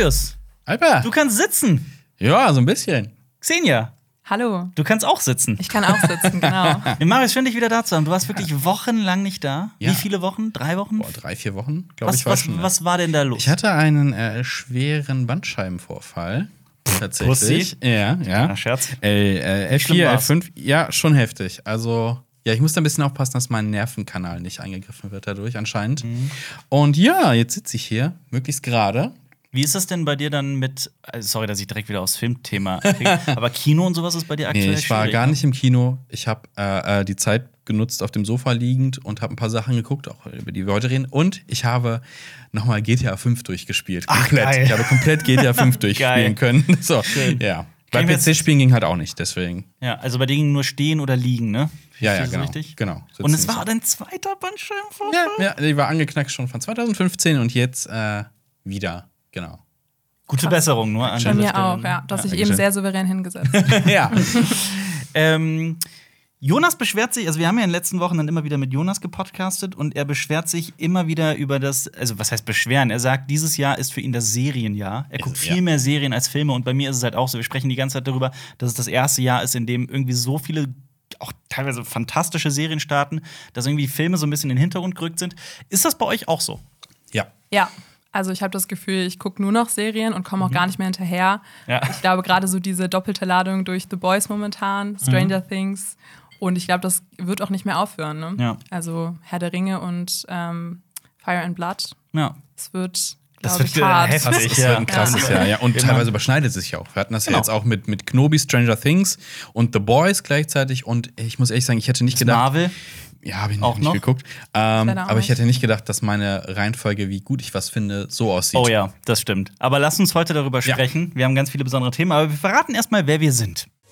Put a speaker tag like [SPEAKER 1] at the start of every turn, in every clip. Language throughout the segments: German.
[SPEAKER 1] Marius,
[SPEAKER 2] Alper.
[SPEAKER 1] du kannst sitzen.
[SPEAKER 2] Ja, so ein bisschen.
[SPEAKER 1] Xenia,
[SPEAKER 3] Hallo.
[SPEAKER 1] du kannst auch sitzen.
[SPEAKER 3] Ich kann auch sitzen, genau.
[SPEAKER 1] Marius, schön dich wieder da zu haben. Du warst wirklich wochenlang nicht da.
[SPEAKER 2] Ja.
[SPEAKER 1] Wie viele Wochen? Drei Wochen?
[SPEAKER 2] Boah, drei, vier Wochen, glaube
[SPEAKER 1] was,
[SPEAKER 2] ich, war
[SPEAKER 1] was,
[SPEAKER 2] schon. ne?
[SPEAKER 1] was war denn da los?
[SPEAKER 2] Ich hatte einen äh, schweren Bandscheibenvorfall. Tatsächlich.
[SPEAKER 1] Pussy?
[SPEAKER 2] Ja, ja.
[SPEAKER 1] Na, Scherz.
[SPEAKER 2] L, äh,
[SPEAKER 1] schlimm
[SPEAKER 2] L4,
[SPEAKER 1] war's?
[SPEAKER 2] L5, ja, schon heftig. Also, ja, ich muss da ein bisschen aufpassen, dass mein Nervenkanal nicht eingegriffen wird dadurch, anscheinend.
[SPEAKER 1] Mhm.
[SPEAKER 2] Und ja, jetzt sitze ich hier, möglichst gerade.
[SPEAKER 1] Wie ist das denn bei dir dann mit, äh, sorry, dass ich direkt wieder aufs Filmthema kriege, aber Kino und sowas ist bei dir aktuell
[SPEAKER 2] Nee, ich war gar
[SPEAKER 1] ne?
[SPEAKER 2] nicht im Kino. Ich habe äh, äh, die Zeit genutzt auf dem Sofa liegend und habe ein paar Sachen geguckt, auch über die wir heute reden. Und ich habe nochmal GTA 5 durchgespielt.
[SPEAKER 1] Ach,
[SPEAKER 2] Komplett.
[SPEAKER 1] geil.
[SPEAKER 2] Ich habe komplett GTA 5 durchspielen können. So,
[SPEAKER 1] Schön.
[SPEAKER 2] ja. Bei PC-Spielen ging halt auch nicht, deswegen.
[SPEAKER 1] Ja, also bei denen nur stehen oder liegen, ne?
[SPEAKER 2] Ja, ja, genau.
[SPEAKER 1] Richtig?
[SPEAKER 2] genau.
[SPEAKER 1] Und es war dein zweiter Bandscheibenvorfall?
[SPEAKER 2] Ja, ja, die war angeknackt schon von 2015 und jetzt äh, wieder, genau.
[SPEAKER 1] Gute Besserung nur an
[SPEAKER 3] Bei mir auch, ja. Dass ich
[SPEAKER 2] Dankeschön.
[SPEAKER 3] eben sehr souverän hingesetzt.
[SPEAKER 2] ja.
[SPEAKER 1] Ähm, Jonas beschwert sich, also wir haben ja in den letzten Wochen dann immer wieder mit Jonas gepodcastet und er beschwert sich immer wieder über das, also was heißt beschweren? Er sagt, dieses Jahr ist für ihn das Serienjahr. Er guckt
[SPEAKER 2] Ist-
[SPEAKER 1] viel
[SPEAKER 2] ja.
[SPEAKER 1] mehr Serien als Filme und bei mir ist es halt auch so. Wir sprechen die ganze Zeit darüber, dass es das erste Jahr ist, in dem irgendwie so viele auch teilweise fantastische Serien starten, dass irgendwie Filme so ein bisschen in den Hintergrund gerückt sind. Ist das bei euch auch so?
[SPEAKER 2] ja.
[SPEAKER 3] ja. Also ich habe das Gefühl, ich gucke nur noch Serien und komme auch gar nicht mehr hinterher.
[SPEAKER 1] Mhm. Ja.
[SPEAKER 3] Ich glaube, gerade so diese doppelte Ladung durch The Boys momentan, Stranger Things. Und ich glaube, das wird auch nicht mehr aufhören. Ne?
[SPEAKER 1] Ja.
[SPEAKER 3] Also Herr der Ringe und ähm, Fire and Blood.
[SPEAKER 1] Ja.
[SPEAKER 3] Es wird,
[SPEAKER 1] Das
[SPEAKER 3] glaube ich,
[SPEAKER 1] wird, äh,
[SPEAKER 3] hart.
[SPEAKER 1] heftig.
[SPEAKER 2] Das ist
[SPEAKER 1] Ja.
[SPEAKER 2] ein krasses
[SPEAKER 3] Ja.
[SPEAKER 2] Jahr, ja. Und
[SPEAKER 1] Immer.
[SPEAKER 2] teilweise überschneidet es sich ja auch. Wir hatten das
[SPEAKER 1] Genau.
[SPEAKER 2] ja jetzt auch mit, mit Knobi, Stranger Things und The Boys gleichzeitig. Und ich muss ehrlich sagen, ich hätte nicht gedacht.
[SPEAKER 1] Marvel.
[SPEAKER 2] Ja, habe ich
[SPEAKER 1] Auch
[SPEAKER 2] nicht
[SPEAKER 1] noch?
[SPEAKER 2] geguckt. Ähm, aber ich hätte nicht gedacht, dass meine Reihenfolge, wie gut ich was finde, so aussieht.
[SPEAKER 1] Oh ja, das stimmt. Aber lass uns heute darüber
[SPEAKER 2] Ja.
[SPEAKER 1] sprechen. Wir haben ganz viele besondere Themen, aber wir verraten erstmal, wer wir sind.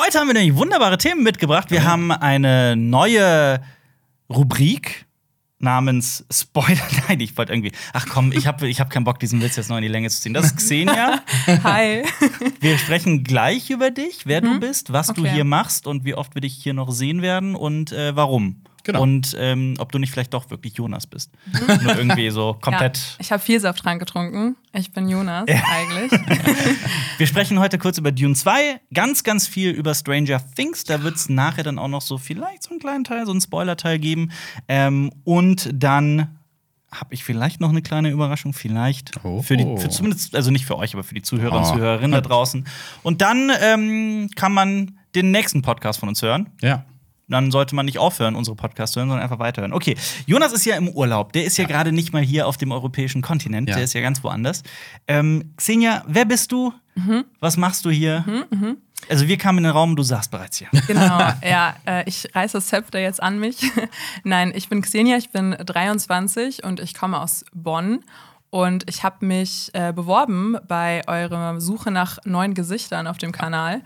[SPEAKER 1] Heute haben wir nämlich wunderbare Themen mitgebracht. Wir haben eine neue Rubrik namens Spoiler. Nein, ich wollte irgendwie. Ach komm, ich habe ich hab keinen Bock, diesen Witz jetzt noch in die Länge zu ziehen. Das ist Xenia.
[SPEAKER 3] Hi.
[SPEAKER 1] Wir sprechen gleich über dich, wer du bist, was du
[SPEAKER 3] Okay.
[SPEAKER 1] hier machst und wie oft wir dich hier noch sehen werden und äh, warum.
[SPEAKER 2] Genau.
[SPEAKER 1] Und ähm, ob du nicht vielleicht doch wirklich Jonas bist. Nur irgendwie so
[SPEAKER 3] Ja,
[SPEAKER 1] komplett.
[SPEAKER 3] ich habe viel Saft dran getrunken. Ich bin Jonas eigentlich.
[SPEAKER 1] Wir sprechen heute kurz über Dune 2, ganz, ganz viel über Stranger Things. Da wird es nachher dann auch noch so vielleicht so einen kleinen Teil, so einen Spoiler-Teil geben. Ähm, und dann habe ich vielleicht noch eine kleine Überraschung, vielleicht.
[SPEAKER 2] Oh.
[SPEAKER 1] Für die, für zumindest, also nicht für euch, aber für die Zuhörer und
[SPEAKER 2] Oh.
[SPEAKER 1] Zuhörerinnen da draußen. Und dann ähm, kann man den nächsten Podcast von uns hören.
[SPEAKER 2] Ja.
[SPEAKER 1] Dann sollte man nicht aufhören, unsere Podcasts zu hören, sondern einfach weiterhören. Okay, Jonas ist ja im Urlaub. Der ist ja, gerade nicht mal hier auf dem europäischen Kontinent.
[SPEAKER 2] Ja.
[SPEAKER 1] Der ist ja ganz woanders. Ähm, Xenia, wer bist du? Was machst du hier? Also, wir kamen in den Raum, du saßt bereits hier.
[SPEAKER 3] Genau, ja, äh, ich reiße das Zepter jetzt an mich. Nein, ich bin Xenia, ich bin 23 und ich komme aus Bonn. Und ich habe mich äh, beworben bei eurer Suche nach neuen Gesichtern auf dem Kanal.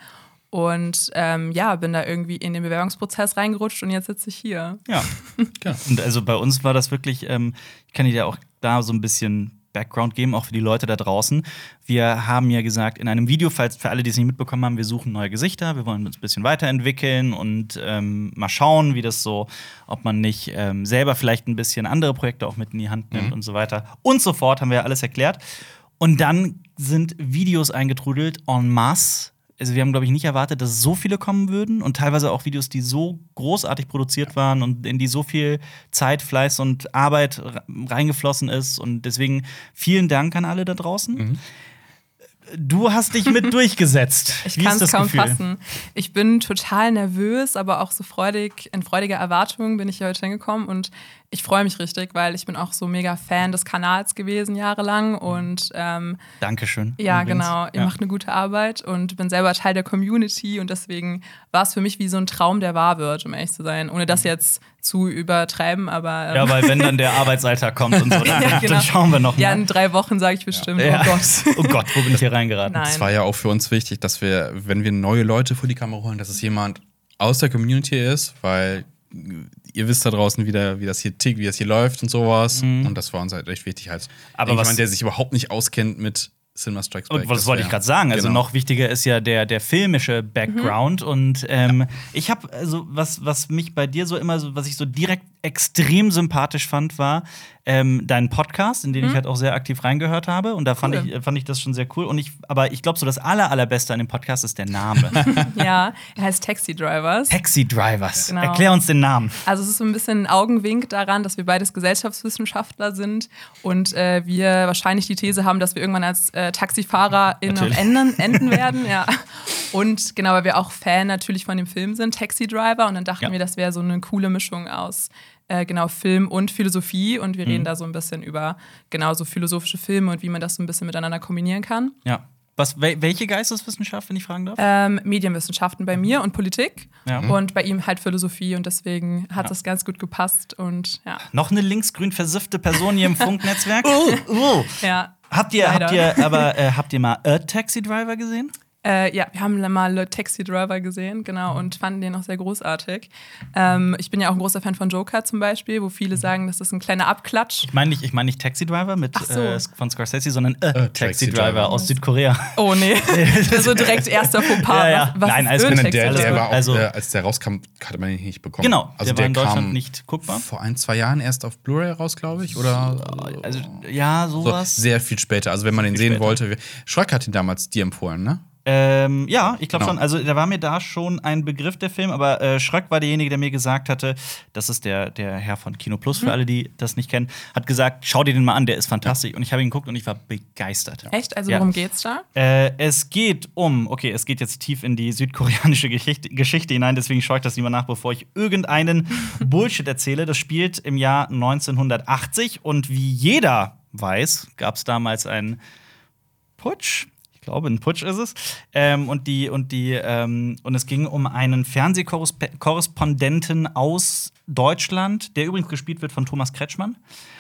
[SPEAKER 3] Und ähm, ja, bin da irgendwie in den Bewerbungsprozess reingerutscht und jetzt sitze ich hier.
[SPEAKER 1] Ja.
[SPEAKER 2] Genau.
[SPEAKER 1] Und also bei uns war das wirklich, ähm, ich kann dir ja auch da so ein bisschen Background geben, auch für die Leute da draußen. Wir haben ja gesagt, in einem Video, falls für alle, die es nicht mitbekommen haben, wir suchen neue Gesichter, wir wollen uns ein bisschen weiterentwickeln und ähm, mal schauen, wie das so, ob man nicht ähm, selber vielleicht ein bisschen andere Projekte auch mit in die Hand nimmt und so weiter. Und so fort, haben wir ja alles erklärt. Und dann sind Videos eingetrudelt en masse. Also wir haben, glaube ich, nicht erwartet, dass so viele kommen würden und teilweise auch Videos, die so großartig produziert waren und in die so viel Zeit, Fleiß und Arbeit re- reingeflossen ist. Und deswegen vielen Dank an alle da draußen. Du hast dich mit durchgesetzt.
[SPEAKER 3] Ich kann es kaum
[SPEAKER 1] Gefühl?
[SPEAKER 3] fassen. Ich bin total nervös, aber auch so freudig, in freudiger Erwartung bin ich hier heute hingekommen. Und ich freue mich richtig, weil ich bin auch so mega Fan des Kanals gewesen jahrelang und ähm,
[SPEAKER 1] Dankeschön.
[SPEAKER 3] ja,
[SPEAKER 1] übrigens.
[SPEAKER 3] genau. Ihr
[SPEAKER 1] Ja.
[SPEAKER 3] macht eine gute Arbeit und bin selber Teil der Community und deswegen war es für mich wie so ein Traum, der wahr wird, um ehrlich zu sein. Ohne das jetzt zu übertreiben, aber. ähm,
[SPEAKER 1] Ja, weil wenn dann der Arbeitsalltag kommt und so, dann,
[SPEAKER 3] Ja, genau.
[SPEAKER 1] dann schauen wir noch mal.
[SPEAKER 3] ja, in drei Wochen sage ich bestimmt,
[SPEAKER 1] Ja.
[SPEAKER 3] oh Gott.
[SPEAKER 1] oh Gott, wo bin ich hier reingeraten?
[SPEAKER 3] Nein.
[SPEAKER 2] Es war ja auch für uns wichtig, dass wir, wenn wir neue Leute vor die Kamera holen, dass es jemand aus der Community ist, weil ihr wisst da draußen, wie, der, wie das hier tickt, wie das hier läuft und sowas. Und das war uns halt echt wichtig, halt
[SPEAKER 1] Mhm. Aber
[SPEAKER 2] jemand, der sich überhaupt nicht auskennt mit Cinema Strikes Back.
[SPEAKER 1] Und was
[SPEAKER 2] Das
[SPEAKER 1] wollte ich gerade sagen? Also
[SPEAKER 2] genau.
[SPEAKER 1] noch wichtiger ist ja der, der filmische Background. Und ähm, ich habe also was, was mich bei dir so immer so, was ich so direkt extrem sympathisch fand, war ähm, dein Podcast, in den ich halt auch sehr aktiv reingehört habe. Und da fand,
[SPEAKER 3] Cool.
[SPEAKER 1] ich, fand ich das schon sehr cool. Und ich, aber ich glaube, so das aller, allerbeste an dem Podcast ist der Name.
[SPEAKER 3] ja, er heißt Taxi Drivers.
[SPEAKER 1] Taxi Drivers.
[SPEAKER 3] Genau.
[SPEAKER 1] Erklär uns den Namen.
[SPEAKER 3] Also es ist so ein bisschen ein Augenwink daran, dass wir beides Gesellschaftswissenschaftler sind und äh, wir wahrscheinlich die These haben, dass wir irgendwann als äh, Taxifahrer in enden, enden werden. Ja. Und genau, weil wir auch Fan natürlich von dem Film sind, Taxi Driver. Und dann dachten
[SPEAKER 1] Ja.
[SPEAKER 3] wir, das wäre so eine coole Mischung aus äh, genau Film und Philosophie. Und wir
[SPEAKER 1] Mhm.
[SPEAKER 3] reden da so ein bisschen über genau so philosophische Filme und wie man das so ein bisschen miteinander kombinieren kann.
[SPEAKER 1] Ja. Was, wel welche Geisteswissenschaft, wenn ich fragen darf?
[SPEAKER 3] Ähm, Medienwissenschaften bei mir und Politik
[SPEAKER 1] Ja.
[SPEAKER 3] und bei ihm halt Philosophie und deswegen hat das ganz gut gepasst und ja.
[SPEAKER 1] Noch eine linksgrün versiffte Person hier im Funknetzwerk. Uh, uh.
[SPEAKER 3] Ja,
[SPEAKER 1] Habt ihr,
[SPEAKER 3] Leider.
[SPEAKER 1] habt ihr, aber äh, habt ihr mal A Taxi Driver gesehen?
[SPEAKER 3] Äh, ja, wir haben mal Le Taxi Driver gesehen, genau, und fanden den auch sehr großartig. Ähm, ich bin ja auch ein großer Fan von Joker zum Beispiel, wo viele sagen, das ist ein kleiner Abklatsch.
[SPEAKER 1] Ich meine nicht, ich meine nicht Taxi Driver mit
[SPEAKER 3] so.
[SPEAKER 1] äh, von Scorsese, sondern A Taxi,
[SPEAKER 2] Taxi
[SPEAKER 1] Driver,
[SPEAKER 2] Driver.
[SPEAKER 1] aus Südkorea.
[SPEAKER 3] Oh nee, also direkt erster Fauxpas.
[SPEAKER 1] Ja, ja.
[SPEAKER 3] Was, was
[SPEAKER 1] Nein.
[SPEAKER 3] Taxi
[SPEAKER 2] Der, der
[SPEAKER 1] gut.
[SPEAKER 2] war auch,
[SPEAKER 1] Also-
[SPEAKER 2] der, als der rauskam, hatte man ihn nicht bekommen.
[SPEAKER 1] Genau,
[SPEAKER 2] also
[SPEAKER 1] der war in Deutschland
[SPEAKER 2] kam
[SPEAKER 1] nicht guckbar.
[SPEAKER 2] Vor ein, zwei Jahren erst auf Blu-ray raus, glaube ich. Oder
[SPEAKER 1] Also ja,
[SPEAKER 2] so,
[SPEAKER 1] sowas.
[SPEAKER 2] sehr viel später. Also wenn man den sehen
[SPEAKER 1] später.
[SPEAKER 2] wollte. Schreck hat ihn damals dir empfohlen, ne?
[SPEAKER 1] Ähm, ja, ich glaube
[SPEAKER 2] Genau.
[SPEAKER 1] schon. Also da war mir da schon ein Begriff der Film, aber äh, Schröck war derjenige, der mir gesagt hatte, das ist der, der Herr von Kino Plus, für alle, die das nicht kennen, hat gesagt, schau dir den mal an, der ist fantastisch. Und ich habe ihn geguckt und ich war begeistert.
[SPEAKER 3] Echt? Also
[SPEAKER 1] Ja.
[SPEAKER 3] worum geht's da?
[SPEAKER 1] Äh, es geht um, okay, es geht jetzt tief in die südkoreanische Geschichte, Geschichte hinein, deswegen schaue ich das lieber nach, bevor ich irgendeinen Bullshit erzähle. Das spielt im Jahr 1980 und wie jeder weiß, gab es damals einen Putsch. Ich glaube, ein Putsch ist es. Ähm, und die, und die, ähm, und es ging um einen Fernsehkorrespondenten aus Deutschland, der übrigens gespielt wird von Thomas Kretschmann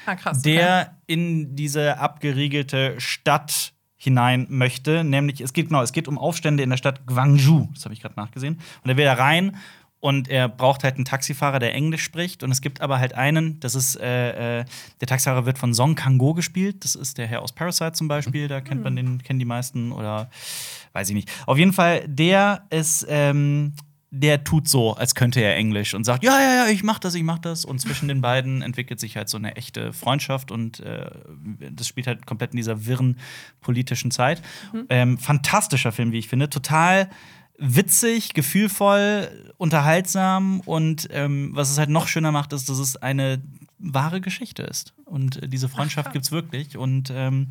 [SPEAKER 3] Ah, krass. okay.
[SPEAKER 1] der in diese abgeriegelte Stadt hinein möchte. Nämlich, es geht genau, es geht um Aufstände in der Stadt Gwangju. Das habe ich gerade nachgesehen. Und er will da rein und er braucht halt einen Taxifahrer, der Englisch spricht. Und es gibt aber halt einen, das ist, äh, äh, der Taxifahrer wird von Song Kang-go gespielt. Das ist der Herr aus Parasite zum Beispiel. Da kennt man den, kennen die meisten oder weiß ich nicht. Auf jeden Fall, der ist, ähm, der tut so, als könnte er Englisch und sagt, ja, ja, ja, ich mach das, ich mach das. Und zwischen den beiden entwickelt sich halt so eine echte Freundschaft und äh, das spielt halt komplett in dieser wirren politischen Zeit. Ähm, fantastischer Film, wie ich finde. Total witzig, gefühlvoll, unterhaltsam und ähm, was es halt noch schöner macht, ist, dass es eine wahre Geschichte ist. Und äh, diese Freundschaft gibt's wirklich und ähm,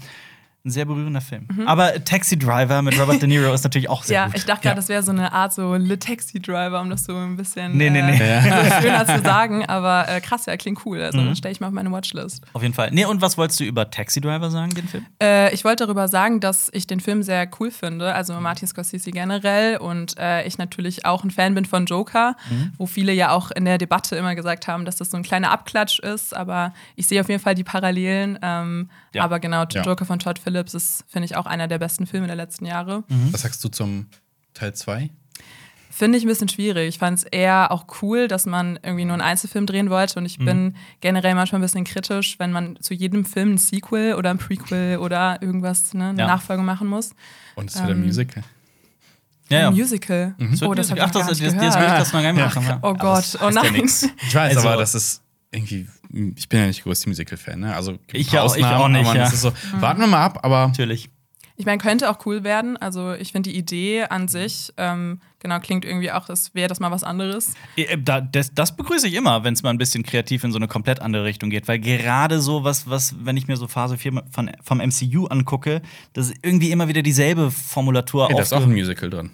[SPEAKER 1] ein sehr berührender Film. Aber Taxi Driver mit Robert De Niro ist natürlich auch sehr
[SPEAKER 3] ja,
[SPEAKER 1] gut.
[SPEAKER 3] ich dachte gerade, das wäre so eine Art so Le Taxi Driver, um das so ein bisschen
[SPEAKER 1] Nee, nee, nee.
[SPEAKER 3] Äh, schöner zu sagen. Aber äh, krass, ja, klingt cool. Also
[SPEAKER 1] Mhm.
[SPEAKER 3] dann stelle ich mal auf meine Watchlist.
[SPEAKER 1] Auf jeden Fall. Nee, und was wolltest du über Taxi Driver sagen, den Film?
[SPEAKER 3] Äh, ich wollte darüber sagen, dass ich den Film sehr cool finde, also Martin Scorsese generell und äh, ich natürlich auch ein Fan bin von Joker,
[SPEAKER 1] Mhm.
[SPEAKER 3] wo viele ja auch in der Debatte immer gesagt haben, dass das so ein kleiner Abklatsch ist, aber ich sehe auf jeden Fall die Parallelen. Ähm,
[SPEAKER 1] Ja.
[SPEAKER 3] Aber genau,
[SPEAKER 2] Ja.
[SPEAKER 3] Joker von Todd Phillips ist, finde ich, auch einer der besten Filme der letzten Jahre.
[SPEAKER 2] Was sagst du zum Teil 2?
[SPEAKER 3] Finde ich ein bisschen schwierig. Ich fand es eher auch cool, dass man irgendwie nur einen Einzelfilm drehen wollte. Und ich
[SPEAKER 1] Mhm.
[SPEAKER 3] bin generell manchmal ein bisschen kritisch, wenn man zu jedem Film ein Sequel oder ein Prequel oder irgendwas, ne, eine
[SPEAKER 1] Ja.
[SPEAKER 3] Nachfolge machen muss.
[SPEAKER 2] Und es wird ein
[SPEAKER 3] Ähm,
[SPEAKER 2] Musical.
[SPEAKER 3] Ein Musical.
[SPEAKER 1] Wird
[SPEAKER 3] Oh, das habe ich
[SPEAKER 1] Ach,
[SPEAKER 3] noch gar
[SPEAKER 1] das,
[SPEAKER 3] nicht
[SPEAKER 1] das, das, ich das noch gar nicht machen. Ja.
[SPEAKER 3] Oh
[SPEAKER 1] Aber
[SPEAKER 3] Gott,
[SPEAKER 1] das
[SPEAKER 3] oh
[SPEAKER 1] heißt ja
[SPEAKER 3] nein.
[SPEAKER 1] nix.
[SPEAKER 2] Ich weiß,
[SPEAKER 1] Also-
[SPEAKER 2] aber das ist irgendwie. Ich bin ja nicht der größte Musical-Fan, ne? Also
[SPEAKER 1] Ich auch- ich auch nicht, ja.
[SPEAKER 2] das so, warten wir mal ab, aber
[SPEAKER 1] Natürlich.
[SPEAKER 3] Ich meine, könnte auch cool werden. Also ich finde die Idee an sich, ähm, genau, klingt irgendwie auch, als wäre das mal was anderes.
[SPEAKER 1] Äh, Da, das, das begrüße ich immer, wenn es mal ein bisschen kreativ in so eine komplett andere Richtung geht. Weil gerade so was, was wenn ich mir so Phase 4 von, vom MCU angucke, das ist irgendwie immer wieder dieselbe Formulatur
[SPEAKER 2] hey, da ist auch ein Musical drin.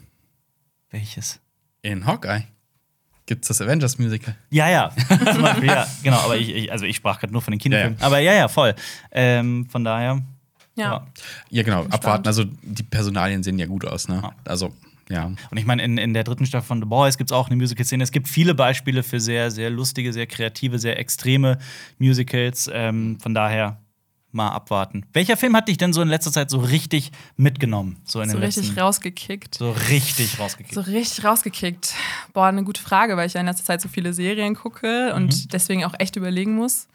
[SPEAKER 1] Welches?
[SPEAKER 2] In Hawkeye. Gibt es das Avengers Musical?
[SPEAKER 1] Ja, ja. Zum Beispiel, ja. Genau, aber ich, ich also ich sprach gerade nur von den Kinofilmen.
[SPEAKER 2] Ja,
[SPEAKER 1] Aber ja, ja, voll. Ähm, von daher.
[SPEAKER 3] Ja.
[SPEAKER 2] Ja, genau, abwarten. Also die Personalien sehen ja gut aus, ne?
[SPEAKER 1] Ja.
[SPEAKER 2] Also, ja.
[SPEAKER 1] Und ich meine, in, in der dritten Staffel von The Boys gibt es auch eine Musical-Szene. Es gibt viele Beispiele für sehr, sehr lustige, sehr kreative, sehr extreme Musicals. Ähm, von daher mal abwarten. Welcher Film hat dich denn so in letzter Zeit so richtig mitgenommen? So in
[SPEAKER 3] So
[SPEAKER 1] den
[SPEAKER 3] richtig
[SPEAKER 1] letzten,
[SPEAKER 3] rausgekickt.
[SPEAKER 1] So richtig rausgekickt.
[SPEAKER 3] So richtig rausgekickt. Boah, eine gute Frage, weil ich ja in letzter Zeit so viele Serien gucke
[SPEAKER 1] Mhm.
[SPEAKER 3] und deswegen auch echt überlegen muss.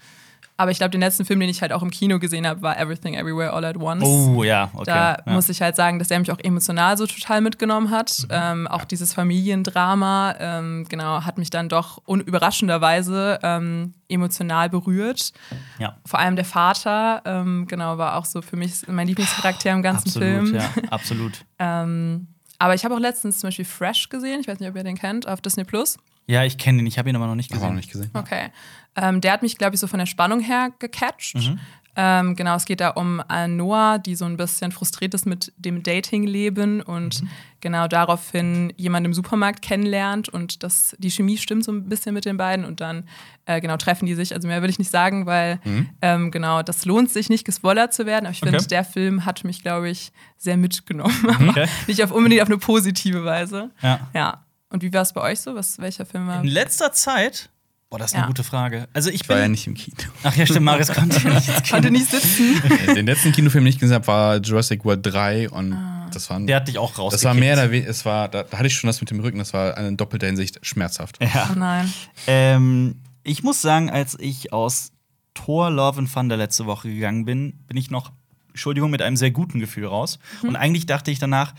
[SPEAKER 3] Aber ich glaube, den letzten Film, den ich halt auch im Kino gesehen habe, war Everything Everywhere All at Once.
[SPEAKER 1] oh, ja, okay.
[SPEAKER 3] Da
[SPEAKER 1] ja.
[SPEAKER 3] muss ich halt sagen, dass er mich auch emotional so total mitgenommen hat. Ähm, auch dieses Familiendrama, ähm, genau, hat mich dann doch unüberraschenderweise ähm, emotional berührt.
[SPEAKER 1] ja.
[SPEAKER 3] Vor allem der Vater, ähm, genau, war auch so für mich mein Lieblingscharakter im ganzen
[SPEAKER 1] Absolut,
[SPEAKER 3] Film.
[SPEAKER 1] ja, absolut.
[SPEAKER 3] Ähm, aber ich habe auch letztens zum Beispiel Fresh gesehen, ich weiß nicht, ob ihr den kennt, auf Disney Plus.
[SPEAKER 1] Ja, ich kenne ihn, ich habe ihn aber noch nicht gesehen.
[SPEAKER 2] noch nicht gesehen.
[SPEAKER 3] Okay. Ähm, der hat mich, glaube ich, so von der Spannung her gecatcht.
[SPEAKER 1] Mhm.
[SPEAKER 3] Ähm, genau, es geht da um Noah, die so ein bisschen frustriert ist mit dem Datingleben und
[SPEAKER 1] Mhm.
[SPEAKER 3] genau daraufhin jemanden im Supermarkt kennenlernt und das, die Chemie stimmt so ein bisschen mit den beiden und dann äh, genau treffen die sich. Also mehr will ich nicht sagen, weil ähm, genau, das lohnt sich nicht gespoilert zu werden, aber ich finde,
[SPEAKER 1] Mhm. Okay.
[SPEAKER 3] der Film hat mich, glaube ich, sehr mitgenommen. Aber
[SPEAKER 1] Okay.
[SPEAKER 3] nicht auf unbedingt auf eine positive Weise.
[SPEAKER 1] Ja.
[SPEAKER 3] Ja. Und wie war es bei euch so? Was, welcher Film war?
[SPEAKER 1] In letzter Zeit, boah, das ist eine
[SPEAKER 3] Ja.
[SPEAKER 1] gute Frage. Also ich
[SPEAKER 2] Ich war
[SPEAKER 1] bin.
[SPEAKER 2] ja nicht im Kino.
[SPEAKER 1] Ach ja, stimmt, Marius konnte nicht ins Kino.
[SPEAKER 3] Konnte nicht sitzen.
[SPEAKER 2] Den letzten Kinofilm, den ich gesehen habe, war Jurassic World 3 und
[SPEAKER 3] Ah.
[SPEAKER 2] das war
[SPEAKER 1] Der hat dich auch rausgekickt.
[SPEAKER 2] Das war mehr oder weniger, es war, da, da hatte ich schon das mit dem Rücken, das war in doppelter Hinsicht schmerzhaft.
[SPEAKER 1] Ja.
[SPEAKER 3] Oh nein.
[SPEAKER 1] Ähm, ich muss sagen, als ich aus Thor Love and Thunder letzte Woche gegangen bin, bin ich noch, Entschuldigung, mit einem sehr guten Gefühl raus. Und eigentlich dachte ich danach,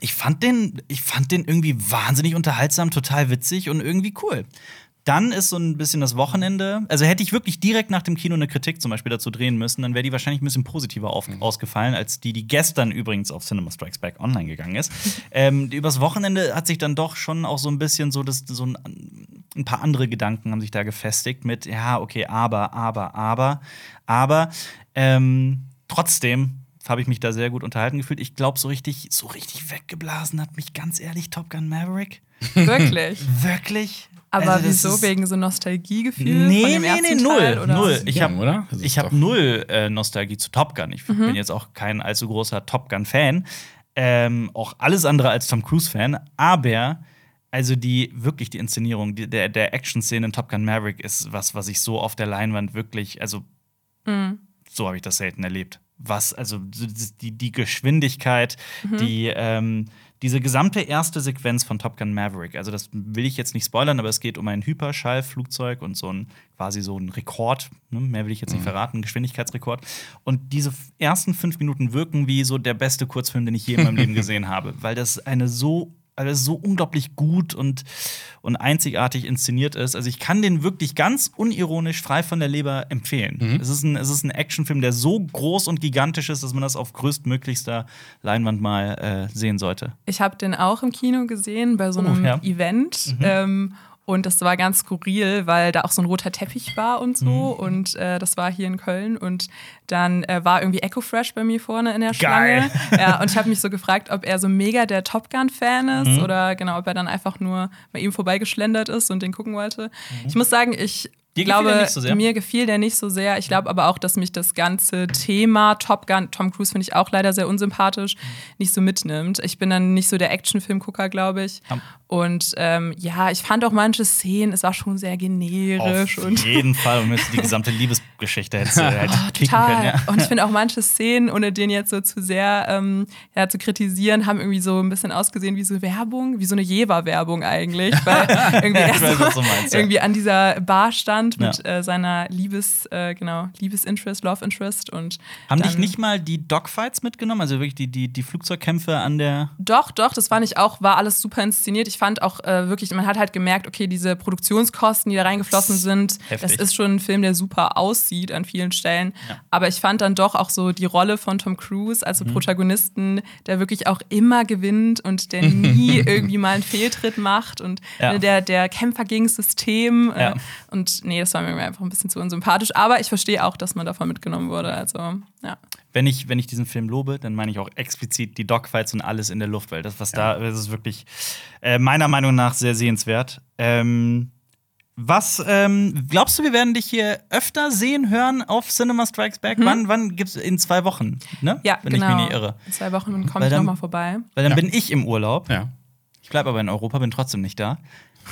[SPEAKER 1] ich fand den, ich fand den irgendwie wahnsinnig unterhaltsam, total witzig und irgendwie cool. Dann ist so ein bisschen das Wochenende. Also hätte ich wirklich direkt nach dem Kino eine Kritik zum Beispiel dazu drehen müssen, dann wäre die wahrscheinlich ein bisschen positiver auf, ausgefallen, als die, die gestern übrigens auf Cinema Strikes Back online gegangen ist. ähm, übers Wochenende hat sich dann doch schon auch so ein bisschen so, das, so ein, ein paar andere Gedanken haben sich da gefestigt mit, ja, okay, aber, aber, aber, aber ähm, trotzdem habe ich mich da sehr gut unterhalten gefühlt. Ich glaube, so richtig, so richtig weggeblasen hat mich ganz ehrlich Top Gun Maverick.
[SPEAKER 3] Wirklich.
[SPEAKER 1] Wirklich?
[SPEAKER 3] Aber
[SPEAKER 1] Also,
[SPEAKER 3] wieso? Wegen so Nostalgiegefühl?
[SPEAKER 1] Nee,
[SPEAKER 3] von dem
[SPEAKER 1] nee,
[SPEAKER 3] ersten
[SPEAKER 1] nee,
[SPEAKER 3] Teil,
[SPEAKER 1] null,
[SPEAKER 3] oder?
[SPEAKER 1] null. Ich habe ich hab null äh, Nostalgie zu Top Gun. Ich bin jetzt auch kein allzu großer Top Gun-Fan. Ähm, auch alles andere als Tom Cruise-Fan. Aber also die wirklich die Inszenierung, die, der, der Action-Szene in Top Gun Maverick ist was, was ich so auf der Leinwand wirklich, also
[SPEAKER 3] Mhm.
[SPEAKER 1] so habe ich das selten erlebt. Was, also die, die Geschwindigkeit, die, ähm, diese gesamte erste Sequenz von Top Gun Maverick, also das will ich jetzt nicht spoilern, aber es geht um ein Hyperschallflugzeug und so ein quasi so ein Rekord, ne? mehr will ich jetzt nicht verraten, ein Geschwindigkeitsrekord. Und diese ersten fünf Minuten wirken wie so der beste Kurzfilm, den ich je in meinem Leben gesehen habe, weil das eine so weil es so unglaublich gut und, und einzigartig inszeniert ist. Also ich kann den wirklich ganz unironisch frei von der Leber empfehlen. Es ist ein, es ist ein Actionfilm, der so groß und gigantisch ist, dass man das auf größtmöglichster Leinwand mal äh, sehen sollte.
[SPEAKER 3] Ich habe den auch im Kino gesehen bei so
[SPEAKER 1] Oh,
[SPEAKER 3] einem
[SPEAKER 1] ja. Mhm.
[SPEAKER 3] Event. Ähm, und das war ganz skurril, weil da auch so ein roter Teppich war und so.
[SPEAKER 1] Mhm.
[SPEAKER 3] Und äh, das war hier in Köln. Und dann äh, war irgendwie Echo Fresh bei mir vorne in der
[SPEAKER 1] Geil.
[SPEAKER 3] Schlange. Ja, und ich habe mich so gefragt, ob er so mega der Top Gun-Fan ist
[SPEAKER 1] Mhm.
[SPEAKER 3] oder genau, ob er dann einfach nur bei ihm vorbeigeschlendert ist und den gucken wollte. Ich muss sagen, ich
[SPEAKER 1] Dir
[SPEAKER 3] glaube,
[SPEAKER 1] so
[SPEAKER 3] mir gefiel der nicht so sehr. Ich glaube aber auch, dass mich das ganze Thema Top Gun, Tom Cruise finde ich auch leider sehr unsympathisch, nicht so mitnimmt. Ich bin dann nicht so der Actionfilmgucker, glaube ich.
[SPEAKER 1] Ja.
[SPEAKER 3] Und ähm, ja, ich fand auch manche Szenen, es war schon sehr generisch
[SPEAKER 1] Auf jeden Fall. Und die gesamte Liebesgeschichte hätte halt kicken
[SPEAKER 3] total.
[SPEAKER 1] können. Ja.
[SPEAKER 3] Und ich finde auch manche Szenen, ohne den jetzt so zu sehr ähm, ja, zu kritisieren, haben irgendwie so ein bisschen ausgesehen wie so Werbung, wie so eine Jever-Werbung eigentlich. Weil irgendwie,
[SPEAKER 1] Ich
[SPEAKER 3] er
[SPEAKER 1] weiß,
[SPEAKER 3] so
[SPEAKER 1] was du meinst,
[SPEAKER 3] irgendwie an dieser Bar stand mit
[SPEAKER 1] Ja.
[SPEAKER 3] äh, seiner Liebes, äh, genau, Liebesinterest, Love Interest und
[SPEAKER 1] Haben dich nicht mal die Dogfights mitgenommen? Also wirklich die, die, die Flugzeugkämpfe an der.
[SPEAKER 3] Doch, doch, das fand ich auch, war alles super inszeniert. Ich fand auch äh, wirklich, man hat halt gemerkt, okay, diese Produktionskosten, die da reingeflossen sind,
[SPEAKER 1] Heftig.
[SPEAKER 3] das ist schon ein Film, der super aussieht an vielen Stellen. Aber ich fand dann doch auch so die Rolle von Tom Cruise als so
[SPEAKER 1] Mhm.
[SPEAKER 3] Protagonisten, der wirklich auch immer gewinnt und der nie irgendwie mal einen Fehltritt macht und
[SPEAKER 1] Ja.
[SPEAKER 3] der, der Kämpfer gegen das System. Äh,
[SPEAKER 1] Ja.
[SPEAKER 3] Und nee, das war mir einfach ein bisschen zu unsympathisch. Aber ich verstehe auch, dass man davon mitgenommen wurde. Also, ja.
[SPEAKER 1] Wenn ich, wenn ich diesen Film lobe, dann meine ich auch explizit die Dogfights und alles in der Luft, weil das, was da, das ist wirklich äh, meiner Meinung nach sehr sehenswert. Ähm, was ähm, glaubst du, wir werden dich hier öfter sehen, hören auf Cinema Strikes Back? Wann, wann gibt's in zwei Wochen, ne?
[SPEAKER 3] Ja,
[SPEAKER 1] Wenn
[SPEAKER 3] genau.
[SPEAKER 1] ich mich nicht irre.
[SPEAKER 3] In zwei Wochen komme ich nochmal vorbei.
[SPEAKER 1] Weil dann
[SPEAKER 2] Ja.
[SPEAKER 1] bin ich im Urlaub.
[SPEAKER 2] Ja.
[SPEAKER 1] Ich bleibe aber in Europa, bin trotzdem nicht da.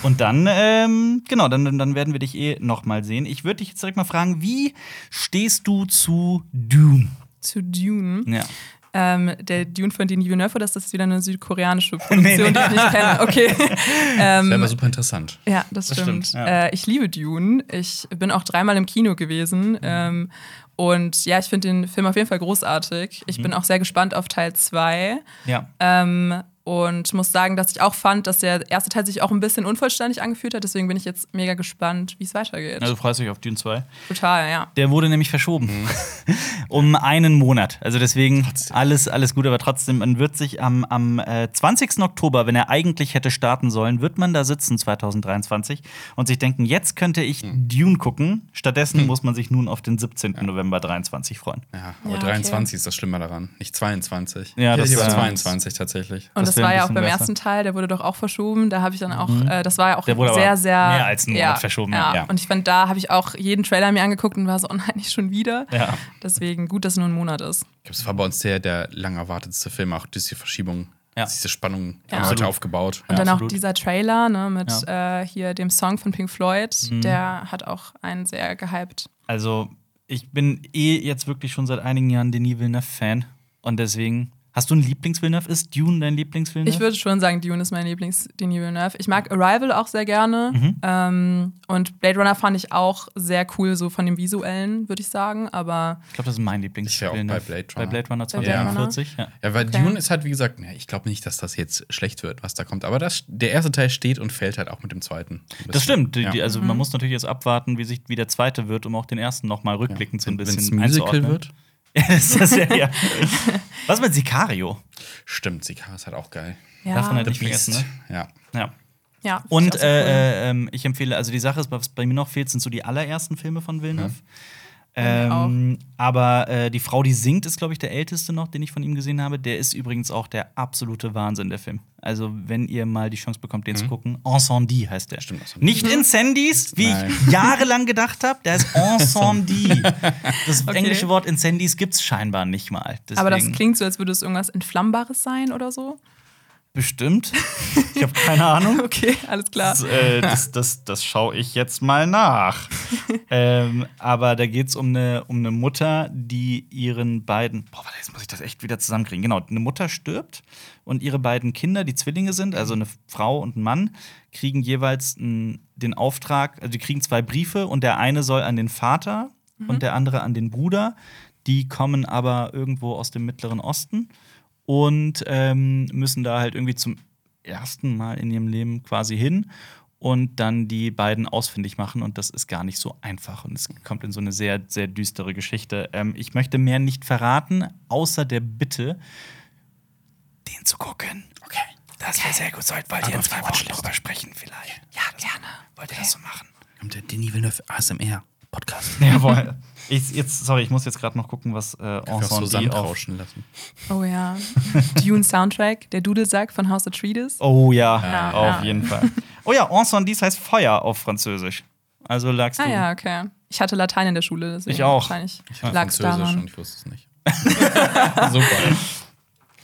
[SPEAKER 1] Und dann, ähm, genau, dann, dann werden wir dich eh noch mal sehen. Ich würde dich jetzt direkt mal fragen, wie stehst du zu Dune?
[SPEAKER 3] Zu Dune.
[SPEAKER 1] Ja.
[SPEAKER 3] Ähm, der Dune von Denis Villeneuve, oder ist das wieder eine südkoreanische Produktion,
[SPEAKER 1] Nee, nee.
[SPEAKER 3] die ich nicht kenne? Okay.
[SPEAKER 2] Das
[SPEAKER 3] ähm,
[SPEAKER 2] wäre aber super interessant.
[SPEAKER 3] Ja, das,
[SPEAKER 1] Das
[SPEAKER 3] stimmt.
[SPEAKER 1] stimmt, ja.
[SPEAKER 3] Äh, ich liebe Dune. Ich bin auch dreimal im Kino gewesen. Ähm, und ja, ich finde den Film auf jeden Fall großartig. Ich bin auch sehr gespannt auf Teil 2.
[SPEAKER 1] Ja.
[SPEAKER 3] Ähm, und muss sagen, dass ich auch fand, dass der erste Teil sich auch ein bisschen unvollständig angefühlt hat. Deswegen bin ich jetzt mega gespannt, wie es weitergeht.
[SPEAKER 1] Also freust du dich auf Dune 2?
[SPEAKER 3] Total, ja.
[SPEAKER 1] Der wurde nämlich verschoben. um einen Monat. Also deswegen alles, alles gut, aber trotzdem, man wird sich am, am äh, 20. Oktober, wenn er eigentlich hätte starten sollen, wird man da sitzen 2023 und sich denken, jetzt könnte ich Dune gucken. Stattdessen muss man sich nun auf den 17. November 23 freuen.
[SPEAKER 2] Ja, aber
[SPEAKER 3] Ja, okay.
[SPEAKER 2] 23 ist das Schlimme daran, nicht 22.
[SPEAKER 1] Ja, das
[SPEAKER 2] war- 22 tatsächlich.
[SPEAKER 3] Und
[SPEAKER 1] Das
[SPEAKER 3] das, war ja auch beim
[SPEAKER 1] besser.
[SPEAKER 3] ersten Teil, der wurde doch auch verschoben. Da habe ich dann auch, äh, das war ja auch
[SPEAKER 1] Der wurde aber
[SPEAKER 3] sehr, sehr.
[SPEAKER 1] mehr als einen Monat verschoben, ja.
[SPEAKER 3] Ja.
[SPEAKER 1] Ja.
[SPEAKER 3] Und ich fand, da habe ich auch jeden Trailer mir angeguckt und war so, oh nein, nicht schon wieder.
[SPEAKER 1] Ja.
[SPEAKER 3] Deswegen gut, dass es nur ein Monat ist.
[SPEAKER 2] Ich glaube, es war bei uns der, der lang erwartetste Film, auch diese Verschiebung,
[SPEAKER 1] Ja.
[SPEAKER 2] diese Spannung
[SPEAKER 3] Ja.
[SPEAKER 2] haben wir aufgebaut.
[SPEAKER 3] Und
[SPEAKER 1] Ja,
[SPEAKER 3] dann auch dieser Trailer ne, mit äh, hier dem Song von Pink Floyd, der hat auch einen sehr gehypt.
[SPEAKER 1] Also, ich bin eh jetzt wirklich schon seit einigen Jahren Denis Villeneuve-Fan. Und deswegen. Hast du einen Lieblings-Villeneuve? Ist Dune dein Lieblings-Villeneuve?
[SPEAKER 3] Ich würde schon sagen, Dune ist mein Lieblings-Denis Villeneuve. Ich mag Arrival auch sehr gerne.
[SPEAKER 1] Mhm.
[SPEAKER 3] Ähm, und Blade Runner fand ich auch sehr cool, so von dem Visuellen, würde ich sagen. Aber
[SPEAKER 1] Ich glaube, das ist mein Lieblings.
[SPEAKER 2] Ich wär auch bei. Blade
[SPEAKER 1] Bei
[SPEAKER 2] Runner.
[SPEAKER 1] Blade Runner
[SPEAKER 3] Bei Blade
[SPEAKER 1] 2041. Ja.
[SPEAKER 2] Ja, weil
[SPEAKER 3] Okay.
[SPEAKER 2] Dune ist halt, wie gesagt, ja, ich glaube nicht, dass das jetzt schlecht wird, was da kommt. Aber das, der erste Teil steht und fällt halt auch mit dem zweiten.
[SPEAKER 1] Das stimmt.
[SPEAKER 2] Ja.
[SPEAKER 1] die, also
[SPEAKER 3] Mhm.
[SPEAKER 1] man muss natürlich jetzt abwarten, wie sich wie der zweite wird, um auch den ersten noch mal rückblickend so ein
[SPEAKER 2] Wenn
[SPEAKER 1] bisschen
[SPEAKER 2] es ein Musical
[SPEAKER 1] einzuordnen.
[SPEAKER 2] wird.
[SPEAKER 1] Ja, das ist ja, ja. Was mit Sicario?
[SPEAKER 2] Stimmt, Sika ist halt auch geil.
[SPEAKER 3] ja.
[SPEAKER 1] Darf man halt nicht vergessen, ne?
[SPEAKER 2] Ja.
[SPEAKER 1] Ja.
[SPEAKER 3] ja
[SPEAKER 1] Und
[SPEAKER 3] ich sehr cool.
[SPEAKER 1] äh, äh, ich empfehle, also die Sache ist, was bei mir noch fehlt, sind so die allerersten Filme von Villeneuve.
[SPEAKER 3] Mir
[SPEAKER 1] Ähm, aber äh, die Frau, die singt, ist, glaube ich, der älteste noch, den ich von ihm gesehen habe. Der ist übrigens auch der absolute Wahnsinn, der Film. Also, wenn ihr mal die Chance bekommt, den zu gucken, Incendie heißt der.
[SPEAKER 2] Mhm. Stimmt, Incendie.
[SPEAKER 1] Nicht Incendies, wie
[SPEAKER 2] Nein.
[SPEAKER 1] ich jahrelang gedacht habe. Der ist Incendie. Das
[SPEAKER 3] Okay.
[SPEAKER 1] englische Wort Incendies gibt es scheinbar nicht mal.
[SPEAKER 3] Aber das
[SPEAKER 1] Deswegen-
[SPEAKER 3] klingt so, als würde es irgendwas Entflammbares sein oder so.
[SPEAKER 1] Bestimmt. Ich habe keine Ahnung.
[SPEAKER 3] Okay, alles klar.
[SPEAKER 1] Das, äh, das, das, das schaue ich jetzt mal nach. ähm, aber da geht es um eine, um eine Mutter, die ihren beiden. Boah, warte, jetzt muss ich das echt wieder zusammenkriegen. Genau, eine Mutter stirbt und ihre beiden Kinder, die Zwillinge sind, also eine Frau und ein Mann, kriegen jeweils n, den Auftrag, also die kriegen zwei Briefe und der eine soll an den Vater und der andere an den Bruder. Die kommen aber irgendwo aus dem Mittleren Osten und ähm, müssen da halt irgendwie zum ersten Mal in ihrem Leben quasi hin und dann die beiden ausfindig machen. Und das ist gar nicht so einfach. Und es kommt in so eine sehr, sehr düstere Geschichte. Ähm, ich möchte mehr nicht verraten, außer der Bitte, den zu gucken. Okay. Das wäre sehr gut. Sollt, wollt ihr in zwei Wochen darüber sprechen vielleicht? Ja, gerne. Wollt ihr das so machen?
[SPEAKER 2] Kommt der Denis Villeneuve ASMR Podcast.
[SPEAKER 1] Jawohl. Ich, jetzt, sorry, ich muss jetzt gerade noch gucken, was äh,
[SPEAKER 2] so
[SPEAKER 1] Ensemble auf
[SPEAKER 2] rauschen lassen.
[SPEAKER 3] Oh ja. Dune Soundtrack, der Dudelsack von House Atreides.
[SPEAKER 1] Oh ja,
[SPEAKER 3] Ja,
[SPEAKER 1] auf
[SPEAKER 3] ja.
[SPEAKER 1] jeden Fall. Oh ja, Incendie heißt Feuer auf Französisch. Also lagst du.
[SPEAKER 3] Ah ja, okay. Ich hatte Latein in der Schule, deswegen
[SPEAKER 1] Ich auch.
[SPEAKER 3] wahrscheinlich
[SPEAKER 2] Ich war
[SPEAKER 3] lag es
[SPEAKER 2] Französisch
[SPEAKER 3] daran.
[SPEAKER 2] und ich wusste es nicht. Super.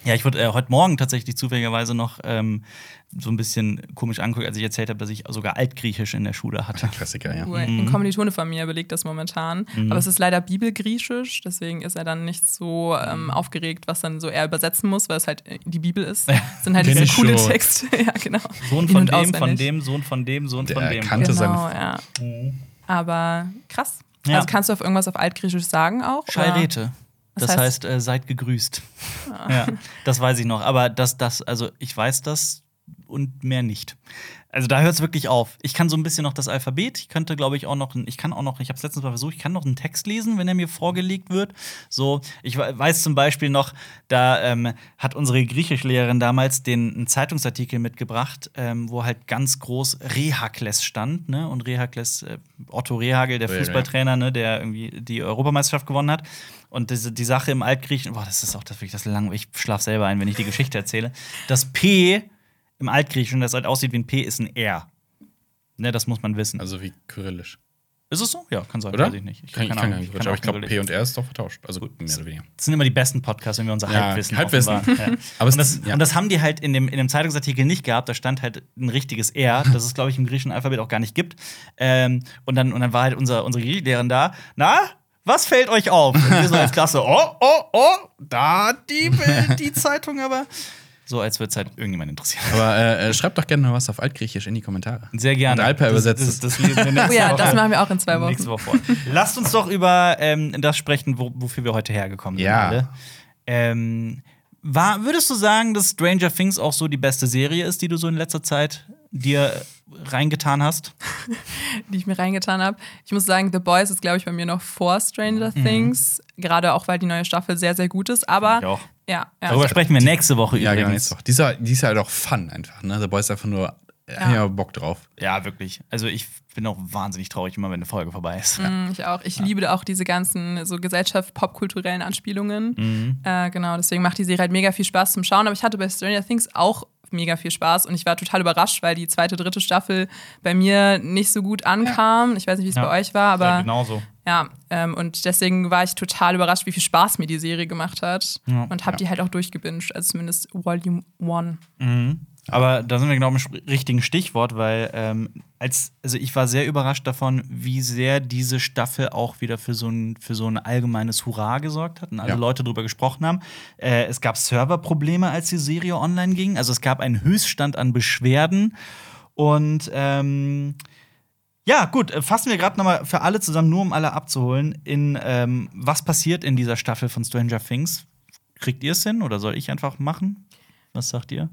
[SPEAKER 1] Ja, ich wurde äh, heute Morgen tatsächlich zufälligerweise noch ähm, so ein bisschen komisch angeguckt, als ich erzählt habe, dass ich sogar Altgriechisch in der Schule hatte.
[SPEAKER 2] Klassiker, ja.
[SPEAKER 3] Cool. Ein Kommilitone von mir belegt das momentan. Aber es ist leider Bibelgriechisch, deswegen ist er dann nicht so ähm, aufgeregt, was dann so er übersetzen muss, weil es halt äh, die Bibel ist. Es sind halt diese coole
[SPEAKER 2] schon.
[SPEAKER 3] Texte. ja, genau.
[SPEAKER 1] Sohn von dem, von
[SPEAKER 3] auswendig.
[SPEAKER 1] dem, Sohn von dem, Sohn
[SPEAKER 2] Der
[SPEAKER 1] von dem.
[SPEAKER 2] kannte
[SPEAKER 3] Genau,
[SPEAKER 2] seine-
[SPEAKER 3] ja. Aber krass.
[SPEAKER 1] Ja.
[SPEAKER 3] Also kannst du auf irgendwas auf Altgriechisch sagen auch? oder?
[SPEAKER 1] Das heißt,
[SPEAKER 3] heißt-
[SPEAKER 1] äh, seid gegrüßt. Ja, das weiß ich noch. Aber das, das, also ich weiß das und mehr nicht. Also da hört es wirklich auf. Ich kann so ein bisschen noch das Alphabet. Ich könnte, glaube ich, auch noch, ich kann auch noch, ich habe es letztens mal versucht, ich kann noch einen Text lesen, wenn er mir vorgelegt wird. So, ich weiß zum Beispiel noch, da ähm, hat unsere Griechischlehrerin damals den einen Zeitungsartikel mitgebracht, ähm, wo halt ganz groß Rehakles stand, ne? Und Rehakles, äh, Otto Rehagel, der Fußballtrainer, ne, der irgendwie die Europameisterschaft gewonnen hat. Und diese, die Sache im Altgriechen, boah, das ist auch das wirklich das lang. Ich schlaf selber ein, wenn ich die Geschichte erzähle. Das P im Altgriechischen, das halt aussieht wie ein P, ist ein R. Ne, das muss man wissen.
[SPEAKER 2] Also wie kyrillisch.
[SPEAKER 1] Ist es so? Ja, kann sein.
[SPEAKER 2] Oder?
[SPEAKER 1] Weiß ich nicht. Ich
[SPEAKER 2] kann,
[SPEAKER 1] keine
[SPEAKER 2] kann, kann, aber ich glaube, P und R ist doch vertauscht. Also gut, mehr oder weniger.
[SPEAKER 1] Das sind immer die besten Podcasts, wenn wir unser
[SPEAKER 2] Ja,
[SPEAKER 1] Halbwissen
[SPEAKER 2] Halbwissen.
[SPEAKER 1] Ja.
[SPEAKER 2] Aber
[SPEAKER 1] und, das,
[SPEAKER 2] ja.
[SPEAKER 1] und das haben die halt in dem, in dem Zeitungsartikel nicht gehabt. Da stand halt ein richtiges R, das es, glaube ich, im griechischen Alphabet auch gar nicht gibt. Ähm, und, dann, und dann war halt unser, unsere Griechischlehrerin da. Na, was fällt euch auf? Und wir so als Klasse, oh, oh, oh, da hat die, die Zeitung aber. So, als würde es halt irgendjemand interessieren.
[SPEAKER 2] Aber äh, äh, schreibt doch gerne mal was auf Altgriechisch in die Kommentare.
[SPEAKER 1] Sehr gerne.
[SPEAKER 2] Und Alper
[SPEAKER 1] Das-
[SPEAKER 2] übersetzt
[SPEAKER 1] Das, das, wir nächste
[SPEAKER 3] Oh ja, das machen wir auch in zwei Wochen.
[SPEAKER 1] Nächste Woche vor. Lasst uns doch über ähm, das sprechen, wo, wofür wir heute hergekommen sind.
[SPEAKER 2] Ja.
[SPEAKER 1] Ähm, war, würdest du sagen, dass Stranger Things auch so die beste Serie ist, die du so in letzter Zeit dir reingetan hast?
[SPEAKER 3] die ich mir reingetan habe. Ich muss sagen, The Boys ist, glaube ich, bei mir noch vor Stranger Things. Gerade auch, weil die neue Staffel sehr, sehr gut ist. Aber
[SPEAKER 1] Ich auch.
[SPEAKER 3] ja, ja.
[SPEAKER 1] Darüber sprechen wir nächste Woche
[SPEAKER 2] Ja, genau.
[SPEAKER 1] übrigens.
[SPEAKER 2] Ist doch. Die ist, ja- die ist halt auch fun einfach. Ne? The Boy ist einfach nur, ja. ja Bock drauf.
[SPEAKER 1] Ja, wirklich. Also ich bin auch wahnsinnig traurig, immer wenn eine Folge vorbei ist.
[SPEAKER 3] Mm, Ich auch. Ich liebe auch diese ganzen so Gesellschaft, popkulturellen Anspielungen.
[SPEAKER 1] Mhm.
[SPEAKER 3] Äh, genau, deswegen macht die Serie halt mega viel Spaß zum Schauen. Aber ich hatte bei Stranger Things auch mega viel Spaß und ich war total überrascht, weil die zweite, dritte Staffel bei mir nicht so gut ankam. Ich weiß nicht, wie es
[SPEAKER 1] Ja.
[SPEAKER 3] bei euch war, aber
[SPEAKER 1] Ja, genauso.
[SPEAKER 3] Ja, ähm, und deswegen war ich total überrascht, wie viel Spaß mir die Serie gemacht hat.
[SPEAKER 1] Ja.
[SPEAKER 3] Und habe die halt auch durchgebinged, also zumindest Volume 1.
[SPEAKER 1] Aber da sind wir genau im richtigen Stichwort, weil ähm, als, also ich war sehr überrascht davon, wie sehr diese Staffel auch wieder für so ein, für so ein allgemeines Hurra gesorgt hat und alle
[SPEAKER 2] Ja.
[SPEAKER 1] Leute drüber gesprochen haben. Äh, es gab Serverprobleme, als die Serie online ging. Also es gab einen Höchststand an Beschwerden. Und ähm, ja, gut, äh, fassen wir gerade nochmal für alle zusammen, nur um alle abzuholen, in ähm, was passiert in dieser Staffel von Stranger Things. Kriegt ihr es hin oder soll ich einfach machen? Was sagt ihr?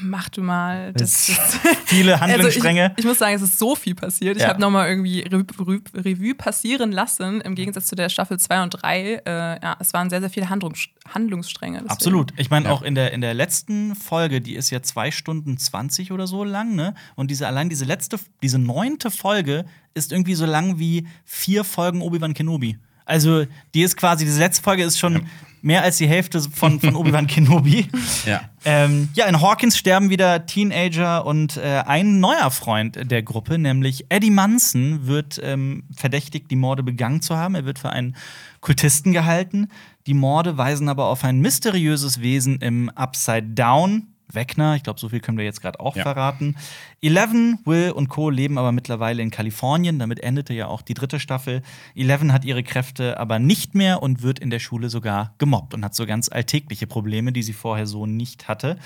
[SPEAKER 3] Mach du mal. Das,
[SPEAKER 1] Viele
[SPEAKER 3] Also
[SPEAKER 1] Handlungsstränge.
[SPEAKER 3] ich, ich muss sagen, es ist so viel passiert. Ich
[SPEAKER 1] Ja.
[SPEAKER 3] habe nochmal irgendwie Re Re Revue passieren lassen, im Gegensatz zu der Staffel 2 und 3. Äh, ja, es waren sehr, sehr viele Handlungs Handlungsstränge. deswegen.
[SPEAKER 1] Absolut. Ich meine,
[SPEAKER 2] Ja.
[SPEAKER 1] auch in der, in der letzten Folge, die ist ja zwei Stunden 20 oder so lang, ne? Und diese, allein diese letzte, diese neunte Folge ist irgendwie so lang wie vier Folgen Obi-Wan Kenobi. Also, die ist quasi, diese letzte Folge ist schon mehr als die Hälfte von, von Obi-Wan Kenobi.
[SPEAKER 2] Ja.
[SPEAKER 1] Ähm, ja, in Hawkins sterben wieder Teenager und äh, ein neuer Freund der Gruppe, nämlich Eddie Munson, wird ähm, verdächtigt, die Morde begangen zu haben. Er wird für einen Kultisten gehalten. Die Morde weisen aber auf ein mysteriöses Wesen im Upside Down. Wegner, ich glaube, so viel können wir jetzt gerade auch
[SPEAKER 2] Ja.
[SPEAKER 1] verraten. Eleven, Will und Co. leben aber mittlerweile in Kalifornien. Damit endete ja auch die dritte Staffel. Eleven hat ihre Kräfte aber nicht mehr und wird in der Schule sogar gemobbt und hat so ganz alltägliche Probleme, die sie vorher so nicht hatte.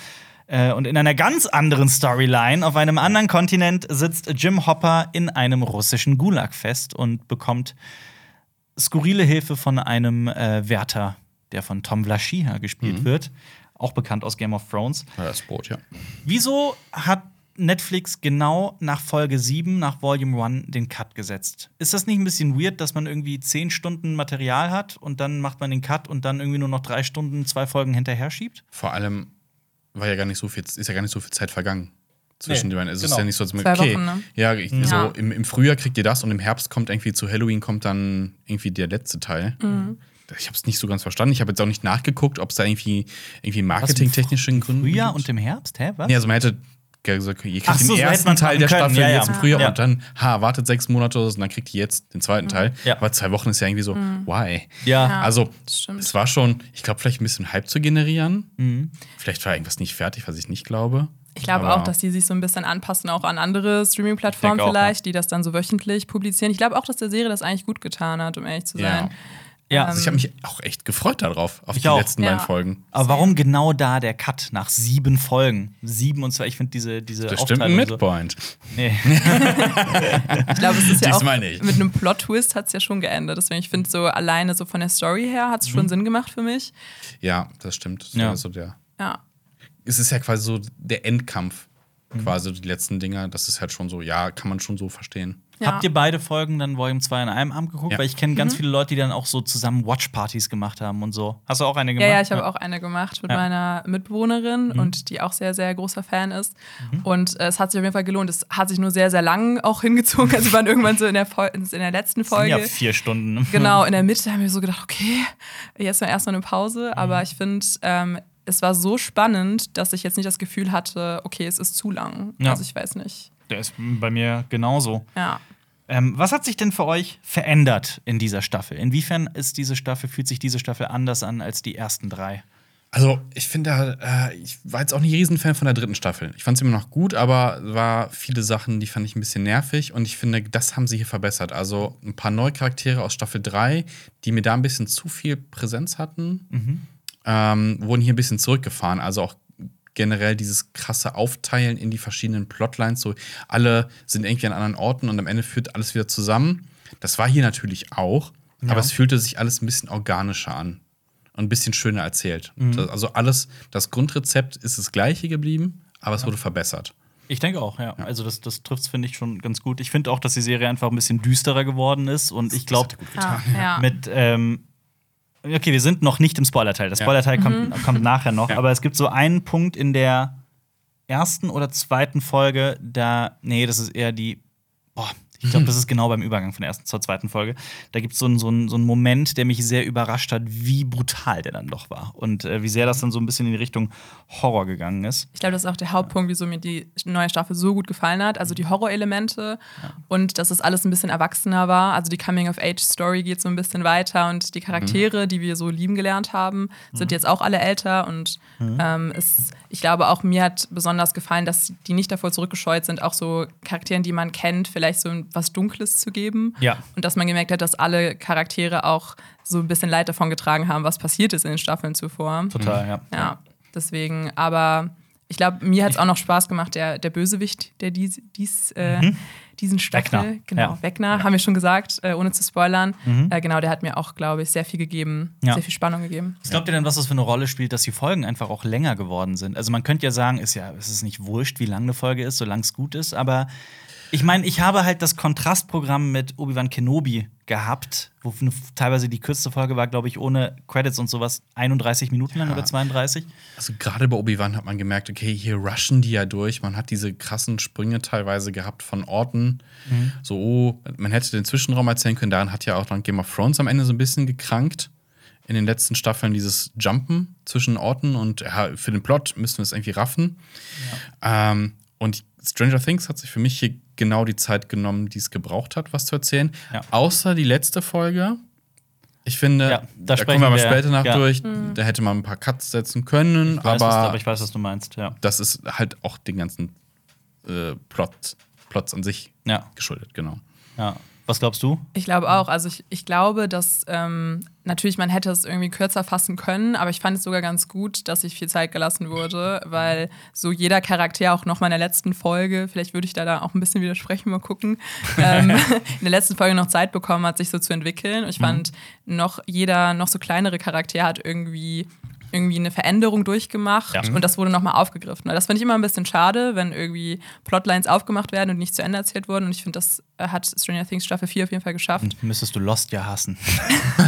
[SPEAKER 1] Äh, Und in einer ganz anderen Storyline, auf einem anderen Kontinent, sitzt Jim Hopper in einem russischen Gulag fest und bekommt skurrile Hilfe von einem äh, Wärter, der von Tom Vlaschiha gespielt wird, auch bekannt aus Game of Thrones.
[SPEAKER 2] Ja, das Brot, ja.
[SPEAKER 1] Wieso hat Netflix genau nach Folge 7, nach Volume 1, den Cut gesetzt? Ist das nicht ein bisschen weird, dass man irgendwie 10 Stunden Material hat und dann macht man den Cut und dann irgendwie nur noch drei Stunden, zwei Folgen hinterher schiebt?
[SPEAKER 2] Vor allem war ja gar nicht so viel, ist ja gar nicht so viel Zeit vergangen. Zwischen
[SPEAKER 1] Nee,
[SPEAKER 2] den beiden. Es
[SPEAKER 1] genau.
[SPEAKER 2] ist ja nicht so, als man,
[SPEAKER 3] Zwei
[SPEAKER 2] okay,
[SPEAKER 3] Wochen, ne?
[SPEAKER 2] ja, ich,
[SPEAKER 3] Ja.
[SPEAKER 2] so im, im Frühjahr kriegt ihr das und im Herbst kommt irgendwie zu Halloween kommt dann irgendwie der letzte Teil.
[SPEAKER 3] Mhm.
[SPEAKER 2] Ich habe es nicht so ganz verstanden. Ich habe jetzt auch nicht nachgeguckt, ob es da irgendwie, irgendwie marketingtechnische Gründe
[SPEAKER 1] Frühjahr
[SPEAKER 2] gibt.
[SPEAKER 1] und im Herbst? Hä? Was?
[SPEAKER 2] Nee, also man hätte gesagt, ihr kriegt
[SPEAKER 1] Ach so, so
[SPEAKER 2] den
[SPEAKER 1] hätte
[SPEAKER 2] ersten Teil der
[SPEAKER 1] können.
[SPEAKER 2] Staffel
[SPEAKER 1] Ja, ja.
[SPEAKER 2] jetzt im Frühjahr
[SPEAKER 1] Ja.
[SPEAKER 2] und dann, ha, wartet sechs Monate und dann kriegt ihr jetzt den zweiten Teil.
[SPEAKER 1] Ja.
[SPEAKER 2] Aber zwei Wochen ist ja irgendwie so, why?
[SPEAKER 1] Ja.
[SPEAKER 2] Also, es war schon, ich glaube, vielleicht ein bisschen Hype zu generieren.
[SPEAKER 1] Mhm.
[SPEAKER 2] Vielleicht war irgendwas nicht fertig, was ich nicht glaube.
[SPEAKER 3] Ich glaube auch, dass die sich so ein bisschen anpassen, auch an andere Streaming-Plattformen
[SPEAKER 1] Ich denke auch,
[SPEAKER 3] vielleicht, die das dann so wöchentlich publizieren. Ich glaube auch, dass der Serie das eigentlich gut getan hat, um ehrlich zu
[SPEAKER 2] Ja.
[SPEAKER 3] sein.
[SPEAKER 1] Ja.
[SPEAKER 2] Also ich habe mich auch echt gefreut darauf, auf
[SPEAKER 1] Ich
[SPEAKER 2] die
[SPEAKER 1] auch.
[SPEAKER 2] letzten
[SPEAKER 3] Ja.
[SPEAKER 2] beiden Folgen.
[SPEAKER 1] Aber warum genau da der Cut nach sieben Folgen? Sieben und zwei, ich finde diese, diese
[SPEAKER 2] Bestimmt ein
[SPEAKER 1] Aufteilung so-
[SPEAKER 2] Midpoint.
[SPEAKER 1] Nee.
[SPEAKER 3] Ich glaube, es ist ja auch
[SPEAKER 2] Diesmal nicht.
[SPEAKER 3] mit einem Plot-Twist hat es ja schon geändert. Deswegen, ich finde so alleine so von der Story her hat es schon Sinn gemacht für mich.
[SPEAKER 2] Ja, das stimmt. Das
[SPEAKER 1] Ja.
[SPEAKER 2] so der,
[SPEAKER 3] Ja.
[SPEAKER 2] es ist ja quasi so der Endkampf quasi die letzten Dinger. Das ist halt schon so, ja, kann man schon so verstehen.
[SPEAKER 3] Ja.
[SPEAKER 1] Habt ihr beide Folgen dann Volume 2 in einem Abend geguckt?
[SPEAKER 2] Ja.
[SPEAKER 1] Weil ich kenne ganz viele Leute, die dann auch so zusammen Watchpartys gemacht haben und so. Hast du auch eine
[SPEAKER 3] Ja,
[SPEAKER 1] gemacht?
[SPEAKER 3] ja, ich habe auch eine gemacht mit
[SPEAKER 1] Ja.
[SPEAKER 3] meiner Mitbewohnerin und die auch sehr, sehr großer Fan ist. Und äh, es hat sich auf jeden Fall gelohnt. Es hat sich nur sehr, sehr lang auch hingezogen. Also wir waren irgendwann so in der, Fol in der letzten Folge.
[SPEAKER 1] ja vier Stunden.
[SPEAKER 3] Genau, in der Mitte haben wir so gedacht, okay, jetzt mal erstmal eine Pause. Aber ich finde, ähm, es war so spannend, dass ich jetzt nicht das Gefühl hatte, okay, es ist zu lang.
[SPEAKER 1] Ja.
[SPEAKER 3] Also ich weiß nicht.
[SPEAKER 1] Der ist bei mir genauso.
[SPEAKER 3] Ja.
[SPEAKER 1] Ähm, was hat sich denn für euch verändert in dieser Staffel? Inwiefern ist diese Staffel, fühlt sich diese Staffel anders an als die ersten drei?
[SPEAKER 2] Also, ich finde, äh, ich war jetzt auch nicht Riesenfan von der dritten Staffel. Ich fand es immer noch gut, aber war viele Sachen, die fand ich ein bisschen nervig und ich finde, das haben sie hier verbessert. Also, ein paar neue Charaktere aus Staffel 3, die mir da ein bisschen zu viel Präsenz hatten, ähm, wurden hier ein bisschen zurückgefahren. Also auch generell dieses krasse Aufteilen in die verschiedenen Plotlines. So, alle sind irgendwie an anderen Orten und am Ende führt alles wieder zusammen. Das war hier natürlich auch, aber es fühlte sich alles ein bisschen organischer an und ein bisschen schöner erzählt. Das, also alles, das Grundrezept ist das gleiche geblieben, aber es wurde verbessert.
[SPEAKER 1] Ich denke auch, ja. Also das, das trifft es, finde ich, schon ganz gut. Ich finde auch, dass die Serie einfach ein bisschen düsterer geworden ist und ich glaube,
[SPEAKER 3] Ja, ja.
[SPEAKER 1] mit ähm, Okay, wir sind noch nicht im Spoilerteil. Der
[SPEAKER 2] Ja.
[SPEAKER 1] Spoilerteil kommt, kommt nachher noch.
[SPEAKER 2] Ja.
[SPEAKER 1] Aber es gibt so einen Punkt in der ersten oder zweiten Folge, da. Nee, das ist eher die. Boah, ich glaube, das ist genau beim Übergang von der ersten zur zweiten Folge. Da gibt so es so einen so einen Moment, der mich sehr überrascht hat, wie brutal der dann doch war. Und äh, wie sehr das dann so ein bisschen in die Richtung Horror gegangen ist.
[SPEAKER 3] Ich glaube, das ist auch der Hauptpunkt, wieso mir die neue Staffel so gut gefallen hat. Also die Horrorelemente und dass es alles ein bisschen erwachsener war. Also die Coming-of-Age-Story geht so ein bisschen weiter und die Charaktere, die wir so lieben gelernt haben, sind jetzt auch alle älter. Und ähm, es, ich glaube auch, mir hat besonders gefallen, dass die nicht davor zurückgescheut sind, auch so Charakteren, die man kennt, vielleicht so was Dunkles zu geben.
[SPEAKER 1] Ja.
[SPEAKER 3] Und dass man gemerkt hat, dass alle Charaktere auch so ein bisschen Leid davon getragen haben, was passiert ist in den Staffeln zuvor.
[SPEAKER 1] Total, ja.
[SPEAKER 3] Ja, deswegen, aber ich glaube, mir hat es auch noch Spaß gemacht, der, der Bösewicht, der dies, dies, äh, diesen Staffel,
[SPEAKER 1] Wegner.
[SPEAKER 3] genau,
[SPEAKER 1] Ja.
[SPEAKER 3] Wegner, haben wir schon gesagt, äh, ohne zu spoilern. Äh, genau, der hat mir auch, glaube ich, sehr viel gegeben,
[SPEAKER 1] Ja.
[SPEAKER 3] sehr viel Spannung gegeben.
[SPEAKER 1] Was glaubt ihr denn, was das für eine Rolle spielt, dass die Folgen einfach auch länger geworden sind? Also man könnte ja sagen, ist ja, es ist nicht wurscht, wie lang eine Folge ist, solange es gut ist, aber ich meine, ich habe halt das Kontrastprogramm mit Obi-Wan Kenobi gehabt, wo teilweise die kürzeste Folge war, glaube ich, ohne Credits und sowas 31 Minuten lang
[SPEAKER 2] Ja.
[SPEAKER 1] oder 32.
[SPEAKER 2] Also gerade bei Obi-Wan hat man gemerkt, okay, hier rushen die ja durch. Man hat diese krassen Sprünge teilweise gehabt von Orten. So, oh, man hätte den Zwischenraum erzählen können. Daran hat ja auch dann Game of Thrones am Ende so ein bisschen gekrankt. In den letzten Staffeln dieses Jumpen zwischen Orten und ja, für den Plot müssen wir es irgendwie raffen. Ähm, und Stranger Things hat sich für mich hier genau die Zeit genommen, die es gebraucht hat, was zu erzählen.
[SPEAKER 1] Ja.
[SPEAKER 2] Außer die letzte Folge. Ich finde,
[SPEAKER 1] Ja, da
[SPEAKER 2] da,
[SPEAKER 1] sprechen
[SPEAKER 2] kommen wir aber später nach
[SPEAKER 1] ja.
[SPEAKER 2] durch. Da hätte man ein paar Cuts setzen können,
[SPEAKER 1] Ich weiß,
[SPEAKER 2] aber,
[SPEAKER 1] was, aber ich weiß, was du meinst, ja.
[SPEAKER 2] das ist halt auch den ganzen äh, Plot, Plots an sich
[SPEAKER 1] Ja,
[SPEAKER 2] geschuldet, genau.
[SPEAKER 1] ja. Was glaubst du?
[SPEAKER 3] Ich glaube auch. Also ich, ich glaube, dass ähm, natürlich man hätte es irgendwie kürzer fassen können, aber ich fand es sogar ganz gut, dass sich viel Zeit gelassen wurde, weil so jeder Charakter auch noch mal in der letzten Folge, vielleicht würde ich da, da auch ein bisschen widersprechen, mal gucken, ähm, in der letzten Folge noch Zeit bekommen hat, sich so zu entwickeln. Und ich fand, noch jeder noch so kleinere Charakter hat irgendwie irgendwie eine Veränderung durchgemacht
[SPEAKER 1] Ja.
[SPEAKER 3] und das wurde nochmal aufgegriffen. Das finde ich immer ein bisschen schade, wenn irgendwie Plotlines aufgemacht werden und nicht zu Ende erzählt wurden. Und ich finde, das äh, hat Stranger Things Staffel 4 auf jeden Fall geschafft.
[SPEAKER 1] Müsstest du Lost ja hassen.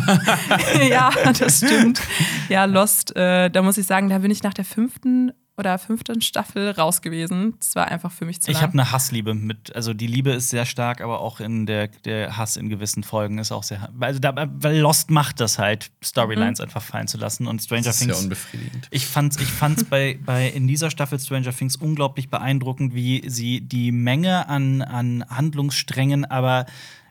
[SPEAKER 3] ja, das stimmt. Ja, Lost, äh, da muss ich sagen, da bin ich nach der fünften oder fünften Staffel raus gewesen. Das war einfach für mich zu
[SPEAKER 1] Ich
[SPEAKER 3] lang.
[SPEAKER 1] habe eine Hassliebe mit, also die Liebe ist sehr stark, aber auch in der, der Hass in gewissen Folgen ist auch sehr. Also da, weil Lost macht das halt, Storylines einfach fallen zu lassen und Stranger
[SPEAKER 2] Das ist
[SPEAKER 1] Things.
[SPEAKER 2] unbefriedigend.
[SPEAKER 1] Ich fand's, ich fand's bei, bei in dieser Staffel Stranger Things unglaublich beeindruckend, wie sie die Menge an, an Handlungssträngen aber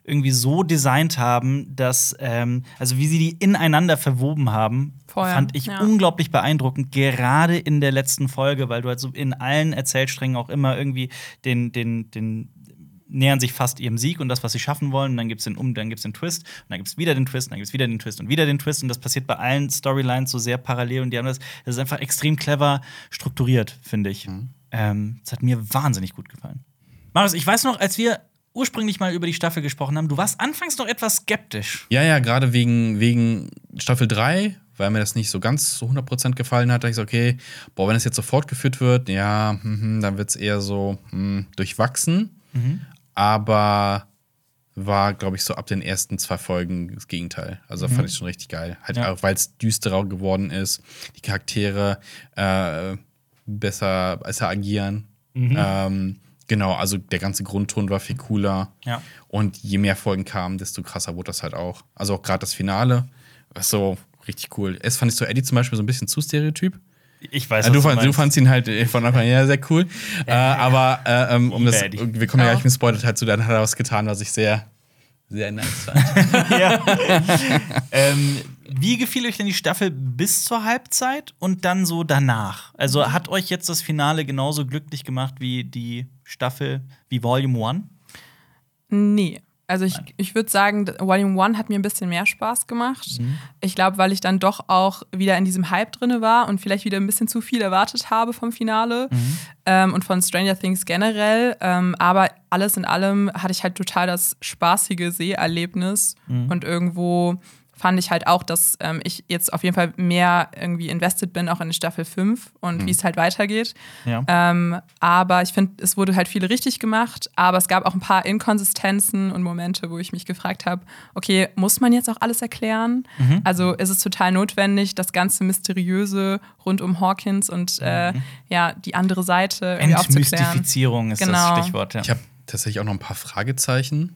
[SPEAKER 1] irgendwie so designt haben, dass, ähm, also wie sie die ineinander verwoben haben,
[SPEAKER 3] Voll,
[SPEAKER 1] fand ich
[SPEAKER 3] ja.
[SPEAKER 1] unglaublich beeindruckend, gerade in der letzten Folge, weil du halt so in allen Erzählsträngen auch immer irgendwie den, den, den nähern sich fast ihrem Sieg und das, was sie schaffen wollen. Und dann gibt es den Um, dann gibt's den Twist, und dann gibt es wieder den Twist, und dann gibt es wieder den Twist und wieder den Twist. Und das passiert bei allen Storylines so sehr parallel und die haben das, das ist einfach extrem clever strukturiert, finde ich. Ähm, das hat mir wahnsinnig gut gefallen. Marius, ich weiß noch, als wir ursprünglich mal über die Staffel gesprochen haben, du warst anfangs noch etwas skeptisch.
[SPEAKER 2] Ja, ja, gerade wegen, wegen Staffel 3 weil mir das nicht so ganz so 100% gefallen hat. Da ich so, okay, boah, wenn es jetzt so fortgeführt wird, ja, mhm, dann wird es eher so hm, durchwachsen. Aber war, glaube ich, so ab den ersten zwei Folgen das Gegenteil. Also fand ich schon richtig geil. Halt
[SPEAKER 1] Ja.
[SPEAKER 2] auch, weil es düsterer geworden ist, die Charaktere äh, besser, besser agieren. Ähm, genau, also der ganze Grundton war viel cooler.
[SPEAKER 1] Ja.
[SPEAKER 2] Und je mehr Folgen kamen, desto krasser wurde das halt auch. Also auch gerade das Finale, was so richtig cool. Es fand ich so Eddie zum Beispiel so ein bisschen zu stereotyp.
[SPEAKER 1] Ich weiß,
[SPEAKER 2] Ja, du, fand, du fandst ihn halt äh, von Anfang an ja sehr cool. Äh, aber äh, ähm, um das,
[SPEAKER 1] Eddie.
[SPEAKER 2] wir kommen ja
[SPEAKER 3] Ja.
[SPEAKER 2] gleich mit Spoiler halt zu, dann hat er was getan, was ich sehr, sehr nice fand.
[SPEAKER 1] ja. ähm, wie gefiel euch denn die Staffel bis zur Halbzeit und dann so danach? Also hat euch jetzt das Finale genauso glücklich gemacht wie die Staffel, wie Volume 1?
[SPEAKER 3] Nee. Also ich, ich würde sagen, Volume 1 hat mir ein bisschen mehr Spaß gemacht.
[SPEAKER 1] Mhm.
[SPEAKER 3] Ich glaube, weil ich dann doch auch wieder in diesem Hype drinne war und vielleicht wieder ein bisschen zu viel erwartet habe vom Finale
[SPEAKER 1] Mhm.
[SPEAKER 3] ähm, und von Stranger Things generell. Ähm, aber alles in allem hatte ich halt total das spaßige Seherlebnis
[SPEAKER 1] Mhm.
[SPEAKER 3] und irgendwo fand ich halt auch, dass ähm, ich jetzt auf jeden Fall mehr irgendwie invested bin, auch in Staffel 5 und
[SPEAKER 1] Mhm.
[SPEAKER 3] wie es halt weitergeht.
[SPEAKER 1] Ja.
[SPEAKER 3] Ähm, aber ich finde, es wurde halt viel richtig gemacht, aber es gab auch ein paar Inkonsistenzen und Momente, wo ich mich gefragt habe, okay, muss man jetzt auch alles erklären?
[SPEAKER 1] Mhm.
[SPEAKER 3] Also ist es total notwendig, das ganze Mysteriöse rund um Hawkins und äh, ja, die andere Seite irgendwie aufzuklären?
[SPEAKER 1] Entmystifizierung ist
[SPEAKER 3] Genau.
[SPEAKER 1] das Stichwort. Ja.
[SPEAKER 2] Ich habe tatsächlich auch noch ein paar Fragezeichen,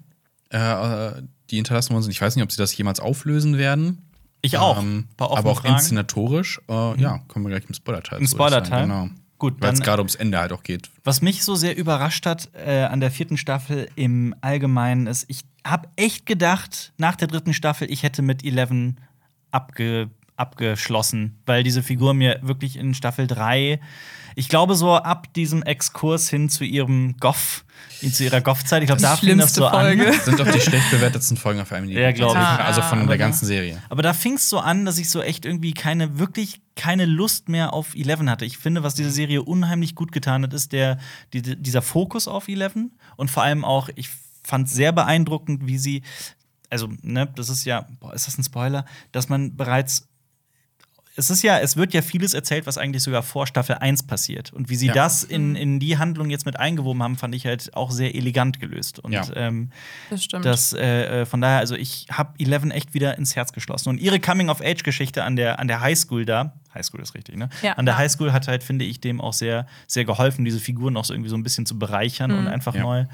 [SPEAKER 2] äh, die hinterlassen worden sind. Ich weiß nicht, ob sie das jemals auflösen werden.
[SPEAKER 1] Ich auch.
[SPEAKER 2] Ähm, aber auch
[SPEAKER 1] Fragen. Mhm.
[SPEAKER 2] inszenatorisch. Äh, Ja, kommen wir gleich im Spoiler-Teil.
[SPEAKER 1] Im Spoiler-Teil?
[SPEAKER 2] Genau.
[SPEAKER 1] Gut,
[SPEAKER 2] Weil es gerade ums Ende halt auch geht.
[SPEAKER 1] Was mich so sehr überrascht hat äh, an der vierten Staffel im Allgemeinen ist, ich habe echt gedacht, nach der dritten Staffel, ich hätte mit Eleven abge abgeschlossen, weil diese Figur mir wirklich in Staffel 3, ich glaube so ab diesem Exkurs hin zu ihrem Goff, zu ihrer Goff-Zeit, ich glaube, da fing das so
[SPEAKER 3] Folge.
[SPEAKER 1] an.
[SPEAKER 2] Das sind doch die schlecht bewertetsten Folgen auf IMDb.
[SPEAKER 1] Ja, glaub ich.
[SPEAKER 2] Also von
[SPEAKER 3] Ah,
[SPEAKER 2] der ganzen Serie.
[SPEAKER 1] Aber da fing es so an, dass ich so echt irgendwie keine, wirklich keine Lust mehr auf Eleven hatte. Ich finde, was diese Serie unheimlich gut getan hat, ist der, die, dieser Fokus auf Eleven. Und vor allem auch, ich fand sehr beeindruckend, wie sie, also, ne, das ist ja, boah, ist das ein Spoiler, dass man bereits es ist ja, es wird ja vieles erzählt, was eigentlich sogar vor Staffel 1 passiert. Und wie sie
[SPEAKER 2] Ja.
[SPEAKER 1] das in, in die Handlung jetzt mit eingewoben haben, fand ich halt auch sehr elegant gelöst. Und
[SPEAKER 2] Ja.
[SPEAKER 1] ähm,
[SPEAKER 3] Das stimmt.
[SPEAKER 1] das, äh, äh, von daher, also ich habe Eleven echt wieder ins Herz geschlossen. Und ihre Coming-of-Age-Geschichte an der, an der Highschool da, Highschool ist richtig, ne?
[SPEAKER 3] Ja.
[SPEAKER 1] An der. Highschool hat halt, finde ich, dem auch sehr, sehr geholfen, diese Figuren auch so irgendwie so ein bisschen zu bereichern und einfach
[SPEAKER 2] Ja.
[SPEAKER 1] neu.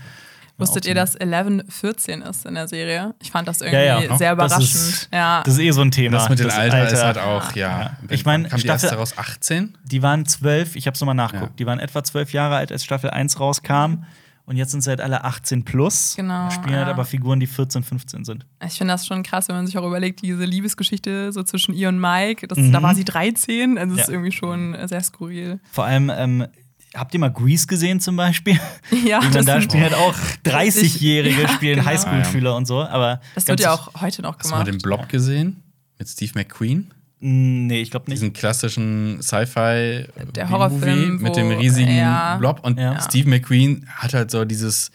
[SPEAKER 3] Wusstet ihr, dass 11 14 ist in der Serie? Ich fand das irgendwie
[SPEAKER 1] Ja, ja.
[SPEAKER 3] sehr
[SPEAKER 1] Das
[SPEAKER 3] überraschend.
[SPEAKER 1] ist,
[SPEAKER 3] ja.
[SPEAKER 1] das ist eh so ein Thema.
[SPEAKER 2] Das mit dem Alter, ist halt auch, ja.
[SPEAKER 1] Ja. Ich meine,
[SPEAKER 2] kam die
[SPEAKER 1] Staffel-
[SPEAKER 2] raus 18?
[SPEAKER 1] Die waren zwölf, ich habe es nochmal nachguckt,
[SPEAKER 2] Ja.
[SPEAKER 1] die waren etwa zwölf Jahre alt, als Staffel 1 rauskam. Und jetzt sind sie halt alle 18 plus.
[SPEAKER 3] Genau,
[SPEAKER 1] Spielen halt
[SPEAKER 3] ja.
[SPEAKER 1] aber Figuren, die 14, 15 sind.
[SPEAKER 3] Ich finde das schon krass, wenn man sich auch überlegt, diese Liebesgeschichte so zwischen ihr und Mike, das,
[SPEAKER 1] Mhm.
[SPEAKER 3] da war sie 13, also das ist
[SPEAKER 1] Ja.
[SPEAKER 3] irgendwie schon sehr skurril.
[SPEAKER 1] Vor allem, ähm, habt ihr mal Grease gesehen zum Beispiel?
[SPEAKER 3] Ja,
[SPEAKER 1] Wie man
[SPEAKER 3] das,
[SPEAKER 1] da spielen halt auch 30-Jährige
[SPEAKER 3] Ja,
[SPEAKER 1] spielen
[SPEAKER 3] genau.
[SPEAKER 1] Highschool-Schüler und so. Aber
[SPEAKER 3] das wird ja auch heute noch
[SPEAKER 2] Hast du mal
[SPEAKER 3] gemacht.
[SPEAKER 2] den Blob gesehen? Mit Steve McQueen?
[SPEAKER 1] Nee, ich glaube nicht.
[SPEAKER 2] Diesen klassischen Sci-Fi
[SPEAKER 3] Der Horrorfilm,
[SPEAKER 2] mit dem riesigen
[SPEAKER 3] ja.
[SPEAKER 2] Blob. Und
[SPEAKER 1] Ja.
[SPEAKER 2] Steve McQueen hat halt so dieses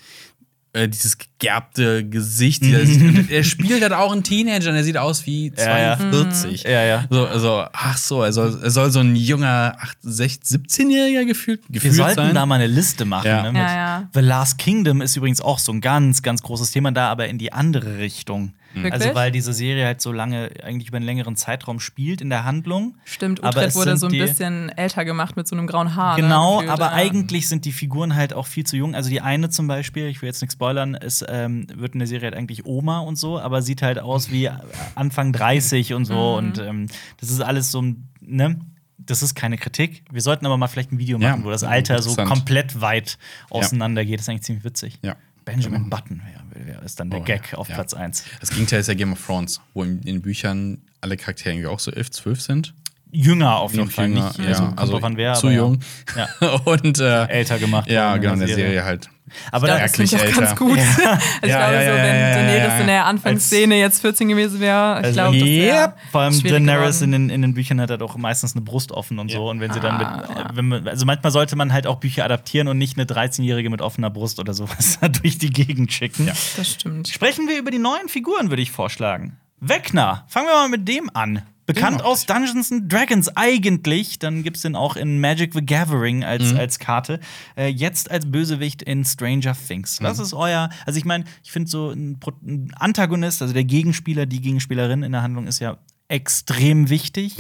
[SPEAKER 2] äh, dieses gegerbte Gesicht.
[SPEAKER 1] Mhm.
[SPEAKER 2] Er spielt halt auch einen Teenager und er sieht aus wie
[SPEAKER 1] Ja, ja.
[SPEAKER 2] 42.
[SPEAKER 1] Ja, ja.
[SPEAKER 2] So, also, ach so, er soll, er soll so ein junger 8, 16, 17-Jähriger gefühlt,
[SPEAKER 1] Wir
[SPEAKER 2] gefühlt
[SPEAKER 1] sollten
[SPEAKER 2] sein.
[SPEAKER 1] da mal eine Liste machen.
[SPEAKER 2] Ja.
[SPEAKER 1] Ne, mit
[SPEAKER 3] Ja, ja.
[SPEAKER 1] The Last Kingdom ist übrigens auch so ein ganz, ganz großes Thema da, aber in die andere Richtung.
[SPEAKER 3] Wirklich?
[SPEAKER 1] Also, weil diese Serie halt so lange, eigentlich über einen längeren Zeitraum spielt in der Handlung.
[SPEAKER 3] Stimmt,
[SPEAKER 1] Aber
[SPEAKER 3] Utrecht
[SPEAKER 1] es
[SPEAKER 3] wurde so ein bisschen älter gemacht mit so einem grauen Haar.
[SPEAKER 1] Genau,
[SPEAKER 3] ne, gefühlt,
[SPEAKER 1] aber
[SPEAKER 3] ja.
[SPEAKER 1] eigentlich sind die Figuren halt auch viel zu jung. Also die eine zum Beispiel, ich will jetzt nichts spoilern, ist, ähm, wird in der Serie halt eigentlich Oma und so, aber sieht halt aus wie Anfang 30 und so. Und ähm, das ist alles so, ein- ne? Das ist keine Kritik. Wir sollten aber mal vielleicht ein Video
[SPEAKER 2] Ja,
[SPEAKER 1] machen, wo das Alter so komplett weit auseinander geht. Das ist eigentlich ziemlich witzig.
[SPEAKER 2] Ja.
[SPEAKER 1] Benjamin Button wär, wär, ist dann der
[SPEAKER 2] Oh,
[SPEAKER 1] Gag
[SPEAKER 2] ja.
[SPEAKER 1] auf. Platz 1.
[SPEAKER 2] Das Gegenteil ist ja Game of Thrones, wo in den Büchern alle Charaktere irgendwie auch so 11, 12 sind.
[SPEAKER 1] Jünger auf jeden
[SPEAKER 2] Noch
[SPEAKER 1] Fall.
[SPEAKER 2] jünger,
[SPEAKER 1] nicht,
[SPEAKER 2] ja.
[SPEAKER 1] also,
[SPEAKER 2] Also
[SPEAKER 1] drauf an wer,
[SPEAKER 2] zu
[SPEAKER 1] aber
[SPEAKER 2] jung.
[SPEAKER 1] Ja.
[SPEAKER 2] Und äh,
[SPEAKER 1] Älter gemacht
[SPEAKER 2] Ja, genau, in
[SPEAKER 1] der Serie.
[SPEAKER 2] Serie halt.
[SPEAKER 1] Aber
[SPEAKER 3] Ja,
[SPEAKER 1] da,
[SPEAKER 3] das klingt doch
[SPEAKER 2] älter.
[SPEAKER 3] ganz gut. Also ich
[SPEAKER 2] Ja,
[SPEAKER 3] glaube,
[SPEAKER 2] ja,
[SPEAKER 3] so,
[SPEAKER 2] ja,
[SPEAKER 3] wenn
[SPEAKER 2] ja, ja,
[SPEAKER 3] Daenerys
[SPEAKER 2] ja.
[SPEAKER 3] in der Anfangsszene jetzt 14 gewesen wäre, ich
[SPEAKER 1] Also,
[SPEAKER 3] glaube, das wäre
[SPEAKER 1] yep. Vor allem Daenerys in den, in den Büchern hat halt auch meistens eine Brust offen und so. Und wenn sie dann mit,
[SPEAKER 3] Ah, ja.
[SPEAKER 1] wenn man, also manchmal sollte man halt auch Bücher adaptieren und nicht eine 13-Jährige mit offener Brust oder sowas durch die Gegend schicken.
[SPEAKER 2] Ja.
[SPEAKER 3] Das stimmt.
[SPEAKER 1] Sprechen wir über die neuen Figuren, würde ich vorschlagen. Wegner, fangen wir mal mit dem an. Bekannt aus Dungeons and Dragons eigentlich. Dann gibt es den auch in Magic the Gathering als, als Karte. Äh, jetzt als Bösewicht in Stranger Things. Was ist euer. Also, ich meine, ich finde so ein, ein Antagonist, also der Gegenspieler, die Gegenspielerin in der Handlung ist ja extrem wichtig,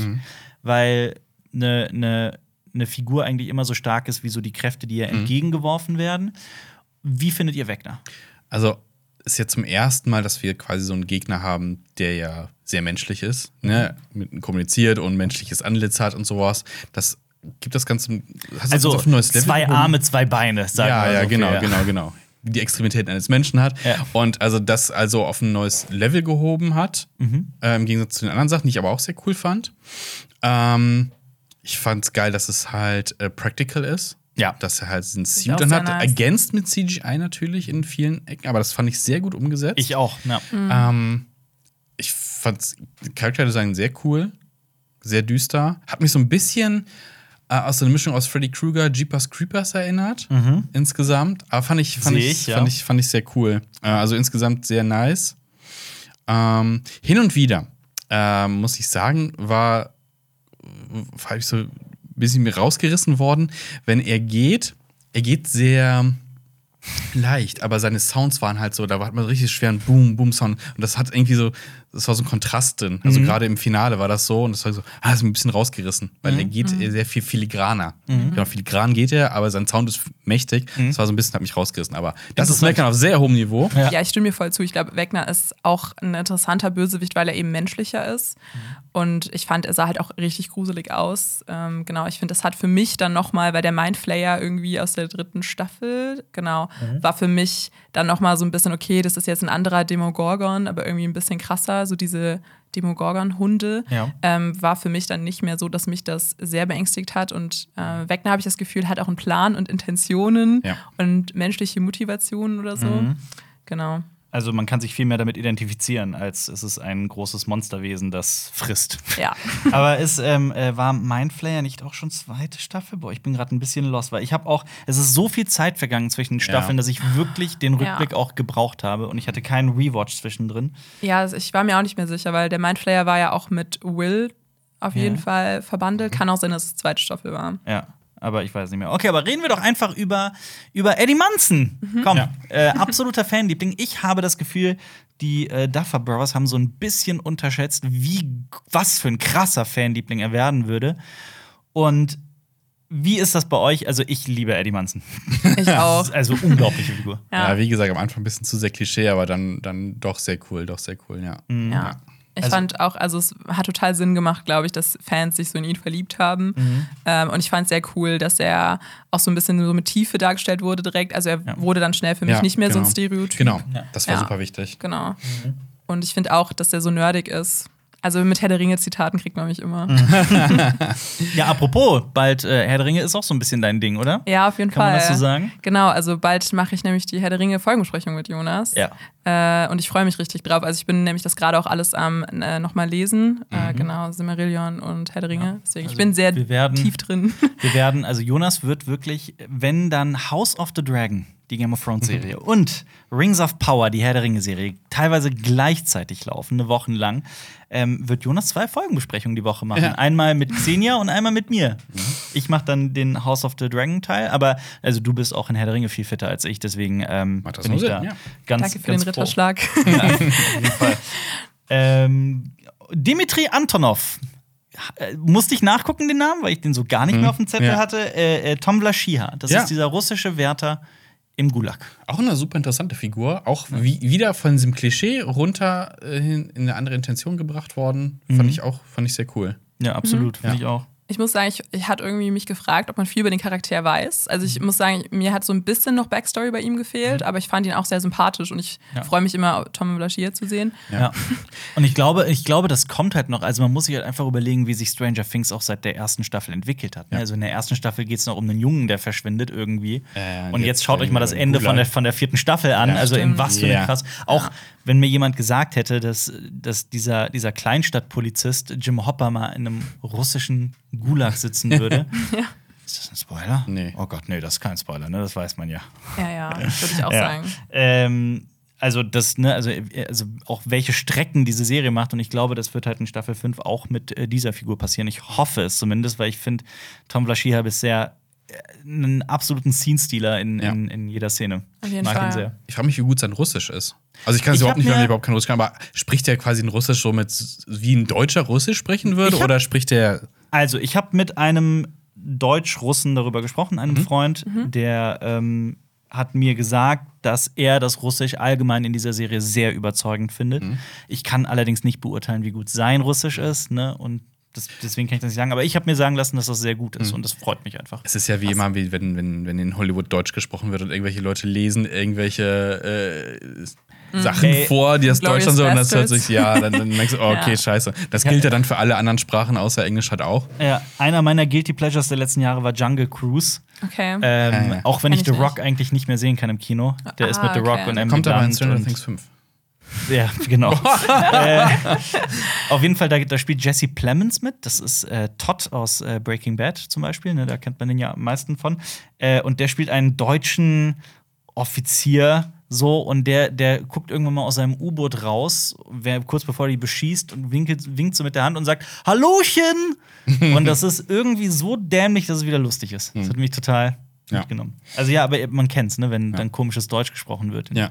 [SPEAKER 1] weil eine ne, ne Figur eigentlich immer so stark ist wie so die Kräfte, die ihr entgegengeworfen werden. Wie findet ihr Wegner?
[SPEAKER 2] Also ist jetzt zum ersten Mal, dass wir quasi so einen Gegner haben, der ja sehr menschlich ist, ne? kommuniziert und ein menschliches Antlitz hat und sowas. Das gibt das Ganze
[SPEAKER 1] Also
[SPEAKER 2] das auf ein neues Level
[SPEAKER 1] zwei? Arme, zwei Beine, sagen
[SPEAKER 2] ja,
[SPEAKER 1] wir
[SPEAKER 2] ja,
[SPEAKER 1] so
[SPEAKER 2] genau,
[SPEAKER 1] viel, ja.
[SPEAKER 2] genau, genau. Die Extremitäten eines Menschen hat.
[SPEAKER 1] Ja.
[SPEAKER 2] Und also das also auf ein neues Level gehoben hat.
[SPEAKER 1] Mhm.
[SPEAKER 2] Äh, Im Gegensatz zu den anderen Sachen, die ich aber auch sehr cool fand. Ähm, ich fand es geil, dass es halt äh, practical ist.
[SPEAKER 1] Ja.
[SPEAKER 2] Dass er halt diesen Suit dann hat.
[SPEAKER 3] nice.
[SPEAKER 2] Ergänzt mit CGI natürlich in vielen Ecken, aber das fand ich sehr gut umgesetzt.
[SPEAKER 1] Ich auch, ja.
[SPEAKER 2] Ähm, ich fand Charakterdesign sehr cool, sehr düster. Hat mich so ein bisschen äh, aus so einer Mischung aus Freddy Krueger, Jeepers Creepers erinnert, insgesamt. Aber fand ich, fand ich,
[SPEAKER 1] ich, ja.
[SPEAKER 2] fand ich, fand ich sehr cool. Äh, also insgesamt sehr nice. Ähm, hin und wieder, ähm, muss ich sagen, war, war ich so bisschen rausgerissen worden, wenn er geht. Er geht sehr leicht, aber seine Sounds waren halt so, da hat man richtig schweren Boom, Boom-Sound. Und das hat irgendwie so, das war so ein Kontrast drin. Also gerade im Finale war das so und das war so, ah, das ist ein bisschen rausgerissen, weil er geht äh, sehr viel filigraner. Genau, filigran geht er, aber sein Sound ist mächtig. Das war so ein bisschen, hat mich rausgerissen. Aber das ist Meckern auf sehr hohem Niveau.
[SPEAKER 1] Ja.
[SPEAKER 3] Ja. ich stimme mir voll zu. Ich glaube, Wegner ist auch ein interessanter Bösewicht, weil er eben menschlicher ist. Und ich fand, er sah halt auch richtig gruselig aus. Ähm, genau, ich finde, das hat für mich dann nochmal, weil der Mindflayer irgendwie aus der dritten Staffel, genau, war für mich dann nochmal so ein bisschen, okay, das ist jetzt ein anderer Demogorgon, aber irgendwie ein bisschen krasser. So diese Demogorgon-Hunde
[SPEAKER 1] Ja.
[SPEAKER 3] ähm, war für mich dann nicht mehr so, dass mich das sehr beängstigt hat. Und äh, Wegner, habe ich das Gefühl, hat auch einen Plan und Intentionen
[SPEAKER 2] Ja.
[SPEAKER 3] und menschliche Motivationen oder so. Genau.
[SPEAKER 1] Also man kann sich viel mehr damit identifizieren, als es ist ein großes Monsterwesen, das frisst.
[SPEAKER 3] Ja.
[SPEAKER 1] Aber ist, ähm, äh, war Mindflayer nicht auch schon zweite Staffel? Boah, ich bin gerade ein bisschen lost, weil ich habe auch, es ist so viel Zeit vergangen zwischen den Staffeln, dass ich wirklich den
[SPEAKER 3] Ja.
[SPEAKER 1] Rückblick auch gebraucht habe und ich hatte keinen Rewatch zwischendrin.
[SPEAKER 3] Ja, also ich war mir auch nicht mehr sicher, weil der Mindflayer war ja auch mit Will auf jeden Fall verbandelt. Kann auch sein, dass es zweite Staffel war.
[SPEAKER 1] Ja, aber ich weiß nicht mehr. Okay, aber reden wir doch einfach über, über Eddie Munson.
[SPEAKER 3] Mhm.
[SPEAKER 1] Komm,
[SPEAKER 2] Ja.
[SPEAKER 1] äh, absoluter Fanliebling. Ich habe das Gefühl, die äh, Duffer Brothers haben so ein bisschen unterschätzt, wie was für ein krasser Fanliebling er werden würde. Und wie ist das bei euch? Also, ich liebe Eddie Munson.
[SPEAKER 3] Ich auch.
[SPEAKER 1] ist also unglaubliche Figur.
[SPEAKER 2] Ja.
[SPEAKER 3] Ja.
[SPEAKER 2] wie gesagt, am Anfang ein bisschen zu sehr Klischee, aber dann, dann doch sehr cool, doch sehr cool, ja.
[SPEAKER 3] Ja. Ich
[SPEAKER 1] Also-
[SPEAKER 3] fand auch, also es hat total Sinn gemacht, glaube ich, dass Fans sich so in ihn verliebt haben.
[SPEAKER 1] Mhm.
[SPEAKER 3] Ähm, und ich fand es sehr cool, dass er auch so ein bisschen so mit Tiefe dargestellt wurde direkt. Also er wurde dann schnell für mich
[SPEAKER 2] Ja,
[SPEAKER 3] nicht mehr so ein
[SPEAKER 2] genau.
[SPEAKER 3] Stereotyp.
[SPEAKER 2] Genau,
[SPEAKER 1] Ja.
[SPEAKER 2] das war
[SPEAKER 3] Ja.
[SPEAKER 2] super wichtig.
[SPEAKER 3] Genau.
[SPEAKER 1] Mhm.
[SPEAKER 3] Und ich finde auch, dass er so nerdig ist. Also mit Herr der Ringe-Zitaten kriegt man mich immer.
[SPEAKER 1] Mhm. Ja, apropos, bald äh, Herr der Ringe ist auch so ein bisschen dein Ding, oder?
[SPEAKER 3] Ja, auf jeden
[SPEAKER 1] Kann
[SPEAKER 3] Fall.
[SPEAKER 1] man das so sagen?
[SPEAKER 3] Genau, also bald mache ich nämlich die Herr der Ringe Folgenbesprechung mit Jonas.
[SPEAKER 1] Ja.
[SPEAKER 3] Äh, und ich freue mich richtig drauf. Also ich bin nämlich das gerade auch alles am äh, nochmal lesen. Äh, genau, Silmarillion und Herr der Ringe. Deswegen, ich
[SPEAKER 1] Mhm. Also
[SPEAKER 3] bin sehr
[SPEAKER 1] wir werden-
[SPEAKER 3] tief drin.
[SPEAKER 1] Wir werden, also Jonas wird wirklich, wenn dann House of the Dragon, die Game of Thrones Serie, und Rings of Power, die Herr der Ringe Serie, teilweise gleichzeitig laufen, eine Woche lang, ähm, wird Jonas zwei Folgenbesprechungen die Woche machen.
[SPEAKER 2] Ja.
[SPEAKER 1] Einmal mit Xenia und einmal mit mir. Ich mache dann den House of the Dragon Teil, aber also du bist auch in Herr der Ringe viel fitter als ich, deswegen ähm,
[SPEAKER 2] Macht das
[SPEAKER 1] bin ich
[SPEAKER 2] Sinn,
[SPEAKER 1] da
[SPEAKER 2] ja.
[SPEAKER 1] ganz,
[SPEAKER 3] Danke für
[SPEAKER 1] ganz
[SPEAKER 3] den. Ritterschlag.
[SPEAKER 1] Ja, auf jeden Fall. ähm, Dimitri Antonov. Äh, Musste ich nachgucken, den Namen, weil ich den so gar nicht mehr auf dem Zettel
[SPEAKER 2] ja.
[SPEAKER 1] hatte. Äh, äh, Tom Vlaschiha. Das
[SPEAKER 2] Ja.
[SPEAKER 1] ist dieser russische Wärter im Gulag.
[SPEAKER 2] Auch eine super interessante Figur. Auch wie, wieder von diesem Klischee runter äh, in eine andere Intention gebracht worden. Fand ich auch fand ich sehr cool.
[SPEAKER 1] Ja, absolut. Finde
[SPEAKER 2] Ja.
[SPEAKER 1] ich auch.
[SPEAKER 3] Ich muss sagen, ich, ich hatte irgendwie mich gefragt, ob man viel über den Charakter weiß. Also ich muss sagen, mir hat so ein bisschen noch Backstory bei ihm gefehlt, aber ich fand ihn auch sehr sympathisch und ich
[SPEAKER 1] Ja.
[SPEAKER 3] freue mich immer, Tom Blaschier zu sehen.
[SPEAKER 1] Ja. Und ich glaube, ich glaube, das kommt halt noch. Also man muss sich halt einfach überlegen, wie sich Stranger Things auch seit der ersten Staffel entwickelt hat. ne? Also in der ersten Staffel geht es noch um einen Jungen, der verschwindet irgendwie.
[SPEAKER 2] Äh, und
[SPEAKER 1] jetzt,
[SPEAKER 2] jetzt
[SPEAKER 1] schaut euch mal das Ende von der, von der vierten Staffel an.
[SPEAKER 2] Ja,
[SPEAKER 1] also in was für eine
[SPEAKER 2] Ja.
[SPEAKER 1] krass. Auch wenn mir jemand gesagt hätte, dass, dass dieser, dieser Kleinstadtpolizist Jim Hopper mal in einem russischen Gulag sitzen würde. Ist das ein Spoiler?
[SPEAKER 2] Nee.
[SPEAKER 1] Oh Gott, nee, das ist kein Spoiler, ne? Das weiß man ja.
[SPEAKER 3] Ja, ja, würde ich auch
[SPEAKER 1] Ja.
[SPEAKER 3] sagen.
[SPEAKER 1] Ähm, also das, ne, also, also auch welche Strecken diese Serie macht. Und ich glaube, das wird halt in Staffel 5 auch mit äh, dieser Figur passieren. Ich hoffe es zumindest, weil ich finde, Tom Vlaschia bisher äh, einen absoluten Scene-Stealer in,
[SPEAKER 2] Ja.
[SPEAKER 1] in, in jeder Szene.
[SPEAKER 3] Auf jeden
[SPEAKER 1] Mag
[SPEAKER 3] Fall.
[SPEAKER 1] ihn sehr.
[SPEAKER 2] Ich frage mich, wie gut sein Russisch ist. Also ich kann es überhaupt nicht, weil
[SPEAKER 1] mir-
[SPEAKER 2] ich überhaupt kein Russisch kann, aber spricht er quasi ein Russisch so mit, wie ein Deutscher Russisch sprechen würde?
[SPEAKER 1] Hab-
[SPEAKER 2] Oder spricht er
[SPEAKER 1] Also, ich habe mit einem Deutsch-Russen darüber gesprochen, einem
[SPEAKER 2] Mhm.
[SPEAKER 1] Freund, der ähm, hat mir gesagt, dass er das Russisch allgemein in dieser Serie sehr überzeugend findet.
[SPEAKER 2] Mhm.
[SPEAKER 1] Ich kann allerdings nicht beurteilen, wie gut sein Russisch ist, ne? Und das, deswegen kann ich das nicht sagen. Aber ich habe mir sagen lassen, dass das sehr gut
[SPEAKER 2] Mhm.
[SPEAKER 1] ist und das freut mich einfach.
[SPEAKER 2] Es ist ja wie immer, wie wenn, wenn, wenn in Hollywood Deutsch gesprochen wird und irgendwelche Leute lesen irgendwelche äh, Sachen
[SPEAKER 1] Ey,
[SPEAKER 2] vor, die das
[SPEAKER 3] Glorious
[SPEAKER 2] Deutsch und so, und das hört sich, ja, dann, dann denkst du, oh, okay,
[SPEAKER 3] Ja.
[SPEAKER 2] scheiße. Das gilt ja dann für alle anderen Sprachen außer Englisch halt auch.
[SPEAKER 1] Ja, einer meiner Guilty Pleasures der letzten Jahre war Jungle Cruise.
[SPEAKER 3] Okay.
[SPEAKER 1] Ähm,
[SPEAKER 2] Ja, ja.
[SPEAKER 1] Auch wenn
[SPEAKER 3] Kenn
[SPEAKER 1] ich
[SPEAKER 3] ich
[SPEAKER 1] The Rock
[SPEAKER 3] nicht.
[SPEAKER 1] eigentlich nicht mehr sehen kann im Kino. Der ist
[SPEAKER 3] Ah,
[SPEAKER 1] mit The Rock
[SPEAKER 3] okay.
[SPEAKER 1] und Emily
[SPEAKER 2] Kommt aber in Stranger Things 5.
[SPEAKER 1] Ja, genau. äh, auf jeden Fall, da, da spielt Jesse Plemons mit. Das ist äh, Todd aus äh, Breaking Bad zum Beispiel. Ne? Da kennt man den ja am meisten von. Äh, und der spielt einen deutschen Offizier. So, und der, der guckt irgendwann mal aus seinem U-Boot raus, wer, kurz bevor er die beschießt und winkelt, winkt so mit der Hand und sagt: Hallochen! und das ist irgendwie so dämlich, dass es wieder lustig ist. Das hat mich total
[SPEAKER 2] Ja.
[SPEAKER 1] mitgenommen. Also, ja, aber man kennt's, ne, wenn dann komisches Deutsch gesprochen wird.
[SPEAKER 2] Ja.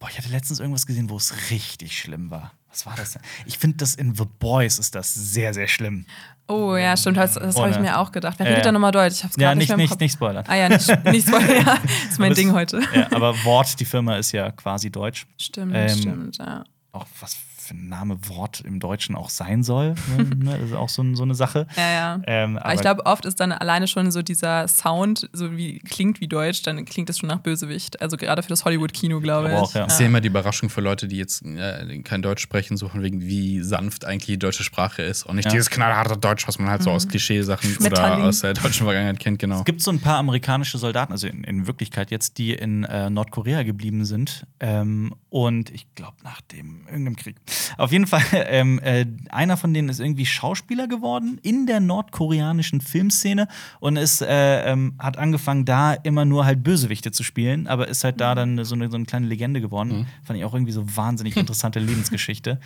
[SPEAKER 1] Boah, ich hatte letztens irgendwas gesehen, wo es richtig schlimm war. Was war das denn? Ich finde, das in The Boys ist das sehr, sehr schlimm.
[SPEAKER 3] oh ja, stimmt. Das, das habe ich mir auch gedacht. Wer
[SPEAKER 1] Äh,
[SPEAKER 3] redet da nochmal Deutsch? Ich hab's
[SPEAKER 1] Ja, nicht, nicht, nicht spoilern.
[SPEAKER 3] Ah ja, nicht, nicht spoilern. Ja, ist mein
[SPEAKER 1] Aber
[SPEAKER 3] Ding heute.
[SPEAKER 1] Ja, aber Wort, die Firma ist ja quasi deutsch.
[SPEAKER 3] Stimmt,
[SPEAKER 1] Ähm,
[SPEAKER 3] stimmt, ja.
[SPEAKER 1] Auch was für ein Name Wort im Deutschen auch sein soll. Ne? Ne, das ist auch so, so eine Sache.
[SPEAKER 3] Ja, ja.
[SPEAKER 1] Ähm,
[SPEAKER 3] Aber ich glaube, oft ist dann alleine schon so dieser Sound, so wie klingt wie Deutsch, dann klingt das schon nach Bösewicht. Also gerade für das Hollywood-Kino, glaube ich.
[SPEAKER 1] Auch, ja.
[SPEAKER 2] Ich sehe immer die Überraschung für Leute, die jetzt äh, kein Deutsch sprechen, so von wegen, wie sanft eigentlich die deutsche Sprache ist. Und nicht
[SPEAKER 1] Ja.
[SPEAKER 2] dieses knallharte Deutsch, was man halt so aus Klischeesachen oder aus der deutschen Vergangenheit kennt, genau.
[SPEAKER 1] Es gibt so ein paar amerikanische Soldaten, also in, in Wirklichkeit jetzt, die in äh, Nordkorea geblieben sind. Ähm, und ich glaube, nach dem irgendeinem Krieg. Auf jeden Fall, ähm, äh, einer von denen ist irgendwie Schauspieler geworden in der nordkoreanischen Filmszene und ist, äh, ähm, hat angefangen, da immer nur halt Bösewichte zu spielen, aber ist halt da dann so eine, so eine kleine Legende geworden. Fand ich auch irgendwie so wahnsinnig interessante Lebensgeschichte.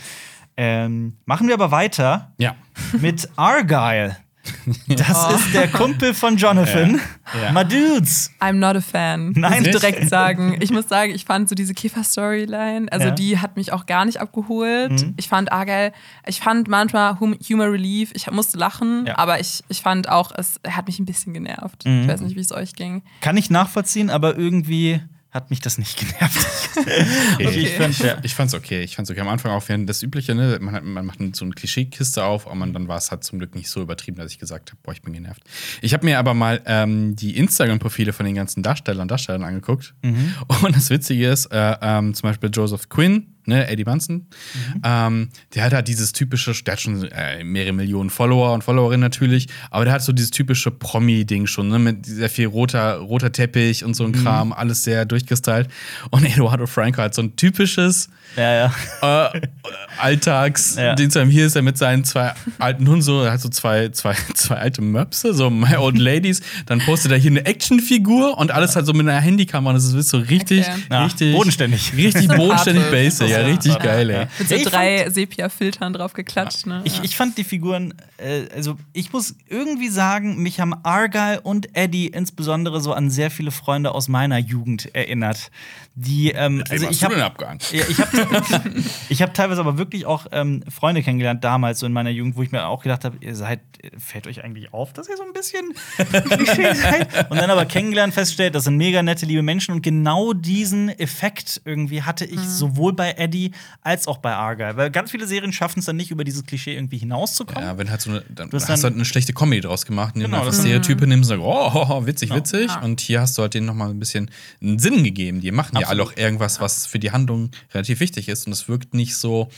[SPEAKER 1] Ähm, machen wir aber weiter
[SPEAKER 2] Ja.
[SPEAKER 1] mit Argyle. Das
[SPEAKER 3] Oh.
[SPEAKER 1] ist der Kumpel von Jonathan.
[SPEAKER 2] Ja.
[SPEAKER 1] My Dudes.
[SPEAKER 3] I'm not a fan.
[SPEAKER 1] Nein,
[SPEAKER 3] muss ich direkt sagen. Ich muss sagen, ich fand so diese Kiffer-Storyline, also
[SPEAKER 1] Ja.
[SPEAKER 3] die hat mich auch gar nicht abgeholt.
[SPEAKER 1] Mhm.
[SPEAKER 3] Ich fand Argyle, ich fand manchmal hum Humor Relief, ich musste lachen,
[SPEAKER 1] Ja.
[SPEAKER 3] aber ich, ich fand auch, es hat mich ein bisschen genervt.
[SPEAKER 1] Mhm.
[SPEAKER 3] Ich weiß nicht, wie es euch ging.
[SPEAKER 1] Kann ich nachvollziehen, aber irgendwie hat mich das nicht genervt.
[SPEAKER 2] Okay.
[SPEAKER 1] Ich fand, ja.
[SPEAKER 2] Ich fand's okay. Ich fand's okay. Am Anfang auch während das Übliche, ne? Man, hat, man macht so eine Klischeekiste auf, aber man, dann war es halt zum Glück nicht so übertrieben, dass ich gesagt habe, boah, ich bin genervt. Ich habe mir aber mal ähm, die Instagram-Profile von den ganzen Darstellern und Darstellern angeguckt. Und das Witzige ist, äh, ähm, zum Beispiel Joseph Quinn, ne, Eddie Munson, ähm, der hat halt dieses typische, der hat schon äh, mehrere Millionen Follower und Followerinnen natürlich, aber der hat so dieses typische Promi-Ding schon, ne, mit sehr viel roter, roter Teppich und so ein Kram, alles sehr durchgestylt. Und Eduardo Franco hat so ein typisches
[SPEAKER 1] ja, ja.
[SPEAKER 2] äh, Alltags,
[SPEAKER 1] Ja.
[SPEAKER 2] den zu einem hier ist er mit seinen zwei alten Hunden so, er hat so zwei, zwei, zwei alte Möpse, so My Old Ladies, dann postet er hier eine Actionfigur und alles halt so mit einer Handykamera und das ist so richtig,
[SPEAKER 3] Okay.
[SPEAKER 1] Ja,
[SPEAKER 2] richtig
[SPEAKER 1] bodenständig.
[SPEAKER 2] Richtig
[SPEAKER 3] Sympathisch.
[SPEAKER 2] bodenständig basic, ja,
[SPEAKER 3] Ja.
[SPEAKER 2] richtig
[SPEAKER 3] Ja.
[SPEAKER 2] geil, ey.
[SPEAKER 1] Ja.
[SPEAKER 3] Mit so drei Sepia-Filtern drauf geklatscht. Ne?
[SPEAKER 1] Ich, ich fand die Figuren, äh, also ich muss irgendwie sagen, mich haben Argyle und Eddie insbesondere so an sehr viele Freunde aus meiner Jugend erinnert. Die, ähm, also ich habe
[SPEAKER 2] abgehangen.
[SPEAKER 1] Ja, ich habe ich hab teilweise aber wirklich auch ähm, Freunde kennengelernt damals so in meiner Jugend, wo ich mir auch gedacht habe, ihr seid, fällt euch eigentlich auf, dass ihr so ein bisschen Klischee seid? Und dann aber kennengelernt feststellt, das sind mega nette, liebe Menschen und genau diesen Effekt irgendwie hatte ich sowohl bei Eddie als auch bei Argyle, weil ganz viele Serien schaffen es dann nicht über dieses Klischee irgendwie hinauszukommen.
[SPEAKER 2] Ja, wenn halt so eine, dann
[SPEAKER 1] Du hast dann-
[SPEAKER 2] halt eine schlechte Comedy draus gemacht, indem
[SPEAKER 1] Genau,
[SPEAKER 2] du einfach Stereotype nimmst und sagst, oh, witzig,
[SPEAKER 1] Genau.
[SPEAKER 2] witzig.
[SPEAKER 3] Ja.
[SPEAKER 2] Und hier hast du halt denen nochmal ein bisschen einen Sinn gegeben. Die machen ja alle
[SPEAKER 1] Absolut.
[SPEAKER 2] auch irgendwas, was für die Handlung relativ wichtig ist. Und es wirkt nicht so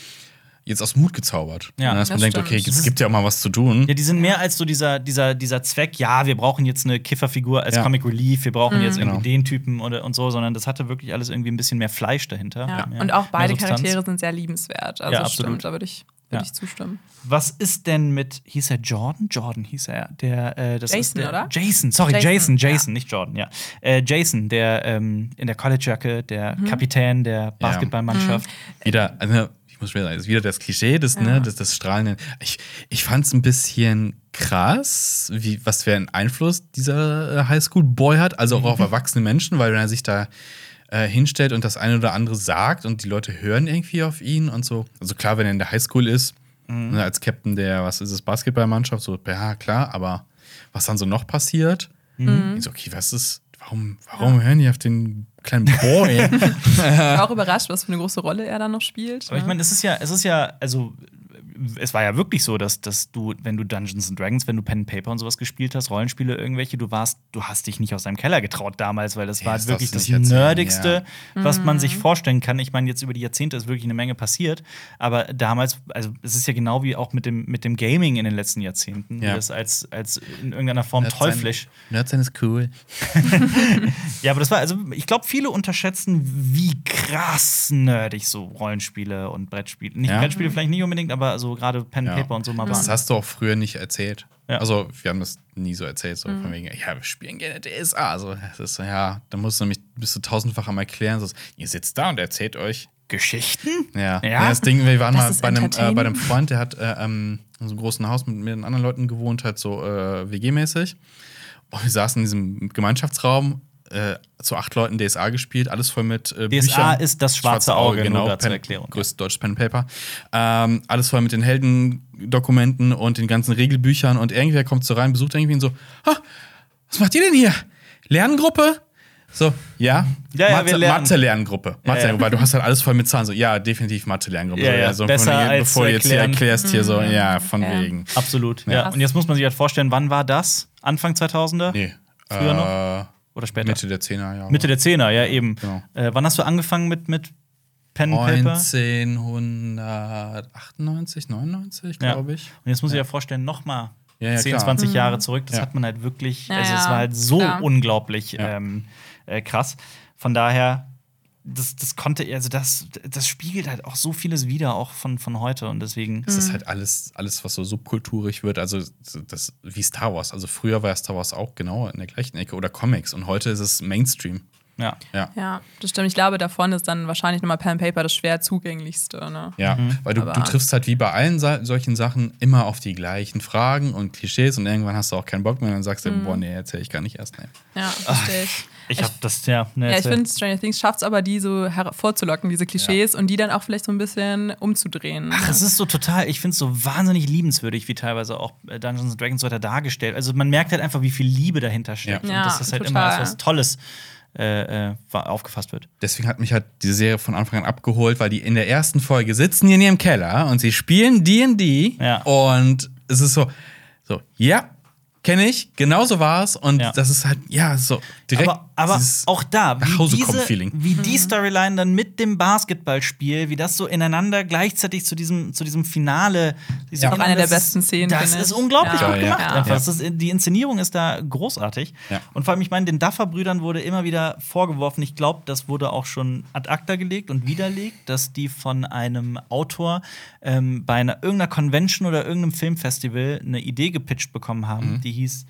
[SPEAKER 2] jetzt aus Mut gezaubert.
[SPEAKER 1] Ja,
[SPEAKER 2] dass man denkt, okay, es gibt ja auch mal was zu tun.
[SPEAKER 1] Ja, die sind mehr als so dieser, dieser, dieser Zweck, ja, wir brauchen jetzt eine Kifferfigur als
[SPEAKER 2] Ja.
[SPEAKER 1] Comic Relief, wir brauchen jetzt irgendwie
[SPEAKER 2] Genau.
[SPEAKER 1] den Typen oder und so, sondern das hatte wirklich alles irgendwie ein bisschen mehr Fleisch dahinter.
[SPEAKER 3] Ja.
[SPEAKER 1] Mehr-
[SPEAKER 3] Und auch beide. Charaktere sind sehr liebenswert. Also
[SPEAKER 1] Ja, absolut.
[SPEAKER 3] stimmt, da würde ich Würde
[SPEAKER 1] Ja.
[SPEAKER 3] ich zustimmen.
[SPEAKER 1] Was ist denn mit, hieß er Jordan? Jordan hieß er. Der, äh, das ist
[SPEAKER 3] Jason,
[SPEAKER 1] der,
[SPEAKER 3] oder?
[SPEAKER 1] Jason, sorry,
[SPEAKER 3] Jason,
[SPEAKER 1] Jason, Jason,
[SPEAKER 3] ja.
[SPEAKER 1] nicht Jordan, ja. Äh, Jason, der ähm, in der College-Jacke, der Kapitän der Basketballmannschaft.
[SPEAKER 2] Wieder, also, ich muss schon wieder sagen, ist wieder das Klischee, das, ne, das, das Strahlende. Ich, ich fand es ein bisschen krass, wie, was für einen Einfluss dieser äh, Highschool-Boy hat, also auch auf erwachsene Menschen, weil wenn er sich da äh, hinstellt und das eine oder andere sagt und die Leute hören irgendwie auf ihn und so. Also klar, wenn er in der Highschool ist, ne, als Captain der, was ist es, Basketballmannschaft, so, ja, klar, aber was dann so noch passiert, ich so, okay, was ist, warum, warum hören die auf den kleinen Boy?
[SPEAKER 3] Ich war auch überrascht, was für eine große Rolle er da noch spielt.
[SPEAKER 1] Aber ich
[SPEAKER 3] ne?
[SPEAKER 1] meine, es ist ja, es ist ja, also es war ja wirklich so, dass, dass du, wenn du Dungeons and Dragons, wenn du Pen and Paper und sowas gespielt hast, Rollenspiele irgendwelche, du warst, du hast dich nicht aus deinem Keller getraut damals, weil das
[SPEAKER 2] Ja,
[SPEAKER 1] war
[SPEAKER 2] das
[SPEAKER 1] wirklich das Nerdigste, was man
[SPEAKER 3] Mhm.
[SPEAKER 1] sich vorstellen kann. Ich meine, jetzt über die Jahrzehnte ist wirklich eine Menge passiert, aber damals, also es ist ja genau wie auch mit dem, mit dem Gaming in den letzten Jahrzehnten,
[SPEAKER 2] Ja.
[SPEAKER 1] wie das als, als in irgendeiner Form
[SPEAKER 2] Nerd
[SPEAKER 1] teuflisch.
[SPEAKER 2] Nerd sein ist cool.
[SPEAKER 1] Ja, aber das war, also ich glaube, viele unterschätzen, wie krass nerdig so Rollenspiele und Brettspiele. Nicht
[SPEAKER 2] Ja.
[SPEAKER 1] Brettspiele vielleicht nicht unbedingt, aber so gerade Pen and
[SPEAKER 2] Ja.
[SPEAKER 1] Paper und so mal
[SPEAKER 2] Das
[SPEAKER 1] waren.
[SPEAKER 2] hast du auch früher nicht erzählt.
[SPEAKER 1] Ja.
[SPEAKER 2] Also, wir haben das nie so erzählt, so von wegen, ja, wir spielen gerne DSA. Also, das ist so, ja, da musst du nämlich, bist du tausendfach am erklären, so, ihr sitzt da und erzählt euch.
[SPEAKER 1] Geschichten?
[SPEAKER 2] Ja.
[SPEAKER 1] Ja?
[SPEAKER 2] ja. Das Ding, wir waren
[SPEAKER 3] Das
[SPEAKER 2] mal bei einem, äh, bei einem Freund, der hat äh, ähm, in so einem großen Haus mit mehreren anderen Leuten gewohnt, halt so äh, WG-mäßig. Und wir saßen in diesem Gemeinschaftsraum, äh, zu acht Leuten DSA gespielt, alles voll mit äh,
[SPEAKER 1] DSA
[SPEAKER 2] Büchern.
[SPEAKER 1] ist das schwarze Auge, nur
[SPEAKER 2] genau.
[SPEAKER 1] da zur
[SPEAKER 2] Pen,
[SPEAKER 1] Erklärung.
[SPEAKER 2] Größtes deutsches Pen Paper. Ähm, alles voll mit den Heldendokumenten und den ganzen Regelbüchern. Und irgendwer kommt so rein, besucht irgendwie und so, was macht ihr denn hier? Lerngruppe? So, ja.
[SPEAKER 1] Ja, ja,
[SPEAKER 2] Mathe,
[SPEAKER 1] wir lernen.
[SPEAKER 2] Mathe-Lerngruppe. Mathe,
[SPEAKER 1] ja.
[SPEAKER 2] weil du hast halt alles voll mit Zahlen. So, ja, definitiv Mathe-Lerngruppe.
[SPEAKER 1] Ja,
[SPEAKER 2] so,
[SPEAKER 1] ja.
[SPEAKER 2] so,
[SPEAKER 1] Besser
[SPEAKER 2] von
[SPEAKER 1] als
[SPEAKER 2] bevor du jetzt hier erklärst, hier so, ja, von
[SPEAKER 3] Ja.
[SPEAKER 2] wegen.
[SPEAKER 1] Absolut. Ja.
[SPEAKER 2] Ja.
[SPEAKER 1] Und jetzt muss man sich halt vorstellen, wann war das? Anfang 2000er?
[SPEAKER 2] Nee.
[SPEAKER 1] Früher
[SPEAKER 2] noch?
[SPEAKER 1] Oder später?
[SPEAKER 2] Mitte der 10er Jahre.
[SPEAKER 1] Mitte der 10er, ja, eben.
[SPEAKER 2] Genau.
[SPEAKER 1] Äh, wann hast du angefangen mit, mit Pen and Paper?
[SPEAKER 2] 1998, 99,
[SPEAKER 1] Ja.
[SPEAKER 2] glaube ich.
[SPEAKER 1] Und jetzt muss ich ja vorstellen, nochmal
[SPEAKER 2] Ja, ja,
[SPEAKER 1] 10,
[SPEAKER 2] klar.
[SPEAKER 1] 20 Jahre zurück. Das
[SPEAKER 2] Ja.
[SPEAKER 1] hat man halt wirklich,
[SPEAKER 3] Ja,
[SPEAKER 1] also es
[SPEAKER 3] ja,
[SPEAKER 1] war halt so unglaublich
[SPEAKER 2] Ja.
[SPEAKER 1] ähm, äh, krass. Von daher, das, das konnte, also das, das spiegelt halt auch so vieles wieder, auch von, von heute. Und deswegen.
[SPEAKER 2] Es ist halt alles, alles, was so subkulturig wird, also das wie Star Wars. Also früher war Star Wars auch genau in der gleichen Ecke oder Comics und heute ist es Mainstream.
[SPEAKER 1] Ja.
[SPEAKER 2] Ja.
[SPEAKER 3] Ja, das stimmt. Ich glaube, davon ist dann wahrscheinlich nochmal Pen and Paper das schwer zugänglichste. Ne?
[SPEAKER 2] Ja, weil du, du triffst halt wie bei allen solchen Sachen immer auf die gleichen Fragen und Klischees und irgendwann hast du auch keinen Bock mehr und dann sagst du, boah, nee, erzähl ich gar nicht erst. Nee.
[SPEAKER 3] Ja, verstehe ich.
[SPEAKER 1] Ich hab das, ja. Ne,
[SPEAKER 3] Ja, ich finde, Stranger Things schafft es aber, die so hervorzulocken, diese Klischees, und die dann auch vielleicht so ein bisschen umzudrehen.
[SPEAKER 1] Ach, es ist so total, ich finde es so wahnsinnig liebenswürdig, wie teilweise auch äh, Dungeons and Dragons so weiter dargestellt. Also man merkt halt einfach, wie viel Liebe dahinter steckt.
[SPEAKER 2] Ja.
[SPEAKER 1] Und
[SPEAKER 3] Ja,
[SPEAKER 1] dass das halt
[SPEAKER 3] total.
[SPEAKER 1] immer was Tolles äh, äh, aufgefasst wird.
[SPEAKER 2] Deswegen hat mich halt diese Serie von Anfang an abgeholt, weil die in der ersten Folge sitzen die in ihrem Keller und sie spielen D&D
[SPEAKER 1] Ja.
[SPEAKER 2] und es ist so, so, ja, kenne ich, genauso war es und
[SPEAKER 1] Ja.
[SPEAKER 2] das ist halt, ja, so direkt
[SPEAKER 1] aber, aber auch da, wie, diese, wie die Storyline dann mit dem Basketballspiel, wie das so ineinander gleichzeitig zu diesem, zu diesem Finale. Diese
[SPEAKER 2] Ja.
[SPEAKER 3] Auch eine der
[SPEAKER 1] das ist-
[SPEAKER 3] besten Szenen,
[SPEAKER 1] Das ist
[SPEAKER 3] ich.
[SPEAKER 1] unglaublich
[SPEAKER 3] Ja.
[SPEAKER 1] gut gemacht.
[SPEAKER 3] ja.
[SPEAKER 1] Einfach. Ist, die Inszenierung ist da großartig.
[SPEAKER 2] Ja.
[SPEAKER 1] Und vor allem, ich meine, den Duffer-Brüdern wurde immer wieder vorgeworfen, ich glaube, das wurde auch schon ad acta gelegt und widerlegt, dass die von einem Autor ähm, bei einer, irgendeiner Convention oder irgendeinem Filmfestival eine Idee gepitcht bekommen haben,
[SPEAKER 2] Mhm.
[SPEAKER 1] die hieß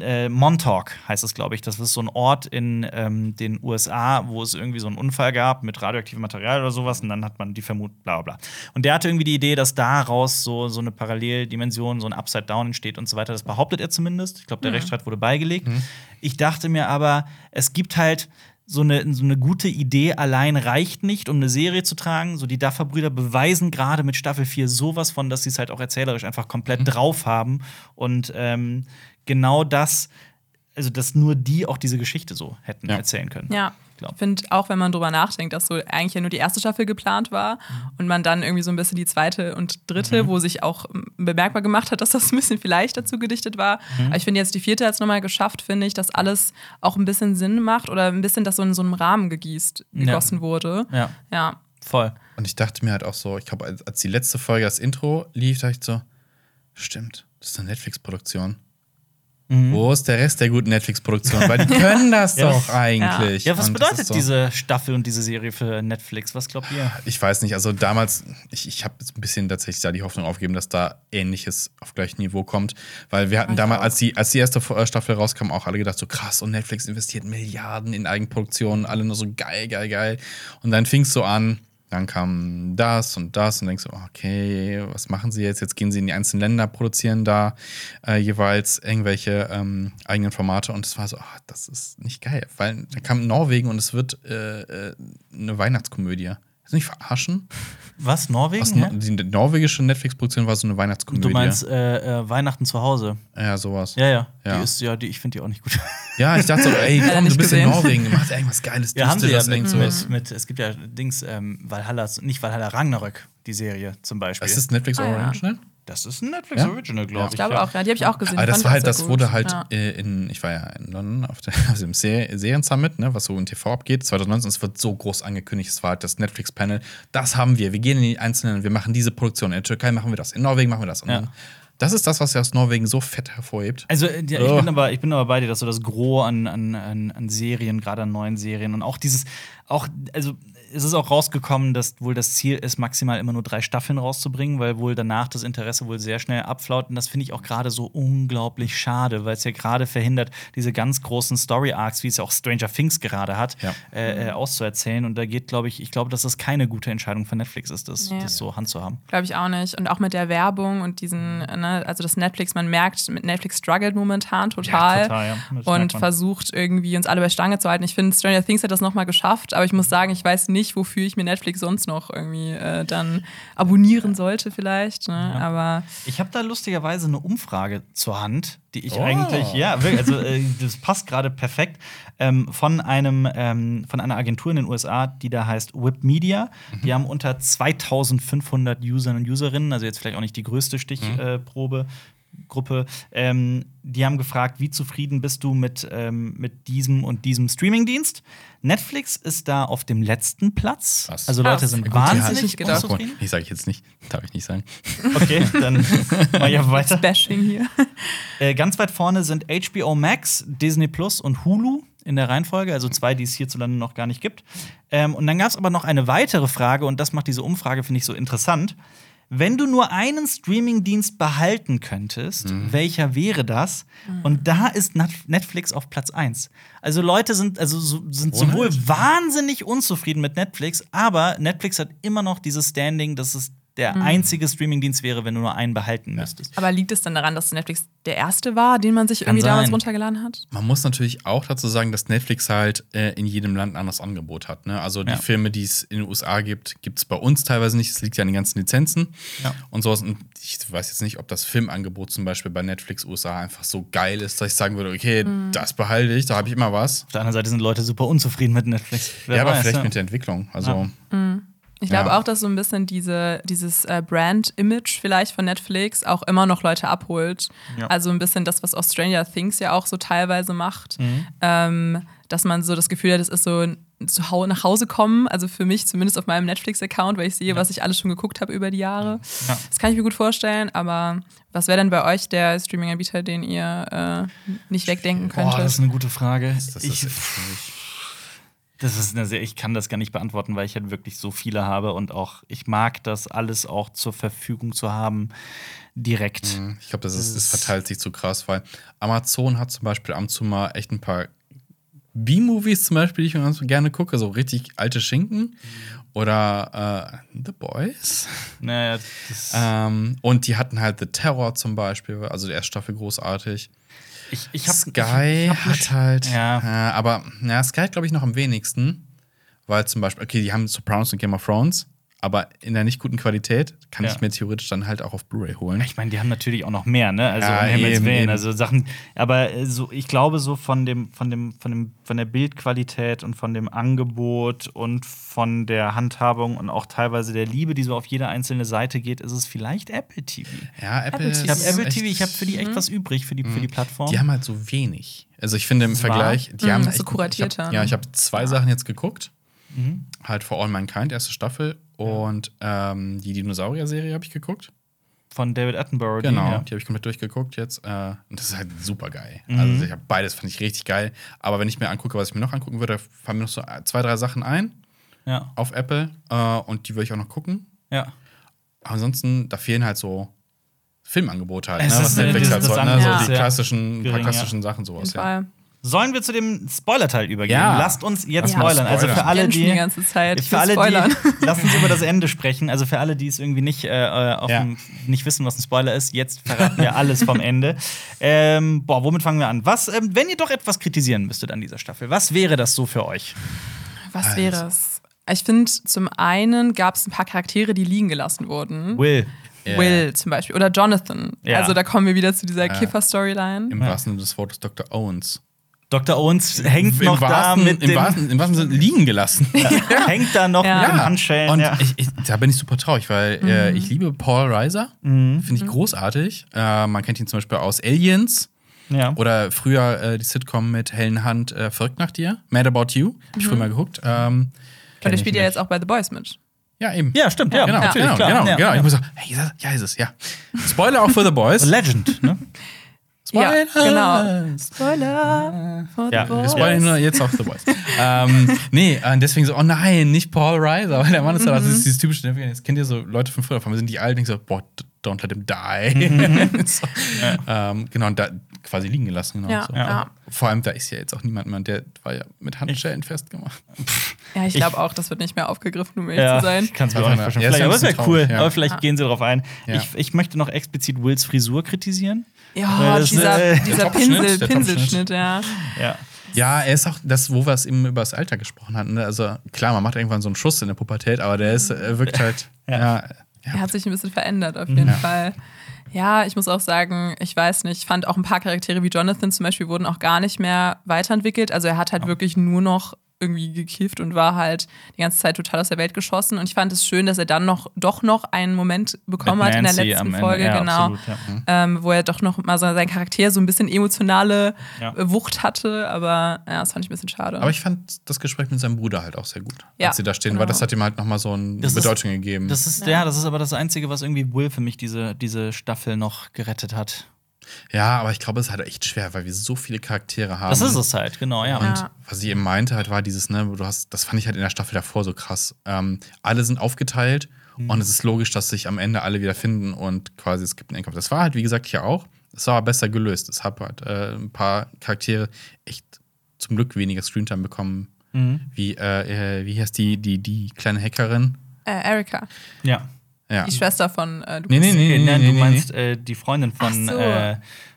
[SPEAKER 1] äh, Montauk heißt es, glaube ich. Das ist so ein Ort in ähm, den USA, wo es irgendwie so einen Unfall gab mit radioaktivem Material oder sowas. Und dann hat man die vermutet, bla bla bla. Und der hatte irgendwie die Idee, dass daraus so, so eine Paralleldimension, so ein Upside Down entsteht und so weiter. Das behauptet er zumindest. Ich glaube, der Rechtsstreit wurde beigelegt. Ich dachte mir aber, es gibt halt so eine, so eine gute Idee allein reicht nicht, um eine Serie zu tragen. So die Duffer-Brüder beweisen gerade mit Staffel 4 sowas von, dass sie es halt auch erzählerisch einfach komplett drauf haben. Und ähm, genau das, also dass nur die auch diese Geschichte so hätten
[SPEAKER 2] Ja.
[SPEAKER 1] erzählen können.
[SPEAKER 3] Ja. Ich finde auch, wenn man drüber nachdenkt, dass so eigentlich ja nur die erste Staffel geplant war und man dann irgendwie so ein bisschen die zweite und dritte, wo sich auch bemerkbar gemacht hat, dass das ein bisschen vielleicht dazu gedichtet war. Aber ich finde jetzt die vierte hat es nochmal geschafft, finde ich, dass alles auch ein bisschen Sinn macht oder ein bisschen, dass so in so einem Rahmen gegießt,
[SPEAKER 1] Ja.
[SPEAKER 3] gegossen wurde.
[SPEAKER 1] Ja,
[SPEAKER 3] Ja.
[SPEAKER 1] voll.
[SPEAKER 2] Und ich dachte mir halt auch so, ich glaube, als, als die letzte Folge das Intro lief, dachte ich so, stimmt, das ist eine Netflix-Produktion. Wo ist der Rest der guten Netflix-Produktion? Weil die können das doch eigentlich.
[SPEAKER 1] Ja, was
[SPEAKER 2] Und
[SPEAKER 1] bedeutet
[SPEAKER 2] so-
[SPEAKER 1] diese Staffel und diese Serie für Netflix? Was glaubt ihr?
[SPEAKER 2] Ich weiß nicht, also damals, ich, ich habe jetzt ein bisschen tatsächlich da die Hoffnung aufgegeben, dass da Ähnliches auf gleichem Niveau kommt. Weil wir hatten damals, als die, als die erste äh, Staffel rauskam, auch alle gedacht, so krass, und Netflix investiert Milliarden in Eigenproduktionen, alle nur so geil, geil, geil. Und dann fing es so an, dann kam das und das und denkst so, okay, was machen sie jetzt? Jetzt gehen sie in die einzelnen Länder, produzieren da äh, jeweils irgendwelche ähm, eigenen Formate und es war so, ah, das ist nicht geil, weil da kam Norwegen und es wird äh, äh, eine Weihnachtskomödie. Du mich verarschen?
[SPEAKER 1] Was, Norwegen?
[SPEAKER 2] Was, no die norwegische Netflix-Produktion war so eine Weihnachtskomödie.
[SPEAKER 1] Du meinst äh, äh, Weihnachten zu Hause?
[SPEAKER 2] ja, sowas.
[SPEAKER 1] Ja, ja.
[SPEAKER 2] Ja.
[SPEAKER 1] Die ist, ja, die, ich finde die auch nicht gut.
[SPEAKER 2] Ja, ich dachte so, ey, komm, du
[SPEAKER 3] nicht
[SPEAKER 2] bist in
[SPEAKER 3] gesehen.
[SPEAKER 2] Norwegen, mach irgendwas Geiles,
[SPEAKER 1] Ja, haben sie ja mit, mit, mit, es gibt ja Dings, ähm, Valhalla, nicht Valhalla Ragnarök, die Serie zum Beispiel.
[SPEAKER 2] Das ist Netflix
[SPEAKER 3] Ah, ja.
[SPEAKER 1] Das ist ein Netflix
[SPEAKER 2] Ja?
[SPEAKER 1] Original, glaube ich.
[SPEAKER 3] Ich glaube
[SPEAKER 1] ja.
[SPEAKER 3] auch, ja, die habe ich auch gesehen.
[SPEAKER 2] Aber das war
[SPEAKER 3] ich
[SPEAKER 2] halt, das wurde halt
[SPEAKER 3] Ja.
[SPEAKER 2] äh, in, ich war ja in London auf, der, auf dem Se Serien-Summit, ne, was so im TV abgeht, 2019, es wird so groß angekündigt, es war halt das Netflix-Panel, das haben wir, wir gehen in die einzelnen, wir machen diese Produktion, in der Türkei machen wir das, in Norwegen machen wir das. Und
[SPEAKER 1] Ja.
[SPEAKER 2] dann, das ist das, was ja aus Norwegen so fett hervorhebt.
[SPEAKER 1] Also äh, ja, ich,
[SPEAKER 2] Oh.
[SPEAKER 1] bin aber, ich bin aber bei dir, dass so das Gros an, an, an, an Serien, gerade an neuen Serien und auch dieses, auch, also es ist auch rausgekommen, dass wohl das Ziel ist, maximal immer nur drei Staffeln rauszubringen, weil wohl danach das Interesse wohl sehr schnell abflaut. Und das finde ich auch gerade so unglaublich schade, weil es ja gerade verhindert, diese ganz großen Story-Arcs, wie es ja auch Stranger Things gerade hat,
[SPEAKER 2] Ja.
[SPEAKER 1] äh, äh, auszuerzählen. Und da geht, glaube ich, ich glaube, dass das keine gute Entscheidung von Netflix ist, das,
[SPEAKER 3] Nee.
[SPEAKER 1] das so handzuhaben.
[SPEAKER 3] Glaube ich auch nicht. Und auch mit der Werbung und diesen, ne, also das Netflix, man merkt, mit Netflix struggelt momentan total.
[SPEAKER 1] total, ja. Das merkt
[SPEAKER 3] Und versucht irgendwie uns alle bei Stange zu halten. Ich finde, Stranger Things hat das nochmal geschafft, aber ich muss sagen, ich weiß nicht, wofür ich mir Netflix sonst noch irgendwie äh, dann abonnieren sollte, vielleicht. Ne? Aber
[SPEAKER 1] Ich habe da lustigerweise eine Umfrage zur Hand, die ich
[SPEAKER 2] Oh.
[SPEAKER 1] eigentlich, ja, wirklich, also äh, das passt gerade perfekt, ähm, von einem ähm, von einer Agentur in den USA, die da heißt Whip Media. Die haben unter 2500 Usern und Userinnen, also jetzt vielleicht auch nicht die größte Stichprobe. Gruppe, ähm, die haben gefragt, wie zufrieden bist du mit, ähm, mit diesem und diesem Streamingdienst? Netflix ist da auf dem letzten Platz.
[SPEAKER 2] Was?
[SPEAKER 1] Also Leute
[SPEAKER 3] Krass.
[SPEAKER 1] sind
[SPEAKER 3] Gut,
[SPEAKER 1] wahnsinnig
[SPEAKER 3] nicht gedacht.
[SPEAKER 1] unzufrieden.
[SPEAKER 2] Ich sage jetzt nicht, darf ich nicht sagen.
[SPEAKER 1] Okay, dann ich einfach weiter.
[SPEAKER 3] Bashing hier.
[SPEAKER 1] Äh, ganz weit vorne sind HBO Max, Disney Plus und Hulu in der Reihenfolge, also zwei, die es hierzulande noch gar nicht gibt. Ähm, und dann gab es aber noch eine weitere Frage, und das macht diese Umfrage, finde ich, so interessant. Wenn du nur einen Streamingdienst behalten könntest, welcher wäre das? Und da ist Netflix auf Platz 1. Also Leute sind, also so, sind sowohl wahnsinnig unzufrieden mit Netflix, aber Netflix hat immer noch dieses Standing, dass es der einzige Streamingdienst wäre, wenn du nur einen behalten müsstest.
[SPEAKER 3] Aber liegt es dann daran, dass Netflix der erste war, den man sich
[SPEAKER 1] Kann
[SPEAKER 3] irgendwie damals
[SPEAKER 1] sein.
[SPEAKER 3] runtergeladen hat?
[SPEAKER 2] Man muss natürlich auch dazu sagen, dass Netflix halt äh, in jedem Land ein anderes Angebot hat. Ne? Also die
[SPEAKER 1] Ja.
[SPEAKER 2] Filme, die es in den USA gibt, gibt es bei uns teilweise nicht. Es liegt ja an den ganzen Lizenzen
[SPEAKER 1] Ja.
[SPEAKER 2] und sowas. Und ich weiß jetzt nicht, ob das Filmangebot zum Beispiel bei Netflix USA einfach so geil ist, dass ich sagen würde, okay, das behalte ich, da habe ich immer was.
[SPEAKER 1] Auf der anderen Seite sind Leute super unzufrieden mit Netflix. Wer
[SPEAKER 2] ja, aber
[SPEAKER 1] weiß,
[SPEAKER 2] vielleicht
[SPEAKER 1] ja.
[SPEAKER 2] mit der Entwicklung. Also
[SPEAKER 3] Ich glaube
[SPEAKER 2] Ja.
[SPEAKER 3] auch, dass so ein bisschen diese, dieses äh, Brand-Image vielleicht von Netflix auch immer noch Leute abholt.
[SPEAKER 1] Ja.
[SPEAKER 3] Also ein bisschen das, was auch Stranger Things ja auch so teilweise macht.
[SPEAKER 1] Mhm.
[SPEAKER 3] Ähm, dass man so das Gefühl hat, es ist so ein zu Hau nach Hause kommen, also für mich zumindest auf meinem Netflix-Account, weil ich sehe, was ich alles schon geguckt habe über die Jahre.
[SPEAKER 1] Ja.
[SPEAKER 3] Das kann ich mir gut vorstellen, aber was wäre denn bei euch der Streaming-Anbieter, den ihr äh, nicht wegdenken
[SPEAKER 1] Boah,
[SPEAKER 3] könntet?
[SPEAKER 1] das ist eine gute Frage.
[SPEAKER 2] das ist
[SPEAKER 1] ich,
[SPEAKER 2] schwierig.
[SPEAKER 1] Das ist eine sehr, ich kann das gar nicht beantworten, weil ich halt wirklich so viele habe und auch ich mag das alles auch zur Verfügung zu haben direkt.
[SPEAKER 2] Mhm. Ich glaube, das, ist, das verteilt sich zu krass, weil Amazon hat zum Beispiel ab und zu mal echt ein paar B-Movies zum Beispiel, die ich ganz gerne gucke, so richtig alte Schinken. Oder äh, The Boys.
[SPEAKER 1] Naja,
[SPEAKER 2] Ähm, und die hatten halt The Terror zum Beispiel, also die erste Staffel großartig.
[SPEAKER 1] Ich, ich hab,
[SPEAKER 2] Sky
[SPEAKER 1] ich, hab
[SPEAKER 2] hat halt,
[SPEAKER 1] Ja.
[SPEAKER 2] äh, aber ja, Sky hat glaube ich noch am wenigsten, weil zum Beispiel, okay, die haben Sopranos und Game of Thrones, aber in der nicht guten Qualität kann
[SPEAKER 1] Ja.
[SPEAKER 2] ich mir theoretisch dann halt auch auf Blu-ray holen.
[SPEAKER 1] Ich meine, die haben natürlich auch noch mehr, ne? Also
[SPEAKER 2] Ja,
[SPEAKER 1] um Himmels Willen. Also Sachen, aber äh, so, ich glaube, so von dem, von dem, von dem, von der Bildqualität und von dem Angebot und von der Handhabung und auch teilweise der Liebe, die so auf jede einzelne Seite geht, ist es vielleicht Apple TV.
[SPEAKER 2] Ja, Apple,
[SPEAKER 3] Apple
[SPEAKER 1] Ich habe Apple TV, ich habe für die echt was übrig, für die, für die Plattform.
[SPEAKER 2] Die haben halt so wenig. Also ich finde im Vergleich, die
[SPEAKER 3] Mhm,
[SPEAKER 2] haben
[SPEAKER 3] so
[SPEAKER 2] echt-
[SPEAKER 3] kuratierter,
[SPEAKER 2] Ich hab,
[SPEAKER 3] ne?
[SPEAKER 2] ja, ich habe zwei Sachen jetzt geguckt.
[SPEAKER 1] Mhm.
[SPEAKER 2] Halt For All Mankind, erste Staffel. Und ähm, die Dinosaurier-Serie habe ich geguckt.
[SPEAKER 1] von David Attenborough. die,
[SPEAKER 2] Genau,
[SPEAKER 1] ja.
[SPEAKER 2] die habe ich komplett durchgeguckt jetzt. Äh, und das ist halt super geil.
[SPEAKER 1] Mhm.
[SPEAKER 2] Also ich habe beides, fand ich richtig geil. Aber wenn ich mir angucke, was ich mir noch angucken würde, fallen mir noch so zwei, drei Sachen ein
[SPEAKER 1] Ja,
[SPEAKER 2] auf Apple. Äh, und die würde ich auch noch gucken.
[SPEAKER 1] ja.
[SPEAKER 2] Aber ansonsten, da fehlen halt so Filmangebote halt,
[SPEAKER 1] Es
[SPEAKER 2] ne?
[SPEAKER 1] ist,
[SPEAKER 2] was
[SPEAKER 1] äh,
[SPEAKER 2] Netflix
[SPEAKER 1] das-
[SPEAKER 2] halt so, ne? So die klassischen,
[SPEAKER 1] gering,
[SPEAKER 2] paar
[SPEAKER 1] ja.
[SPEAKER 2] klassischen Sachen sowas. Ja.
[SPEAKER 1] Sollen wir zu dem Spoiler-Teil übergehen?
[SPEAKER 2] Ja.
[SPEAKER 1] Lasst uns jetzt spoilern. Also für alle, die,
[SPEAKER 3] die ganze Zeit
[SPEAKER 1] für alle,
[SPEAKER 3] spoilern.
[SPEAKER 1] die, lasst uns über das Ende sprechen. Also für alle, die es irgendwie nicht, äh, auf
[SPEAKER 2] Ja.
[SPEAKER 1] dem, nicht wissen, was ein Spoiler ist, jetzt verraten wir alles vom Ende. Ähm, boah, womit fangen wir an? Was, ähm, wenn ihr doch etwas kritisieren müsstet an dieser Staffel, was wäre das so für euch?
[SPEAKER 3] Was
[SPEAKER 2] Also.
[SPEAKER 3] wäre es? Ich finde, zum einen gab es ein paar Charaktere, die liegen gelassen wurden.
[SPEAKER 1] Will.
[SPEAKER 2] Ja.
[SPEAKER 3] Will zum Beispiel. Oder Jonathan.
[SPEAKER 1] Ja.
[SPEAKER 3] Also da kommen wir wieder zu dieser Kiffer-Storyline.
[SPEAKER 2] Im wahrsten Sinne des Wortes Dr. Owens.
[SPEAKER 1] Dr. Owens hängt
[SPEAKER 2] Im
[SPEAKER 1] noch da
[SPEAKER 2] wahrsten,
[SPEAKER 1] mit
[SPEAKER 2] im, wahrsten, Im wahrsten Sinne liegen gelassen.
[SPEAKER 1] hängt da noch
[SPEAKER 3] Ja.
[SPEAKER 1] mit den Handschellen.
[SPEAKER 2] Und
[SPEAKER 1] ja.
[SPEAKER 2] ich, ich, da bin ich super traurig, weil äh, ich liebe Paul Reiser. Finde ich großartig. Äh, man kennt ihn zum Beispiel aus Aliens.
[SPEAKER 1] ja.
[SPEAKER 2] Oder früher äh, die Sitcom mit Helen Hunt, äh, Verrückt nach dir. Mad About You. Hab ich früher mal geguckt. Ähm,
[SPEAKER 3] Und er
[SPEAKER 2] ich
[SPEAKER 3] spielt ja jetzt auch bei The Boys mit.
[SPEAKER 2] ja, eben.
[SPEAKER 1] ja, stimmt, ja,
[SPEAKER 2] Genau,
[SPEAKER 1] natürlich,
[SPEAKER 2] genau,
[SPEAKER 1] klar.
[SPEAKER 2] genau,
[SPEAKER 1] ja,
[SPEAKER 2] genau.
[SPEAKER 1] Ja.
[SPEAKER 2] Ich muss sagen, hey, ja, ja, ist es, ja. Spoiler auch für The Boys.
[SPEAKER 1] Legend, ne?
[SPEAKER 3] Ja,
[SPEAKER 2] Spoiler.
[SPEAKER 3] genau. Spoiler. for the
[SPEAKER 1] Ja,
[SPEAKER 3] boys.
[SPEAKER 2] Wir spoilern nur jetzt auf The Voice. ähm, nee, äh, deswegen so, oh nein, nicht Paul Reiser, weil der Mann ist ja, das ist dieses typische, jetzt kennt ihr so Leute von früher, von wir sind die alt, und ich so, boah, don't let him die. so, ähm, genau, und da quasi liegen gelassen. Genau,
[SPEAKER 3] Ja,
[SPEAKER 2] so.
[SPEAKER 3] ja.
[SPEAKER 2] Vor allem, da ist ja jetzt auch niemand mehr, der war ja mit Handschellen festgemacht.
[SPEAKER 3] Ja, ich
[SPEAKER 1] Ich-
[SPEAKER 3] glaube auch, das wird nicht mehr aufgegriffen, um ehrlich zu sein.
[SPEAKER 1] Ich kann es mir auch nicht
[SPEAKER 2] Ja,
[SPEAKER 1] vorstellen.
[SPEAKER 2] ja
[SPEAKER 1] aber es wäre cool.
[SPEAKER 2] ja.
[SPEAKER 1] Aber vielleicht gehen sie darauf ein.
[SPEAKER 2] Ja.
[SPEAKER 1] Ich, ich möchte noch explizit Wills Frisur kritisieren.
[SPEAKER 3] Ja, dieser,
[SPEAKER 1] äh,
[SPEAKER 3] dieser Pinsel, Pinselschnitt, ja.
[SPEAKER 1] Ja.
[SPEAKER 2] Ja, er ist auch das, wo wir es eben über das Alter gesprochen hatten. Ne? Also klar, man macht irgendwann so einen Schuss in der Pubertät, aber der ist, äh, wirkt halt, ja. ja,
[SPEAKER 3] Er hat sich ein bisschen verändert, auf jeden
[SPEAKER 2] Ja.
[SPEAKER 3] Fall. Ja, ich muss auch sagen, ich weiß nicht, ich fand auch ein paar Charaktere wie Jonathan zum Beispiel wurden auch gar nicht mehr weiterentwickelt. Also er hat halt wirklich nur noch irgendwie gekifft und war halt die ganze Zeit total aus der Welt geschossen. Und ich fand es schön, dass er dann noch doch noch einen Moment bekommen
[SPEAKER 1] Mit
[SPEAKER 3] hat in der
[SPEAKER 1] Nancy
[SPEAKER 3] letzten. Folge,
[SPEAKER 1] Ja,
[SPEAKER 3] genau.
[SPEAKER 1] absolut, ja. Mhm.
[SPEAKER 3] Ähm, wo er doch noch mal so sein Charakter so ein bisschen emotionale
[SPEAKER 1] Ja.
[SPEAKER 3] Wucht hatte. Aber ja, das fand ich ein bisschen schade.
[SPEAKER 2] Aber ich fand das Gespräch mit seinem Bruder halt auch sehr gut,
[SPEAKER 3] Ja,
[SPEAKER 2] als sie da stehen,
[SPEAKER 3] genau.
[SPEAKER 2] weil das hat ihm halt nochmal so eine
[SPEAKER 1] Das ist-
[SPEAKER 2] Bedeutung gegeben.
[SPEAKER 1] Das ist, ja. das ist aber das Einzige, was irgendwie Will für mich diese, diese Staffel noch gerettet hat.
[SPEAKER 2] Ja, aber ich glaube, es ist halt echt schwer, weil wir so viele Charaktere haben.
[SPEAKER 1] Das ist es halt, genau, ja.
[SPEAKER 2] Und
[SPEAKER 3] Ja.
[SPEAKER 2] was sie eben meinte, halt, war dieses, ne, du hast, das fand ich halt in der Staffel davor so krass. Ähm, alle sind aufgeteilt
[SPEAKER 1] Mhm.
[SPEAKER 2] und es ist logisch, dass sich am Ende alle wieder finden und quasi es gibt einen Endkampf. Das war halt, wie gesagt, hier auch. Es war aber besser gelöst. Es hat halt äh, ein paar Charaktere echt zum Glück weniger Screentime bekommen.
[SPEAKER 1] Mhm.
[SPEAKER 2] Wie, äh, äh, wie heißt die, die, die kleine Hackerin?
[SPEAKER 3] äh, Erika,
[SPEAKER 1] Ja.
[SPEAKER 2] Ja.
[SPEAKER 3] die Schwester von äh,
[SPEAKER 2] Nee, nee, nee, nee,
[SPEAKER 1] du
[SPEAKER 2] nee,
[SPEAKER 1] meinst äh, die Freundin von,
[SPEAKER 3] so.
[SPEAKER 1] äh,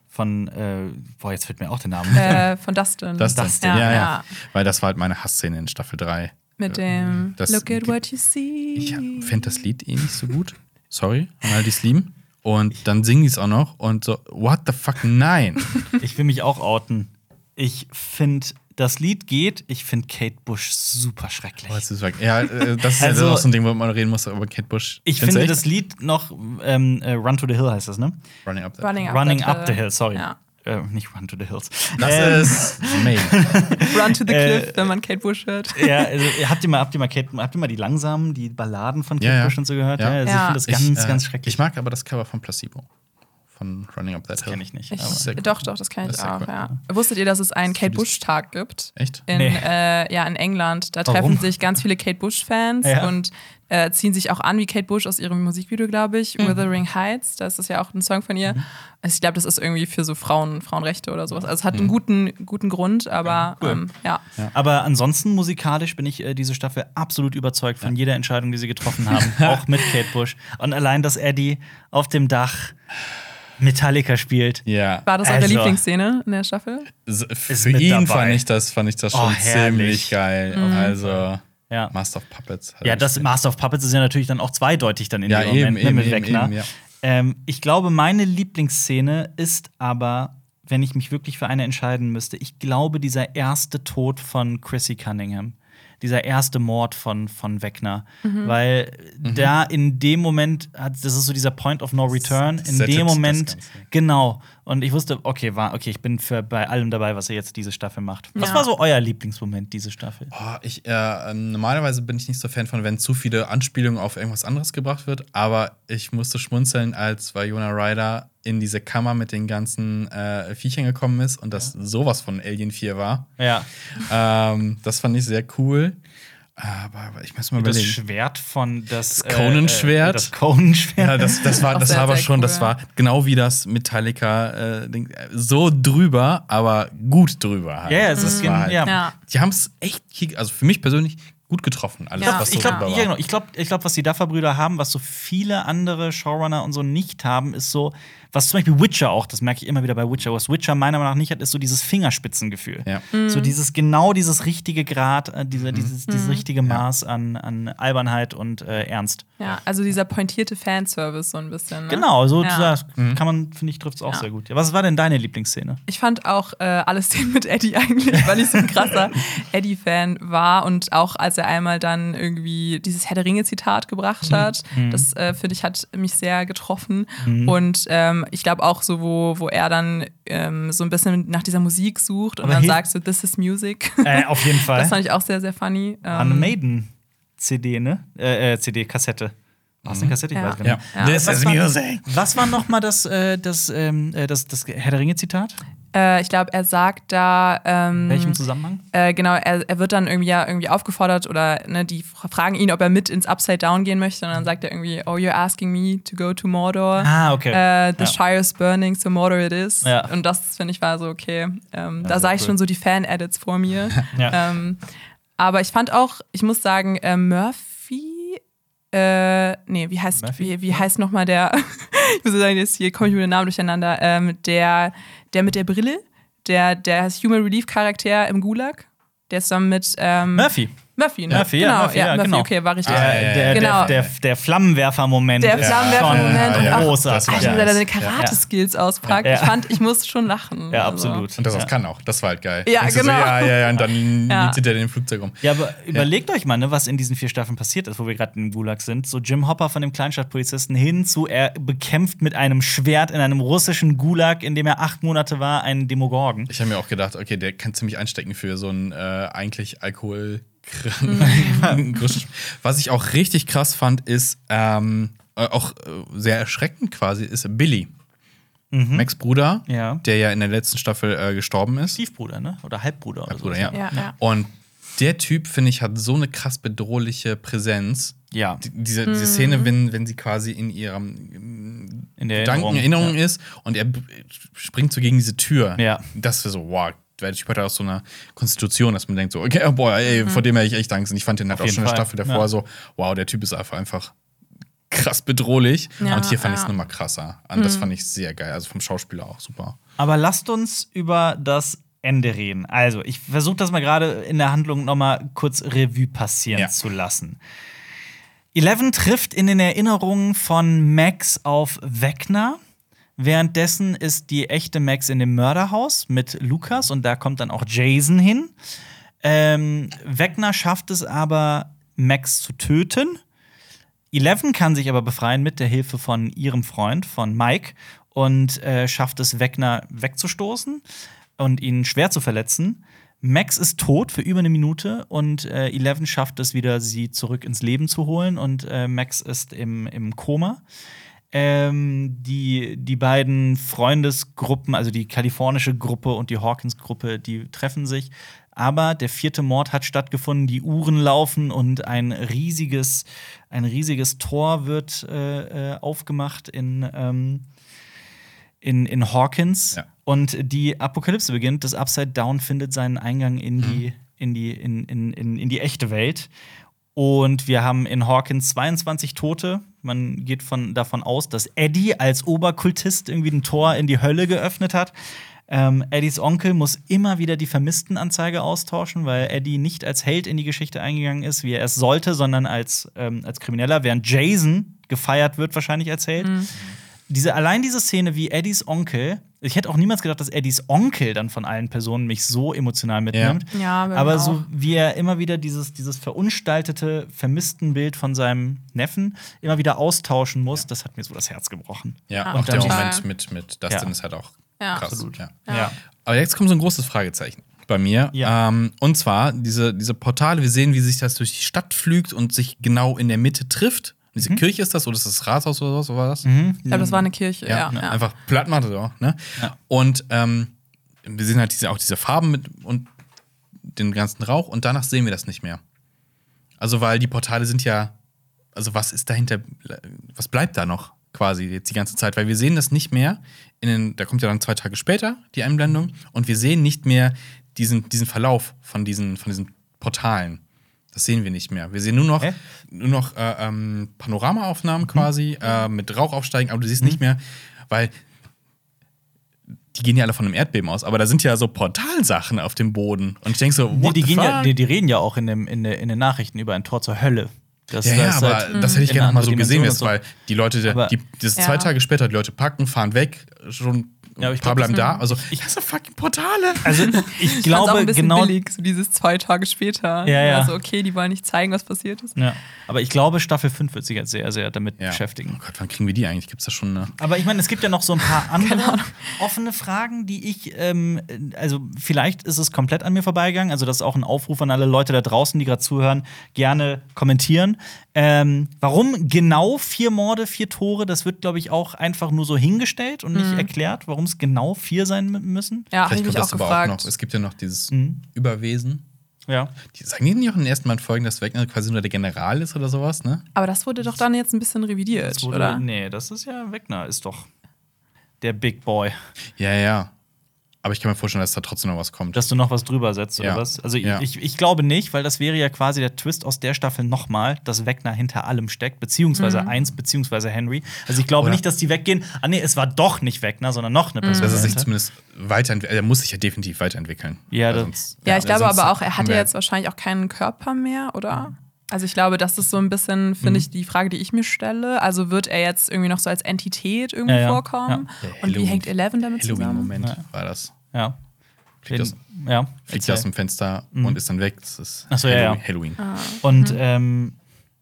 [SPEAKER 1] von äh, boah, jetzt fällt mir auch der Name.
[SPEAKER 3] äh, von Dustin.
[SPEAKER 2] Das, das,
[SPEAKER 3] Ja,
[SPEAKER 2] ja, ja. Weil das war halt meine Hassszene in Staffel 3.
[SPEAKER 3] Mit dem
[SPEAKER 2] Das-
[SPEAKER 3] Look at what you see.
[SPEAKER 2] Ich fände das Lied eh nicht so gut. Sorry, an all die lieben. Und dann singen die es auch noch und so, what the fuck, nein.
[SPEAKER 1] Ich will mich auch outen. Ich finde, das Lied geht. Ich finde Kate Bush super schrecklich.
[SPEAKER 2] Was ist weg? Ja, äh, das ist
[SPEAKER 1] Also-
[SPEAKER 2] ja auch so ein Ding, wo man reden muss, aber Kate Bush.
[SPEAKER 1] Ich finde
[SPEAKER 2] echt?
[SPEAKER 1] das Lied noch ähm, äh, Run to the Hill heißt das, ne?
[SPEAKER 2] Running Up That.
[SPEAKER 3] Running Up,
[SPEAKER 1] Running
[SPEAKER 3] that
[SPEAKER 1] up the hill, sorry.
[SPEAKER 3] Ja.
[SPEAKER 1] Äh, nicht Run to the Hills.
[SPEAKER 2] Das
[SPEAKER 1] Ähm,
[SPEAKER 2] ist May.
[SPEAKER 3] Run to the
[SPEAKER 1] Äh,
[SPEAKER 3] Cliff, wenn man Kate Bush hört.
[SPEAKER 1] Ja, also, habt ihr mal, habt ihr mal Kate, habt ihr mal die langsamen, die Balladen von Kate
[SPEAKER 2] Ja, ja.
[SPEAKER 1] Bush und so gehört?
[SPEAKER 2] Ja.
[SPEAKER 1] also ich
[SPEAKER 3] Ja.
[SPEAKER 1] finde das ganz,
[SPEAKER 2] ich, äh,
[SPEAKER 1] ganz schrecklich.
[SPEAKER 2] Ich mag aber das Cover von Placebo. Von Running Up That Hill.
[SPEAKER 1] kenne ich nicht.
[SPEAKER 3] Ich, doch, doch, das kann
[SPEAKER 2] Das
[SPEAKER 3] ich auch,
[SPEAKER 2] cool.
[SPEAKER 3] ja. Wusstet ihr, dass es einen Kate
[SPEAKER 2] Vieles-
[SPEAKER 3] Bush-Tag gibt?
[SPEAKER 2] Echt?
[SPEAKER 3] In,
[SPEAKER 1] Nee.
[SPEAKER 3] äh, ja, in England. Da
[SPEAKER 1] Warum?
[SPEAKER 3] treffen sich ganz viele Kate Bush-Fans
[SPEAKER 1] Ja.
[SPEAKER 3] und äh, ziehen sich auch an wie Kate Bush aus ihrem Musikvideo, glaube ich.
[SPEAKER 1] Mhm.
[SPEAKER 3] Wuthering Heights, das ist ja auch ein Song von ihr. Also ich glaube, das ist irgendwie für so Frauen, Frauenrechte oder sowas. Also es
[SPEAKER 2] Mhm.
[SPEAKER 3] hat einen guten, guten Grund, aber
[SPEAKER 1] Cool.
[SPEAKER 3] ähm, ja.
[SPEAKER 1] Aber ansonsten musikalisch bin ich äh, diese Staffel absolut überzeugt von jeder Entscheidung, die sie getroffen haben. auch mit Kate Bush. Und allein, dass Eddie auf dem Dach Metallica spielt.
[SPEAKER 2] Ja.
[SPEAKER 3] War das eure
[SPEAKER 1] Also.
[SPEAKER 3] Lieblingsszene in der Staffel?
[SPEAKER 2] Für ihn
[SPEAKER 1] dabei.
[SPEAKER 2] fand ich das, fand ich das
[SPEAKER 1] Oh,
[SPEAKER 2] schon
[SPEAKER 1] herrlich.
[SPEAKER 2] ziemlich geil. Also,
[SPEAKER 1] Ja.
[SPEAKER 2] Master of Puppets.
[SPEAKER 1] Ja, das. Master of Puppets ist ja natürlich dann auch zweideutig dann in
[SPEAKER 2] Ja,
[SPEAKER 1] dem
[SPEAKER 2] eben,
[SPEAKER 1] Moment ne,
[SPEAKER 2] eben,
[SPEAKER 1] mit
[SPEAKER 2] eben,
[SPEAKER 1] Wegner.
[SPEAKER 2] eben, ja.
[SPEAKER 1] ähm, ich glaube, meine Lieblingsszene ist aber, wenn ich mich wirklich für eine entscheiden müsste, ich glaube, dieser erste Tod von Chrissy Cunningham. Dieser erste Mord von, von Wegner. Weil
[SPEAKER 2] Mhm.
[SPEAKER 1] da in dem Moment, hat, das ist so dieser Point of No Return, in dem Moment, genau. Und ich wusste, okay, war, okay, ich bin für bei allem dabei, was ihr jetzt diese Staffel macht. Was
[SPEAKER 3] Ja.
[SPEAKER 1] war so euer Lieblingsmoment, diese Staffel?
[SPEAKER 2] Oh, ich, äh, ähm, normalerweise bin ich nicht so Fan von, wenn zu viele Anspielungen auf irgendwas anderes gebracht wird, aber ich musste schmunzeln, als Winona Ryder in diese Kammer mit den ganzen äh, Viechern gekommen ist und das sowas von Alien 4 war.
[SPEAKER 1] Ja.
[SPEAKER 2] Ähm, das fand ich sehr cool. Aber ich muss mal
[SPEAKER 1] Das
[SPEAKER 2] überlegen.
[SPEAKER 1] Schwert von das,
[SPEAKER 2] Das Conan-Schwert?
[SPEAKER 1] Äh, das Conan-Schwert.
[SPEAKER 2] Ja, das, das war, das
[SPEAKER 3] sehr,
[SPEAKER 2] war aber
[SPEAKER 3] sehr
[SPEAKER 2] schon,
[SPEAKER 3] cool,
[SPEAKER 2] das war genau wie das Metallica, äh, Ding, äh, so drüber, aber gut drüber halt.
[SPEAKER 1] Ja, ja, es
[SPEAKER 2] Das
[SPEAKER 1] gen-
[SPEAKER 2] halt,
[SPEAKER 1] ja.
[SPEAKER 3] Ja.
[SPEAKER 2] Die haben es echt, also für mich persönlich, gut getroffen. Alles,
[SPEAKER 3] Ja.
[SPEAKER 2] was so
[SPEAKER 1] ich glaube,
[SPEAKER 2] drüber
[SPEAKER 1] ja,
[SPEAKER 2] war.
[SPEAKER 1] genau. ich glaube, ich glaub, was die Duffer-Brüder haben, was so viele andere Showrunner und so nicht haben, ist so, was zum Beispiel Witcher auch, das merke ich immer wieder bei Witcher, was Witcher meiner Meinung nach nicht hat, ist so dieses Fingerspitzengefühl.
[SPEAKER 2] Ja.
[SPEAKER 1] So dieses genau dieses richtige Grad, äh, diese,
[SPEAKER 3] Mhm.
[SPEAKER 1] dieses, dieses richtige Maß an, an Albernheit und äh, Ernst.
[SPEAKER 3] Ja, also dieser pointierte Fanservice so ein bisschen. Ne?
[SPEAKER 1] Genau, so
[SPEAKER 3] Ja.
[SPEAKER 1] das kann man, finde ich, trifft es auch
[SPEAKER 3] Ja.
[SPEAKER 1] sehr gut. Ja, was war denn deine Lieblingsszene?
[SPEAKER 3] Ich fand auch äh, alles Szenen mit Eddie eigentlich, weil ich so ein krasser Eddie-Fan war und auch als er einmal dann irgendwie dieses Herr der Ringe-Zitat gebracht hat, das äh, finde ich hat mich sehr getroffen. Und ähm, ich glaube auch so, wo, wo er dann ähm, so ein bisschen nach dieser Musik sucht und
[SPEAKER 1] Aber
[SPEAKER 3] dann sagt so, this is music.
[SPEAKER 1] Äh, auf jeden Fall.
[SPEAKER 3] Das fand ich auch sehr, sehr funny.
[SPEAKER 1] War eine
[SPEAKER 3] Ähm,
[SPEAKER 1] Maiden-CD, ne? Äh, äh, CD, Kassette. War es eine Kassette? Ich
[SPEAKER 3] Ja.
[SPEAKER 1] weiß gar nicht.
[SPEAKER 2] Ja. This
[SPEAKER 1] Was
[SPEAKER 2] is
[SPEAKER 1] war-
[SPEAKER 2] music.
[SPEAKER 1] Was war noch mal das, äh, das, ähm, äh, das, das Herr der Ringe-Zitat?
[SPEAKER 3] äh, ich glaube, er sagt da. Ähm,
[SPEAKER 1] In welchem Zusammenhang?
[SPEAKER 3] Äh, genau, er, er wird dann irgendwie ja irgendwie aufgefordert oder ne, die fra- fragen ihn, ob er mit ins Upside Down gehen möchte und dann sagt er irgendwie, oh, you're asking me to go to Mordor.
[SPEAKER 1] Ah, okay.
[SPEAKER 3] Äh, the
[SPEAKER 1] Ja.
[SPEAKER 3] Shire is burning, so Mordor it is.
[SPEAKER 1] Ja.
[SPEAKER 3] Und das finde ich war so okay. Ähm, da sah ich
[SPEAKER 1] cool.
[SPEAKER 3] schon so die Fan-Edits vor mir.
[SPEAKER 1] Ja.
[SPEAKER 3] Aber ich fand auch, ich muss sagen, äh, Murphy. Äh, nee, wie heißt,
[SPEAKER 1] Murphy?
[SPEAKER 3] wie, wie heißt nochmal der, ich muss sagen, jetzt hier komme ich mit den Namen durcheinander, ähm, der, der mit der Brille, der, der Human Relief Charakter im Gulag, der ist dann mit ähm,
[SPEAKER 1] Murphy.
[SPEAKER 3] Murphy, ne?
[SPEAKER 1] Murphy, ja,
[SPEAKER 3] genau,
[SPEAKER 1] Murphy, ja, genau.
[SPEAKER 3] okay, war richtig.
[SPEAKER 2] Ah, ja, ja,
[SPEAKER 1] Der,
[SPEAKER 2] ja.
[SPEAKER 1] der,
[SPEAKER 3] Genau.
[SPEAKER 1] der, der Flammenwerfer-Moment.
[SPEAKER 3] Der Flammenwerfer-Moment auch-
[SPEAKER 1] großartig.
[SPEAKER 3] Alter,
[SPEAKER 2] Ja.
[SPEAKER 3] wenn er seine
[SPEAKER 2] Ja.
[SPEAKER 3] Karate-Skills auspackt,
[SPEAKER 1] Ja.
[SPEAKER 3] ich fand, ich musste schon lachen.
[SPEAKER 1] Ja,
[SPEAKER 3] Also.
[SPEAKER 1] absolut.
[SPEAKER 2] Und das
[SPEAKER 1] ja.
[SPEAKER 2] kann auch. Das war halt geil.
[SPEAKER 3] Ja, genau.
[SPEAKER 2] So, ja, ja, ja. Und dann
[SPEAKER 3] Ja.
[SPEAKER 2] zieht er den Flugzeug um.
[SPEAKER 1] Ja, aber überlegt euch mal, ne, was in diesen vier Staffeln passiert ist, wo wir gerade im Gulag sind. So Jim Hopper von dem Kleinstadtpolizisten hin zu, er bekämpft mit einem Schwert in einem russischen Gulag, in dem er acht Monate war, einen Demogorgon.
[SPEAKER 2] Ich habe mir auch gedacht, okay, der kann ziemlich einstecken für so einen äh, eigentlich Alkohol. Was ich auch richtig krass fand, ist ähm, äh, auch äh, sehr erschreckend quasi, ist Billy. Max Bruder,
[SPEAKER 1] Ja.
[SPEAKER 2] der ja in der letzten Staffel äh, gestorben ist.
[SPEAKER 1] Stiefbruder, ne? Oder Halbbruder oder
[SPEAKER 2] Halbbruder,
[SPEAKER 1] so.
[SPEAKER 2] ja.
[SPEAKER 3] Ja, ja.
[SPEAKER 2] Und der Typ, finde ich, hat so eine krass bedrohliche Präsenz.
[SPEAKER 1] Ja.
[SPEAKER 2] Die- Diese, diese Szene, wenn, wenn sie quasi in ihrem
[SPEAKER 1] In der
[SPEAKER 2] Gedanken,
[SPEAKER 1] Erinnerung,
[SPEAKER 2] Erinnerung ist und er springt so gegen diese Tür.
[SPEAKER 1] Ja.
[SPEAKER 2] Das ist so, wow, der Typ hat aus so einer Konstitution, dass man denkt so, okay, oh, boah, ey, vor dem hätte ich echt Angst. Und ich fand den halt auch schon in der. Staffel davor
[SPEAKER 1] Ja.
[SPEAKER 2] so, wow, der Typ ist einfach, einfach krass bedrohlich.
[SPEAKER 3] Ja,
[SPEAKER 2] und hier fand ich es
[SPEAKER 3] ja.
[SPEAKER 2] nochmal krasser. Und das fand ich sehr geil. Also vom Schauspieler auch super.
[SPEAKER 1] Aber lasst uns über das Ende reden. Also, ich versuche das mal gerade in der Handlung noch mal kurz Revue passieren
[SPEAKER 2] Ja.
[SPEAKER 1] zu lassen. Eleven trifft in den Erinnerungen von Max auf Wegner. Währenddessen ist die echte Max in dem Mörderhaus mit Lukas und da kommt dann auch Jason hin. Ähm, Wegner schafft es aber, Max zu töten. Eleven kann sich aber befreien mit der Hilfe von ihrem Freund, von Mike, und äh, schafft es, Wegner wegzustoßen und ihn schwer zu verletzen. Max ist tot für über eine Minute und äh, Eleven schafft es wieder, sie zurück ins Leben zu holen und äh, Max ist im, im Koma. Ähm, die, die beiden Freundesgruppen, also die kalifornische Gruppe und die Hawkins-Gruppe, die treffen sich. Aber der vierte Mord hat stattgefunden, die Uhren laufen und ein riesiges, ein riesiges Tor wird äh, äh, aufgemacht in, ähm, in, in Hawkins.
[SPEAKER 2] Ja.
[SPEAKER 1] Und die Apokalypse beginnt. Das Upside Down findet seinen Eingang in die, in die, in, in, in, in die echte Welt. Und wir haben in Hawkins 22 Tote. Man geht von, davon aus, dass Eddie als Oberkultist irgendwie ein Tor in die Hölle geöffnet hat. Ähm, Eddies Onkel muss immer wieder die Vermisstenanzeige austauschen, weil Eddie nicht als Held in die Geschichte eingegangen ist, wie er es sollte, sondern als, ähm, als Krimineller, während Jason gefeiert wird, wahrscheinlich als Held. Diese, allein diese Szene, wie Eddies Onkel, ich hätte auch niemals gedacht, dass Eddies Onkel dann von allen Personen mich so emotional mitnimmt.
[SPEAKER 3] Ja, mir
[SPEAKER 1] aber so wie er immer wieder dieses, dieses verunstaltete, vermissten Bild von seinem Neffen immer wieder austauschen muss, das hat mir so das Herz gebrochen.
[SPEAKER 2] Ja,
[SPEAKER 3] Ah,
[SPEAKER 2] auch der. Moment mit, mit Dustin
[SPEAKER 1] Ja.
[SPEAKER 2] ist halt auch
[SPEAKER 3] Ja.
[SPEAKER 2] Krass.
[SPEAKER 1] Absolut.
[SPEAKER 2] Ja.
[SPEAKER 1] Ja.
[SPEAKER 2] Aber jetzt kommt so ein großes Fragezeichen bei mir.
[SPEAKER 1] Ja.
[SPEAKER 2] Ähm, und zwar diese, diese Portale, wir sehen, wie sich das durch die Stadt flügt und sich genau in der Mitte trifft. Diese
[SPEAKER 1] Mhm.
[SPEAKER 2] Kirche ist das oder ist das Rathaus oder so, so war das?
[SPEAKER 3] Ich glaube, das war eine Kirche. Ja,
[SPEAKER 2] Ja,
[SPEAKER 3] ja.
[SPEAKER 2] einfach platt macht so, ne?
[SPEAKER 1] Ja.
[SPEAKER 2] Und ähm, wir sehen halt diese, auch diese Farben mit und den ganzen Rauch und danach sehen wir das nicht mehr. Also, weil die Portale sind ja, also was ist dahinter, was bleibt da noch quasi jetzt die ganze Zeit? Weil wir sehen das nicht mehr, in den, da kommt ja dann zwei Tage später die Einblendung und wir sehen nicht mehr diesen, diesen Verlauf von diesen, von diesen Portalen. Das sehen wir nicht mehr. Wir sehen nur noch,
[SPEAKER 1] Hä?
[SPEAKER 2] nur noch äh, ähm, Panoramaaufnahmen quasi äh, mit Rauchaufsteigen, aber du siehst nicht mehr, weil die gehen ja alle von einem Erdbeben aus, aber da sind ja so Portalsachen auf dem Boden. Und ich denke so,
[SPEAKER 1] Nee, die,
[SPEAKER 2] the
[SPEAKER 1] gehen ja, die, die reden ja auch in, dem, in, in den Nachrichten über ein Tor zur Hölle. Das,
[SPEAKER 2] Ja,
[SPEAKER 1] das
[SPEAKER 2] ja, aber
[SPEAKER 1] halt
[SPEAKER 2] das hätte ich gerne mal so gesehen jetzt,
[SPEAKER 1] und
[SPEAKER 2] weil die Leute,
[SPEAKER 1] Aber-
[SPEAKER 2] die, das
[SPEAKER 3] Ja.
[SPEAKER 2] zwei Tage später, die Leute packen, fahren weg, schon
[SPEAKER 1] Ja,
[SPEAKER 2] ein
[SPEAKER 1] ich
[SPEAKER 2] paar
[SPEAKER 1] glaub,
[SPEAKER 2] bleiben da. Also, ich hasse fucking Portale.
[SPEAKER 1] Also ich glaube
[SPEAKER 3] auch ein bisschen
[SPEAKER 1] genau.
[SPEAKER 3] billig, so dieses zwei Tage später.
[SPEAKER 1] Ja, ja.
[SPEAKER 3] Also, okay, die wollen nicht zeigen, was passiert ist.
[SPEAKER 1] Ja, aber ich glaube, Staffel 5 wird sich jetzt sehr, sehr damit
[SPEAKER 2] Ja.
[SPEAKER 1] beschäftigen.
[SPEAKER 2] Oh Gott, wann kriegen wir die eigentlich? Gibt es da schon eine.
[SPEAKER 1] Aber ich meine, es gibt ja noch so ein paar andere offene Fragen, die ich, ähm, also vielleicht ist es komplett an mir vorbeigegangen. Also das ist auch ein Aufruf an alle Leute da draußen, die gerade zuhören, gerne kommentieren. Ähm, warum genau vier Morde, vier Tore? Das wird, glaube ich, auch einfach nur so hingestellt und nicht erklärt, warum es genau vier sein müssen.
[SPEAKER 3] Ja, habe ich
[SPEAKER 2] Vielleicht
[SPEAKER 3] mich
[SPEAKER 2] kommt
[SPEAKER 3] auch
[SPEAKER 2] das aber auch
[SPEAKER 3] gefragt.
[SPEAKER 2] noch. Es gibt ja noch dieses
[SPEAKER 1] Mhm.
[SPEAKER 2] Überwesen.
[SPEAKER 1] Ja.
[SPEAKER 2] Die, sagen die nicht auch in den ersten beiden Folgen, dass Wegner quasi nur der General ist oder sowas, ne?
[SPEAKER 3] Aber das wurde doch dann jetzt ein bisschen revidiert,
[SPEAKER 1] wurde,
[SPEAKER 3] oder?
[SPEAKER 1] Nee, das ist ja Wegner, ist doch der Big Boy.
[SPEAKER 2] Ja, ja. Aber ich kann mir vorstellen, dass da trotzdem noch was kommt.
[SPEAKER 1] Dass du noch was drüber setzt, oder
[SPEAKER 2] Ja.
[SPEAKER 1] was? Also
[SPEAKER 2] Ja.
[SPEAKER 1] ich, ich glaube nicht, weil das wäre ja quasi der Twist aus der Staffel nochmal, dass Wegner hinter allem steckt, beziehungsweise
[SPEAKER 3] Mhm.
[SPEAKER 1] eins, beziehungsweise Henry. Also ich glaube
[SPEAKER 2] Oder-
[SPEAKER 1] nicht, dass die weggehen. Ah nee, es war doch nicht Wegner, sondern noch eine Person.
[SPEAKER 2] dass er sich zumindest weiterentwickelt. Er muss sich ja definitiv weiterentwickeln.
[SPEAKER 1] Ja, das-
[SPEAKER 2] sonst-
[SPEAKER 3] Ja, ich glaube aber auch, er
[SPEAKER 2] haben
[SPEAKER 3] hat ja
[SPEAKER 2] wir-
[SPEAKER 3] jetzt wahrscheinlich auch keinen Körper mehr, oder? Also ich glaube, das ist so ein bisschen,
[SPEAKER 1] Mhm.
[SPEAKER 3] finde ich, die Frage, die ich mir stelle. Also wird er jetzt irgendwie noch so als Entität irgendwie
[SPEAKER 1] Ja, ja.
[SPEAKER 3] vorkommen?
[SPEAKER 2] Der
[SPEAKER 3] Und wie
[SPEAKER 2] Halloween-
[SPEAKER 3] hängt Eleven damit zusammen?
[SPEAKER 2] Halloween-Moment
[SPEAKER 1] Ja.
[SPEAKER 2] war das.
[SPEAKER 1] Ja.
[SPEAKER 2] Fliegt aus,
[SPEAKER 1] Den- ja.
[SPEAKER 2] fliegt aus dem Fenster und ist dann weg. Das ist
[SPEAKER 1] Ach so, ja,
[SPEAKER 2] Halloween.
[SPEAKER 1] ja.
[SPEAKER 2] Halloween.
[SPEAKER 3] Ah.
[SPEAKER 1] Und
[SPEAKER 3] Mhm.
[SPEAKER 1] ähm,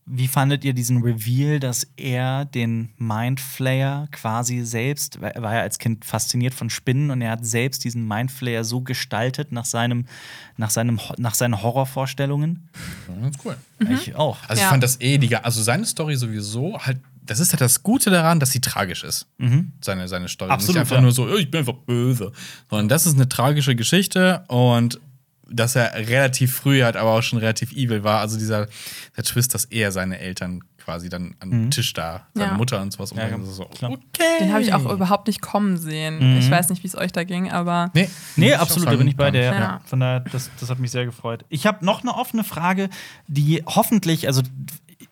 [SPEAKER 1] wie fandet ihr diesen Reveal, dass er den Mindflayer quasi selbst, er war ja als Kind fasziniert von Spinnen und er hat selbst diesen Mindflayer so gestaltet nach seinem, nach seinem, nach seinen Horrorvorstellungen?
[SPEAKER 2] Ja, ganz cool.
[SPEAKER 1] Ich auch.
[SPEAKER 2] Also
[SPEAKER 3] Ja.
[SPEAKER 2] ich fand das eh, die, also seine Story sowieso halt, das ist halt das Gute daran, dass sie tragisch ist. Seine, seine Story.
[SPEAKER 1] Mhm. Absolut,
[SPEAKER 2] Nicht einfach
[SPEAKER 1] ja.
[SPEAKER 2] nur so, "Oh, ich bin einfach böse. Sondern das ist eine tragische Geschichte und dass er relativ früh halt aber auch schon relativ evil war. Also dieser der Twist, dass er seine Eltern quasi dann am
[SPEAKER 1] Mhm.
[SPEAKER 2] Tisch da, seine
[SPEAKER 3] Ja.
[SPEAKER 2] Mutter und sowas.
[SPEAKER 1] Ja,
[SPEAKER 2] und so, okay.
[SPEAKER 3] Den habe ich auch überhaupt nicht kommen sehen. Ich weiß nicht, wie es euch da ging, aber
[SPEAKER 2] Nee,
[SPEAKER 1] Nee, absolut, da bin ich bei dir.
[SPEAKER 3] Ja.
[SPEAKER 1] Ja. Von daher, das, das hat mich sehr gefreut. Ich habe noch eine offene Frage, die hoffentlich, also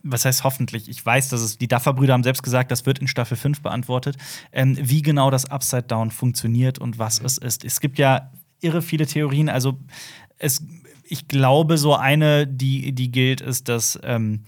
[SPEAKER 1] was heißt hoffentlich? Ich weiß, dass es die Duffer-Brüder haben selbst gesagt, das wird in Staffel 5 beantwortet, ähm, wie genau das Upside Down funktioniert und was es ist. Es gibt ja irre viele Theorien, also es, ich glaube, so eine, die, die gilt, ist, dass ähm,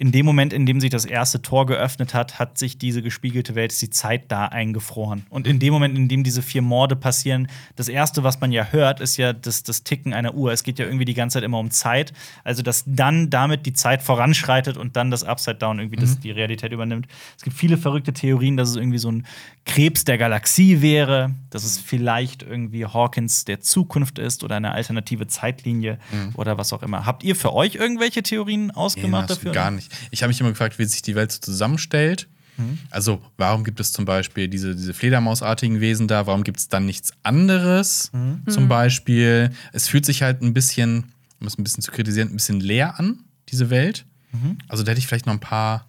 [SPEAKER 1] in dem Moment, in dem sich das erste Tor geöffnet hat, hat sich diese gespiegelte Welt, ist die Zeit da eingefroren. Und in dem Moment, in dem diese vier Morde passieren, das erste, was man ja hört, ist ja das, das Ticken einer Uhr. Es geht ja irgendwie die ganze Zeit immer um Zeit. Also, dass dann damit die Zeit voranschreitet und dann das Upside Down irgendwie das, die Realität übernimmt. Es gibt viele verrückte Theorien, dass es irgendwie so ein Krebs der Galaxie wäre, dass es vielleicht irgendwie Hawkins der Zukunft ist oder eine alternative Zeitlinie oder was auch immer. Habt ihr für euch irgendwelche Theorien
[SPEAKER 2] Nee,
[SPEAKER 1] ausgemacht
[SPEAKER 2] das
[SPEAKER 1] dafür?
[SPEAKER 2] gar nicht. Ich habe mich immer gefragt, wie sich die Welt so zusammenstellt.
[SPEAKER 1] Mhm.
[SPEAKER 2] Also, warum gibt es zum Beispiel diese, diese Fledermausartigen Wesen da? Warum gibt es dann nichts anderes?
[SPEAKER 1] Mhm.
[SPEAKER 2] Zum Beispiel, es fühlt sich halt ein bisschen, um es ein bisschen zu kritisieren, ein bisschen leer an, diese Welt.
[SPEAKER 1] Mhm.
[SPEAKER 2] Also, da hätte ich vielleicht noch ein paar.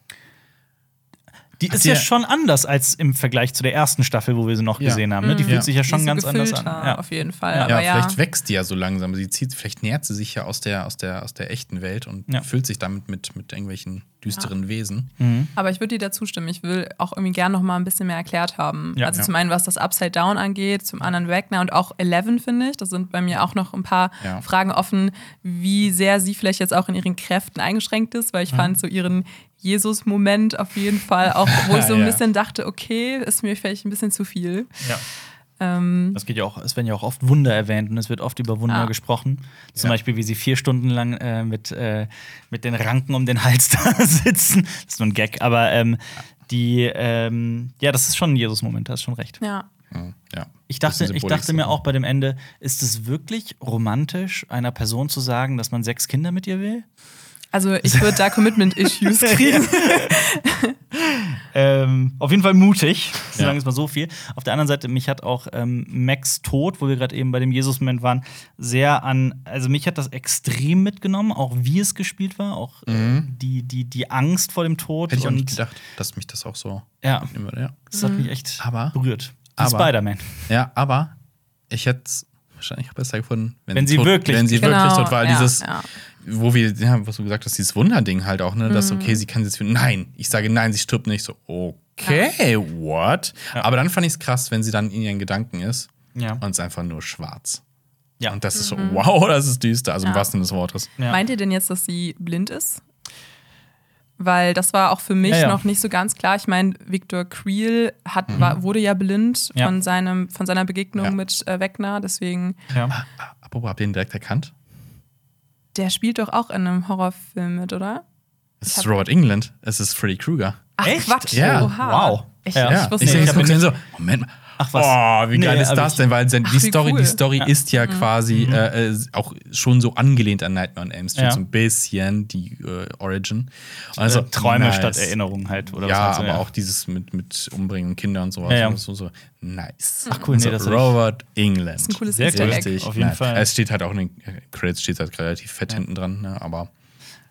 [SPEAKER 1] Die ist ja
[SPEAKER 2] dir-
[SPEAKER 1] schon anders als im Vergleich zu der ersten Staffel, wo wir sie noch
[SPEAKER 2] Ja.
[SPEAKER 1] gesehen haben. Ne? Die
[SPEAKER 3] Mhm.
[SPEAKER 1] fühlt
[SPEAKER 2] Ja.
[SPEAKER 1] sich ja schon ganz anders an. Ja.
[SPEAKER 3] auf jeden Fall.
[SPEAKER 1] Ja,
[SPEAKER 3] Aber
[SPEAKER 2] ja,
[SPEAKER 3] ja,
[SPEAKER 2] vielleicht wächst die ja so langsam. Sie zieht, vielleicht nähert sie sich ja aus der, aus der, aus der echten Welt und
[SPEAKER 1] Ja.
[SPEAKER 2] füllt sich damit mit, mit irgendwelchen düsteren Wesen.
[SPEAKER 3] Aber ich würde dir dazu stimmen. Ich will auch irgendwie gerne noch mal ein bisschen mehr erklärt haben.
[SPEAKER 1] Ja.
[SPEAKER 3] also
[SPEAKER 2] Ja.
[SPEAKER 3] zum einen, was das Upside Down angeht, zum anderen Wagner und auch Eleven, finde ich. Da sind bei mir auch noch ein paar
[SPEAKER 2] Ja.
[SPEAKER 3] Fragen offen, wie sehr sie vielleicht jetzt auch in ihren Kräften eingeschränkt ist, weil ich fand so ihren Jesus-Moment auf jeden Fall auch, wo ich so ein
[SPEAKER 2] Ja.
[SPEAKER 3] bisschen dachte, okay, ist mir vielleicht ein bisschen zu viel.
[SPEAKER 1] Ja.
[SPEAKER 3] Ähm,
[SPEAKER 1] Das geht ja auch, es werden ja auch oft Wunder erwähnt und es wird oft über Wunder
[SPEAKER 3] Ah.
[SPEAKER 1] gesprochen. Zum
[SPEAKER 2] Ja.
[SPEAKER 1] Beispiel, wie sie vier Stunden lang äh, mit, äh, mit den Ranken um den Hals da sitzen. Das ist nur ein Gag, aber ähm, die, ähm, ja, das ist schon ein Jesus-Moment, da hast schon recht.
[SPEAKER 3] ja.
[SPEAKER 2] Ja.
[SPEAKER 1] Ich dachte, ich dachte mir auch bei dem Ende, ist es wirklich romantisch, einer Person zu sagen, dass man sechs Kinder mit ihr will?
[SPEAKER 3] Also ich würde da Commitment-Issues kriegen.
[SPEAKER 1] Ähm, auf jeden Fall mutig,
[SPEAKER 2] Ja.
[SPEAKER 1] sagen wir es mal so viel. Auf der anderen Seite, mich hat auch ähm, Max Tod, wo wir gerade eben bei dem Jesus-Moment waren, sehr an, also mich hat das extrem mitgenommen, auch wie es gespielt war, auch äh, die, die, die Angst vor dem Tod.
[SPEAKER 2] Mhm. Hätte ich auch nicht gedacht, dass mich das auch so
[SPEAKER 1] Ja,
[SPEAKER 2] mitnehmen würde, ja.
[SPEAKER 1] das hat mich echt
[SPEAKER 2] Aber-
[SPEAKER 1] berührt. Spider-Man.
[SPEAKER 2] Ja, aber ich hätte es wahrscheinlich auch besser gefunden, wenn,
[SPEAKER 1] Wenn sie
[SPEAKER 2] tot,
[SPEAKER 1] wirklich-
[SPEAKER 2] wenn sie
[SPEAKER 3] Genau,
[SPEAKER 2] wirklich tot war.
[SPEAKER 3] ja,
[SPEAKER 2] dieses,
[SPEAKER 3] ja.
[SPEAKER 2] Wo wir, ja, was du gesagt hast, dieses Wunderding halt auch, ne,
[SPEAKER 1] Mhm.
[SPEAKER 2] dass okay, sie kann jetzt nein, ich sage nein, sie stirbt nicht. So, okay, what? Aber dann fand ich es krass, wenn sie dann in ihren Gedanken ist
[SPEAKER 1] Ja.
[SPEAKER 2] und es ist einfach nur schwarz.
[SPEAKER 1] Ja.
[SPEAKER 2] Und das ist so, wow, das ist düster, also im
[SPEAKER 3] Ja.
[SPEAKER 2] wahrsten Sinne des Wortes.
[SPEAKER 1] Ja.
[SPEAKER 3] Meint ihr denn jetzt, dass sie blind ist? Weil das war auch für mich
[SPEAKER 1] Ja, ja.
[SPEAKER 3] noch nicht so ganz klar. Ich meine, Victor Creel hat, war, wurde ja blind
[SPEAKER 1] Ja.
[SPEAKER 3] Von, seinem, von seiner Begegnung
[SPEAKER 2] Ja.
[SPEAKER 3] mit äh, Wegner. Deswegen,
[SPEAKER 1] Ja.
[SPEAKER 2] Ah, Apropos, habt ihr ihn direkt erkannt?
[SPEAKER 3] Der spielt doch auch in einem Horrorfilm mit, oder?
[SPEAKER 2] Es
[SPEAKER 3] Ich
[SPEAKER 2] ist Robert England, es ist Freddy Krueger.
[SPEAKER 3] Ach,
[SPEAKER 1] Echt?
[SPEAKER 3] Quatsch.
[SPEAKER 2] Ja.
[SPEAKER 3] Oha.
[SPEAKER 1] Wow.
[SPEAKER 3] Ich,
[SPEAKER 1] Ja.
[SPEAKER 3] ich
[SPEAKER 2] ich,
[SPEAKER 3] nicht.
[SPEAKER 2] ich,
[SPEAKER 1] hab
[SPEAKER 2] gucke
[SPEAKER 1] ihn-
[SPEAKER 2] so, Moment mal.
[SPEAKER 1] Ach was.
[SPEAKER 2] Oh, wie
[SPEAKER 1] Nee,
[SPEAKER 2] geil ist das denn? Weil die,
[SPEAKER 3] Ach,
[SPEAKER 2] Story,
[SPEAKER 3] cool.
[SPEAKER 2] die Story
[SPEAKER 1] Ja.
[SPEAKER 2] ist ja quasi äh, äh, auch schon so angelehnt an Nightmare on Elm Street,
[SPEAKER 1] Ja.
[SPEAKER 2] so ein bisschen die äh, Origin.
[SPEAKER 1] Also Träume
[SPEAKER 2] nice.
[SPEAKER 1] statt Erinnerungen halt. Oder
[SPEAKER 2] ja,
[SPEAKER 1] was meinst du?
[SPEAKER 2] aber auch dieses mit, mit Umbringen Kinder und sowas.
[SPEAKER 1] Ja, ja.
[SPEAKER 2] Und So, so nice.
[SPEAKER 1] Ach cool, nee,
[SPEAKER 2] so,
[SPEAKER 1] das hab ich-
[SPEAKER 2] Robert England.
[SPEAKER 3] Das ist ein cooles
[SPEAKER 1] Sehr cool.
[SPEAKER 2] Richtig,
[SPEAKER 1] Auf jeden
[SPEAKER 2] nice.
[SPEAKER 1] Fall.
[SPEAKER 2] Es steht halt auch in den Credits steht halt relativ fett hinten dran, ne? aber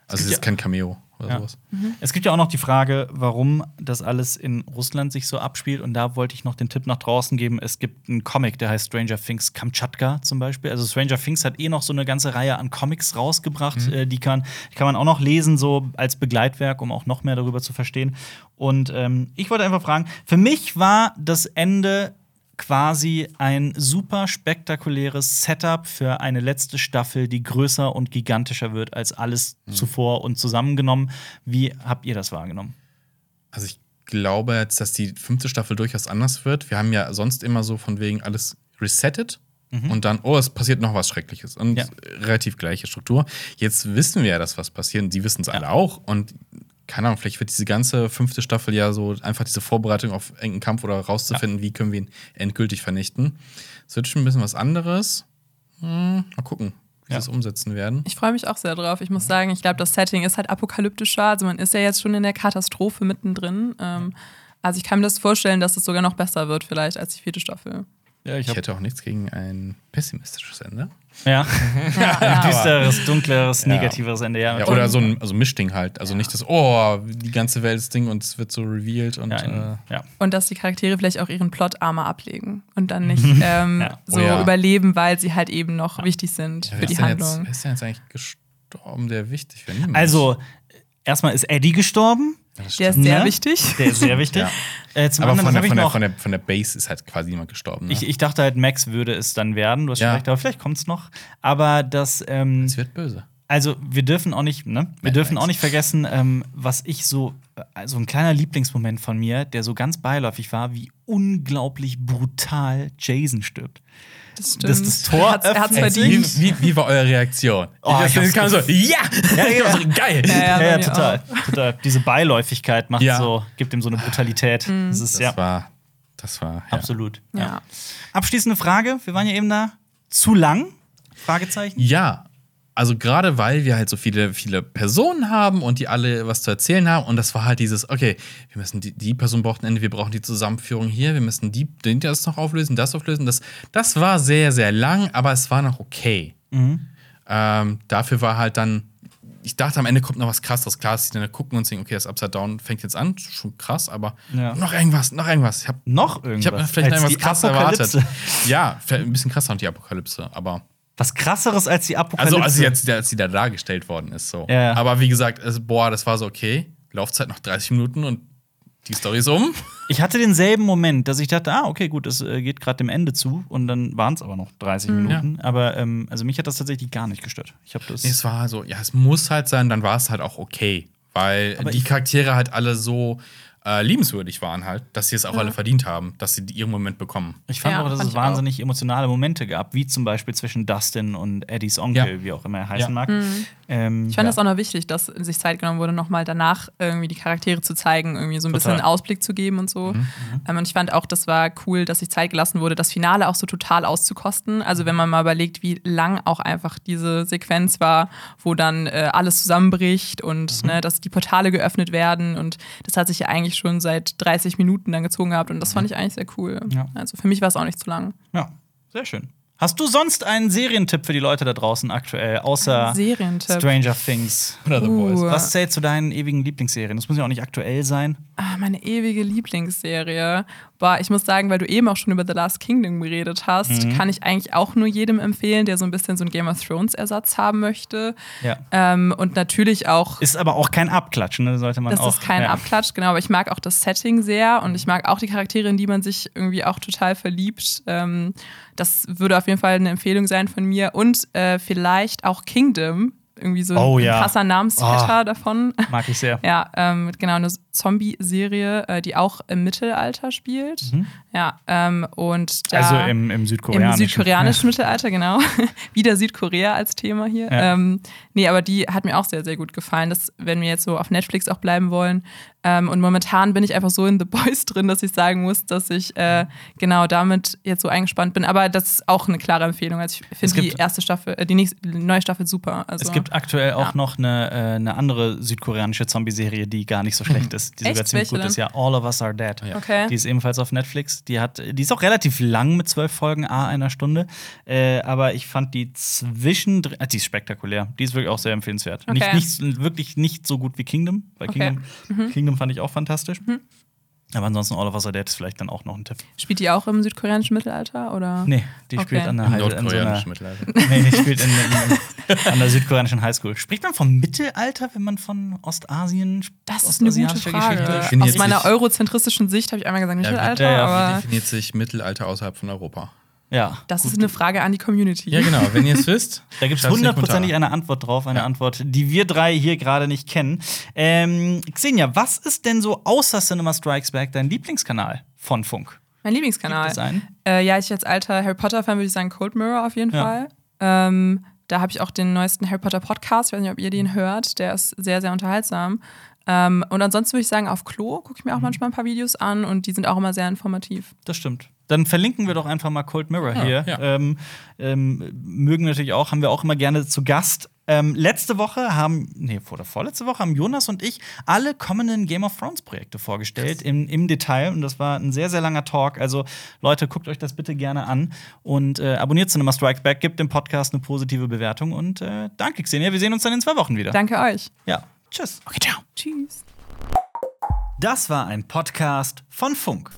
[SPEAKER 2] also es ist
[SPEAKER 1] ja-
[SPEAKER 2] kein Cameo oder
[SPEAKER 1] Ja.
[SPEAKER 2] sowas.
[SPEAKER 1] Es gibt ja auch noch die Frage, warum das alles in Russland sich so abspielt. Und da wollte ich noch den Tipp nach draußen geben. Es gibt einen Comic, der heißt Stranger Things Kamtschatka zum Beispiel. Also Stranger Things hat eh noch so eine ganze Reihe an Comics rausgebracht. Äh, die, kann, die kann man auch noch lesen, so als Begleitwerk, um auch noch mehr darüber zu verstehen. Und ähm, ich wollte einfach fragen, für mich war das Ende quasi ein super spektakuläres Setup für eine letzte Staffel, die größer und gigantischer wird als alles zuvor und zusammengenommen. Wie habt ihr das wahrgenommen?
[SPEAKER 2] Also ich glaube jetzt, dass die fünfte Staffel durchaus anders wird. Wir haben ja sonst immer so von wegen alles resettet und dann, oh, es passiert noch was Schreckliches. Und
[SPEAKER 1] Mhm. Ja.
[SPEAKER 2] relativ gleiche Struktur. Jetzt wissen wir ja, dass was passiert. und Die wissen es alle auch. Und keine Ahnung, vielleicht wird diese ganze fünfte Staffel ja so einfach diese Vorbereitung auf engen Kampf oder rauszufinden, wie können wir ihn endgültig vernichten. Es wird schon ein bisschen was anderes. Hm, mal gucken, wie
[SPEAKER 1] Ja.
[SPEAKER 2] sie es umsetzen werden.
[SPEAKER 3] Ich freue mich auch sehr drauf. Ich muss sagen, ich glaube, das Setting ist halt apokalyptischer. Also man ist ja jetzt schon in der Katastrophe mittendrin. Ähm, also ich kann mir das vorstellen, dass es sogar noch besser wird, vielleicht als die vierte Staffel.
[SPEAKER 1] Ja,
[SPEAKER 2] Ich hätte auch nichts gegen ein pessimistisches Ende.
[SPEAKER 1] Ja.
[SPEAKER 3] Ja,
[SPEAKER 1] düsteres, dunkleres,
[SPEAKER 2] Ja.
[SPEAKER 1] negativeres Ende, ja.
[SPEAKER 2] Ja, oder so ein also Mischding halt. Also nicht das, oh, die ganze Welt ist Ding und es wird so revealed und
[SPEAKER 1] ja,
[SPEAKER 2] äh.
[SPEAKER 3] Und dass die Charaktere vielleicht auch ihren Plot-Armor ablegen und dann nicht ähm,
[SPEAKER 1] Ja.
[SPEAKER 2] Oh
[SPEAKER 3] so
[SPEAKER 2] ja.
[SPEAKER 3] überleben, weil sie halt eben noch wichtig sind
[SPEAKER 2] ja,
[SPEAKER 3] für die
[SPEAKER 2] ist denn jetzt,
[SPEAKER 3] Handlung.
[SPEAKER 2] wer ist denn jetzt eigentlich gestorben, der wichtig wäre? Niemand.
[SPEAKER 1] Also, erstmal ist Eddie gestorben.
[SPEAKER 3] Der ist sehr
[SPEAKER 1] Ne?
[SPEAKER 3] wichtig.
[SPEAKER 1] Der ist sehr wichtig.
[SPEAKER 2] Ja.
[SPEAKER 1] äh, zum
[SPEAKER 2] aber
[SPEAKER 1] anderen
[SPEAKER 2] von der, von, der,
[SPEAKER 1] noch.
[SPEAKER 2] von, der, von der Base ist halt quasi niemand gestorben. Ne?
[SPEAKER 1] Ich, ich dachte halt, Max würde es dann werden. Du hast
[SPEAKER 2] Ja.
[SPEAKER 1] schon recht, aber vielleicht kommt es noch. Aber das, ähm,
[SPEAKER 2] es wird böse.
[SPEAKER 1] also wir dürfen auch nicht, ne? Wir
[SPEAKER 2] Mad
[SPEAKER 1] dürfen
[SPEAKER 2] Max.
[SPEAKER 1] auch nicht vergessen, ähm, was ich so, äh, so ein kleiner Lieblingsmoment von mir, der so ganz beiläufig war, wie unglaublich brutal Jason stirbt.
[SPEAKER 3] Das
[SPEAKER 1] Das- das Tor
[SPEAKER 3] hat's, hat's
[SPEAKER 1] öffnet
[SPEAKER 3] verdient.
[SPEAKER 2] Wie, wie, wie war eure Reaktion?
[SPEAKER 1] Oh, ich
[SPEAKER 2] das kam so, ja!
[SPEAKER 1] Ja, ja.
[SPEAKER 2] so, geil!
[SPEAKER 3] Ja, ja,
[SPEAKER 1] Ja, total, total. Diese Beiläufigkeit macht
[SPEAKER 2] Ja.
[SPEAKER 1] so, gibt ihm so eine Brutalität. Das ist
[SPEAKER 2] Das war, das war, ja.
[SPEAKER 1] absolut.
[SPEAKER 3] Ja.
[SPEAKER 1] Abschließende Frage, wir waren ja eben da. Zu lang? Fragezeichen.
[SPEAKER 2] Ja, also gerade weil wir halt so viele, viele Personen haben und die alle was zu erzählen haben und das war halt dieses, okay, wir müssen die, die Person braucht ein Ende, wir brauchen die Zusammenführung hier, wir müssen die, den das noch auflösen, das auflösen. Das, das war sehr, sehr lang, aber es war noch okay. Ähm, dafür war halt dann, ich dachte, am Ende kommt noch was krasseres. Klar, dass die dann gucken und sehen, okay, das Upside Down fängt jetzt an, schon krass, aber
[SPEAKER 1] Ja.
[SPEAKER 2] noch irgendwas, noch irgendwas. Ich habe
[SPEAKER 1] Noch irgendwas.
[SPEAKER 2] ich hab vielleicht noch irgendwas krass erwartet. Ja, ein bisschen krasser und die Apokalypse, aber.
[SPEAKER 1] Was krasseres als die Apokalypse.
[SPEAKER 2] Also, als jetzt, als sie da dargestellt worden ist, so.
[SPEAKER 1] Ja.
[SPEAKER 2] Aber wie gesagt, es, boah, das war so okay. Laufzeit noch 30 Minuten und die Story ist um.
[SPEAKER 1] Ich hatte denselben Moment, dass ich dachte, ah, okay, gut, es äh, geht gerade dem Ende zu und dann waren es aber noch 30 Minuten. Aber ähm, also mich hat das tatsächlich gar nicht gestört. Ich habe das.
[SPEAKER 2] Es war so, ja, es muss halt sein, dann war es halt auch okay. Weil
[SPEAKER 1] Aber
[SPEAKER 2] die Charaktere halt alle so äh, liebenswürdig waren halt, dass sie es auch alle verdient haben, dass sie ihren Moment bekommen.
[SPEAKER 1] Ich fand
[SPEAKER 3] Ja,
[SPEAKER 1] auch, dass
[SPEAKER 3] fand
[SPEAKER 1] es
[SPEAKER 3] ich auch.
[SPEAKER 1] wahnsinnig emotionale Momente gab, wie zum Beispiel zwischen Dustin und Eddies Onkel,
[SPEAKER 2] Ja.
[SPEAKER 1] wie auch immer er heißen
[SPEAKER 2] Ja.
[SPEAKER 1] mag. Ähm,
[SPEAKER 3] Ich fand
[SPEAKER 1] ja.
[SPEAKER 3] das auch noch wichtig, dass sich Zeit genommen wurde, nochmal danach irgendwie die Charaktere zu zeigen, irgendwie so ein bisschen
[SPEAKER 1] Total.
[SPEAKER 3] einen Ausblick zu geben und so. Ähm, und ich fand auch, das war cool, dass sich Zeit gelassen wurde, das Finale auch so total auszukosten. Also wenn man mal überlegt, wie lang auch einfach diese Sequenz war, wo dann äh, alles zusammenbricht und ne, dass die Portale geöffnet werden und das hat sich ja eigentlich schon seit 30 Minuten dann gezogen gehabt und das fand ich eigentlich sehr cool.
[SPEAKER 1] Ja.
[SPEAKER 3] Also für mich war es auch nicht zu lang.
[SPEAKER 1] Ja, sehr schön. Hast du sonst einen Serientipp für die Leute da draußen aktuell, außer. Stranger Things?
[SPEAKER 2] Oder The
[SPEAKER 3] Uh.
[SPEAKER 2] Boys.
[SPEAKER 1] Was zählt zu deinen ewigen Lieblingsserien? Das muss ja auch nicht aktuell sein.
[SPEAKER 3] Ah, meine ewige Lieblingsserie. Boah, ich muss sagen, weil du eben auch schon über The Last Kingdom geredet hast,
[SPEAKER 1] Mhm.
[SPEAKER 3] kann ich eigentlich auch nur jedem empfehlen, der so ein bisschen so einen Game of Thrones Ersatz haben möchte.
[SPEAKER 1] Ja.
[SPEAKER 3] Ähm, und natürlich auch.
[SPEAKER 1] Ist aber auch kein Abklatschen, ne? sollte man
[SPEAKER 3] das
[SPEAKER 1] auch.
[SPEAKER 3] ist kein
[SPEAKER 1] ja.
[SPEAKER 3] Abklatsch, genau, aber ich mag auch das Setting sehr und ich mag auch die Charaktere, in die man sich irgendwie auch total verliebt. Ähm, das würde auf jeden Fall eine Empfehlung sein von mir. Und äh, vielleicht auch Kingdom, irgendwie so
[SPEAKER 1] Oh
[SPEAKER 3] ein
[SPEAKER 1] ja.
[SPEAKER 3] krasser Namensvetter
[SPEAKER 1] Oh.
[SPEAKER 3] davon.
[SPEAKER 1] Mag ich sehr.
[SPEAKER 3] Ja, ähm, genau, eine Zombie-Serie, äh, die auch im Mittelalter spielt. Ja, ähm, und da
[SPEAKER 1] Mhm. Also im, im
[SPEAKER 3] im
[SPEAKER 1] südkoreanischen.
[SPEAKER 3] südkoreanischen Mittelalter, genau. Wieder Südkorea als Thema hier.
[SPEAKER 1] Ja.
[SPEAKER 3] Ähm, nee, aber die hat mir auch sehr, sehr gut gefallen. Das, wenn wir jetzt so auf Netflix auch bleiben wollen. Ähm, und momentan bin ich einfach so in The Boys drin, dass ich sagen muss, dass ich äh, genau damit jetzt so eingespannt bin. Aber das ist auch eine klare Empfehlung. Also ich finde die erste Staffel, äh, die, nächste, die neue Staffel super. Also,
[SPEAKER 1] Es gibt aktuell auch
[SPEAKER 3] Ja.
[SPEAKER 1] noch eine, äh, eine andere südkoreanische Zombie-Serie, die gar nicht so schlecht ist, die sogar
[SPEAKER 3] Mhm. Echt?
[SPEAKER 1] ziemlich
[SPEAKER 3] Welche
[SPEAKER 1] gut ist. Ja, All of Us Are Dead.
[SPEAKER 3] Okay.
[SPEAKER 1] Die ist ebenfalls auf Netflix. Die, hat, die ist auch relativ lang mit zwölf Folgen, a einer Stunde. Äh, aber ich fand die zwischendrin, äh, die ist spektakulär. Die ist wirklich auch sehr empfehlenswert.
[SPEAKER 3] Okay.
[SPEAKER 1] Nicht, nicht, wirklich nicht so gut wie Kingdom. Bei
[SPEAKER 3] Okay. Mhm.
[SPEAKER 1] Kingdom, Kingdom fand ich auch fantastisch. Aber ansonsten All of Us Are Dead ist vielleicht dann auch noch ein Tipp.
[SPEAKER 3] Spielt die auch im südkoreanischen Mittelalter? Oder?
[SPEAKER 1] Nee, die
[SPEAKER 3] Okay.
[SPEAKER 1] spielt an der Heide- in so einer,
[SPEAKER 2] nordkoreanischen Mittelalter.
[SPEAKER 1] Nee, die spielt in, in, an der südkoreanischen Highschool. Spricht man vom Mittelalter, wenn man von Ostasien
[SPEAKER 3] Das ist eine gute Frage.
[SPEAKER 1] Geschichte
[SPEAKER 2] Definiert
[SPEAKER 3] Aus meiner eurozentristischen Sicht habe ich einmal gesagt Mittelalter,
[SPEAKER 1] ja, ja,
[SPEAKER 2] Wie
[SPEAKER 3] aber
[SPEAKER 2] definiert sich Mittelalter außerhalb von Europa?
[SPEAKER 1] Ja.
[SPEAKER 3] das ist eine Frage an die Community.
[SPEAKER 2] Ja, genau. Wenn ihr es wisst,
[SPEAKER 1] Da gibt es hundertprozentig eine Antwort drauf, eine Antwort, die wir drei hier gerade nicht kennen. Ähm, Xenia, was ist denn so außer Cinema Strikes Back dein Lieblingskanal von Funk?
[SPEAKER 3] Mein Lieblingskanal.
[SPEAKER 1] Gibt es einen?
[SPEAKER 3] Äh, ja, ich als alter Harry Potter-Fan würde ich sagen Cold Mirror auf jeden
[SPEAKER 1] Ja.
[SPEAKER 3] Fall. Ähm, da habe ich auch den neuesten Harry Potter Podcast. Ich weiß nicht, ob ihr den hört. Der ist sehr, sehr unterhaltsam. Ähm, und ansonsten würde ich sagen, auf Klo gucke ich
[SPEAKER 1] Mhm.
[SPEAKER 3] mir auch manchmal ein paar Videos an und die sind auch immer sehr informativ.
[SPEAKER 1] Das stimmt. Dann verlinken wir doch einfach mal Cold Mirror hier.
[SPEAKER 2] ja.
[SPEAKER 1] Ähm, ähm, mögen natürlich auch, haben wir auch immer gerne zu Gast. Ähm, letzte Woche haben, nee, vor der vorletzte Woche haben Jonas und ich alle kommenden Game of Thrones Projekte vorgestellt im, im Detail und das war ein sehr, sehr langer Talk. Also Leute, guckt euch das bitte gerne an und äh, abonniert Cinema Strikes Back, gebt dem Podcast eine positive Bewertung und äh, danke Xenia, wir sehen uns dann in zwei Wochen wieder.
[SPEAKER 3] Danke euch.
[SPEAKER 1] Ja, tschüss. Okay, ciao.
[SPEAKER 3] Tschüss.
[SPEAKER 1] Das war ein Podcast von Funk.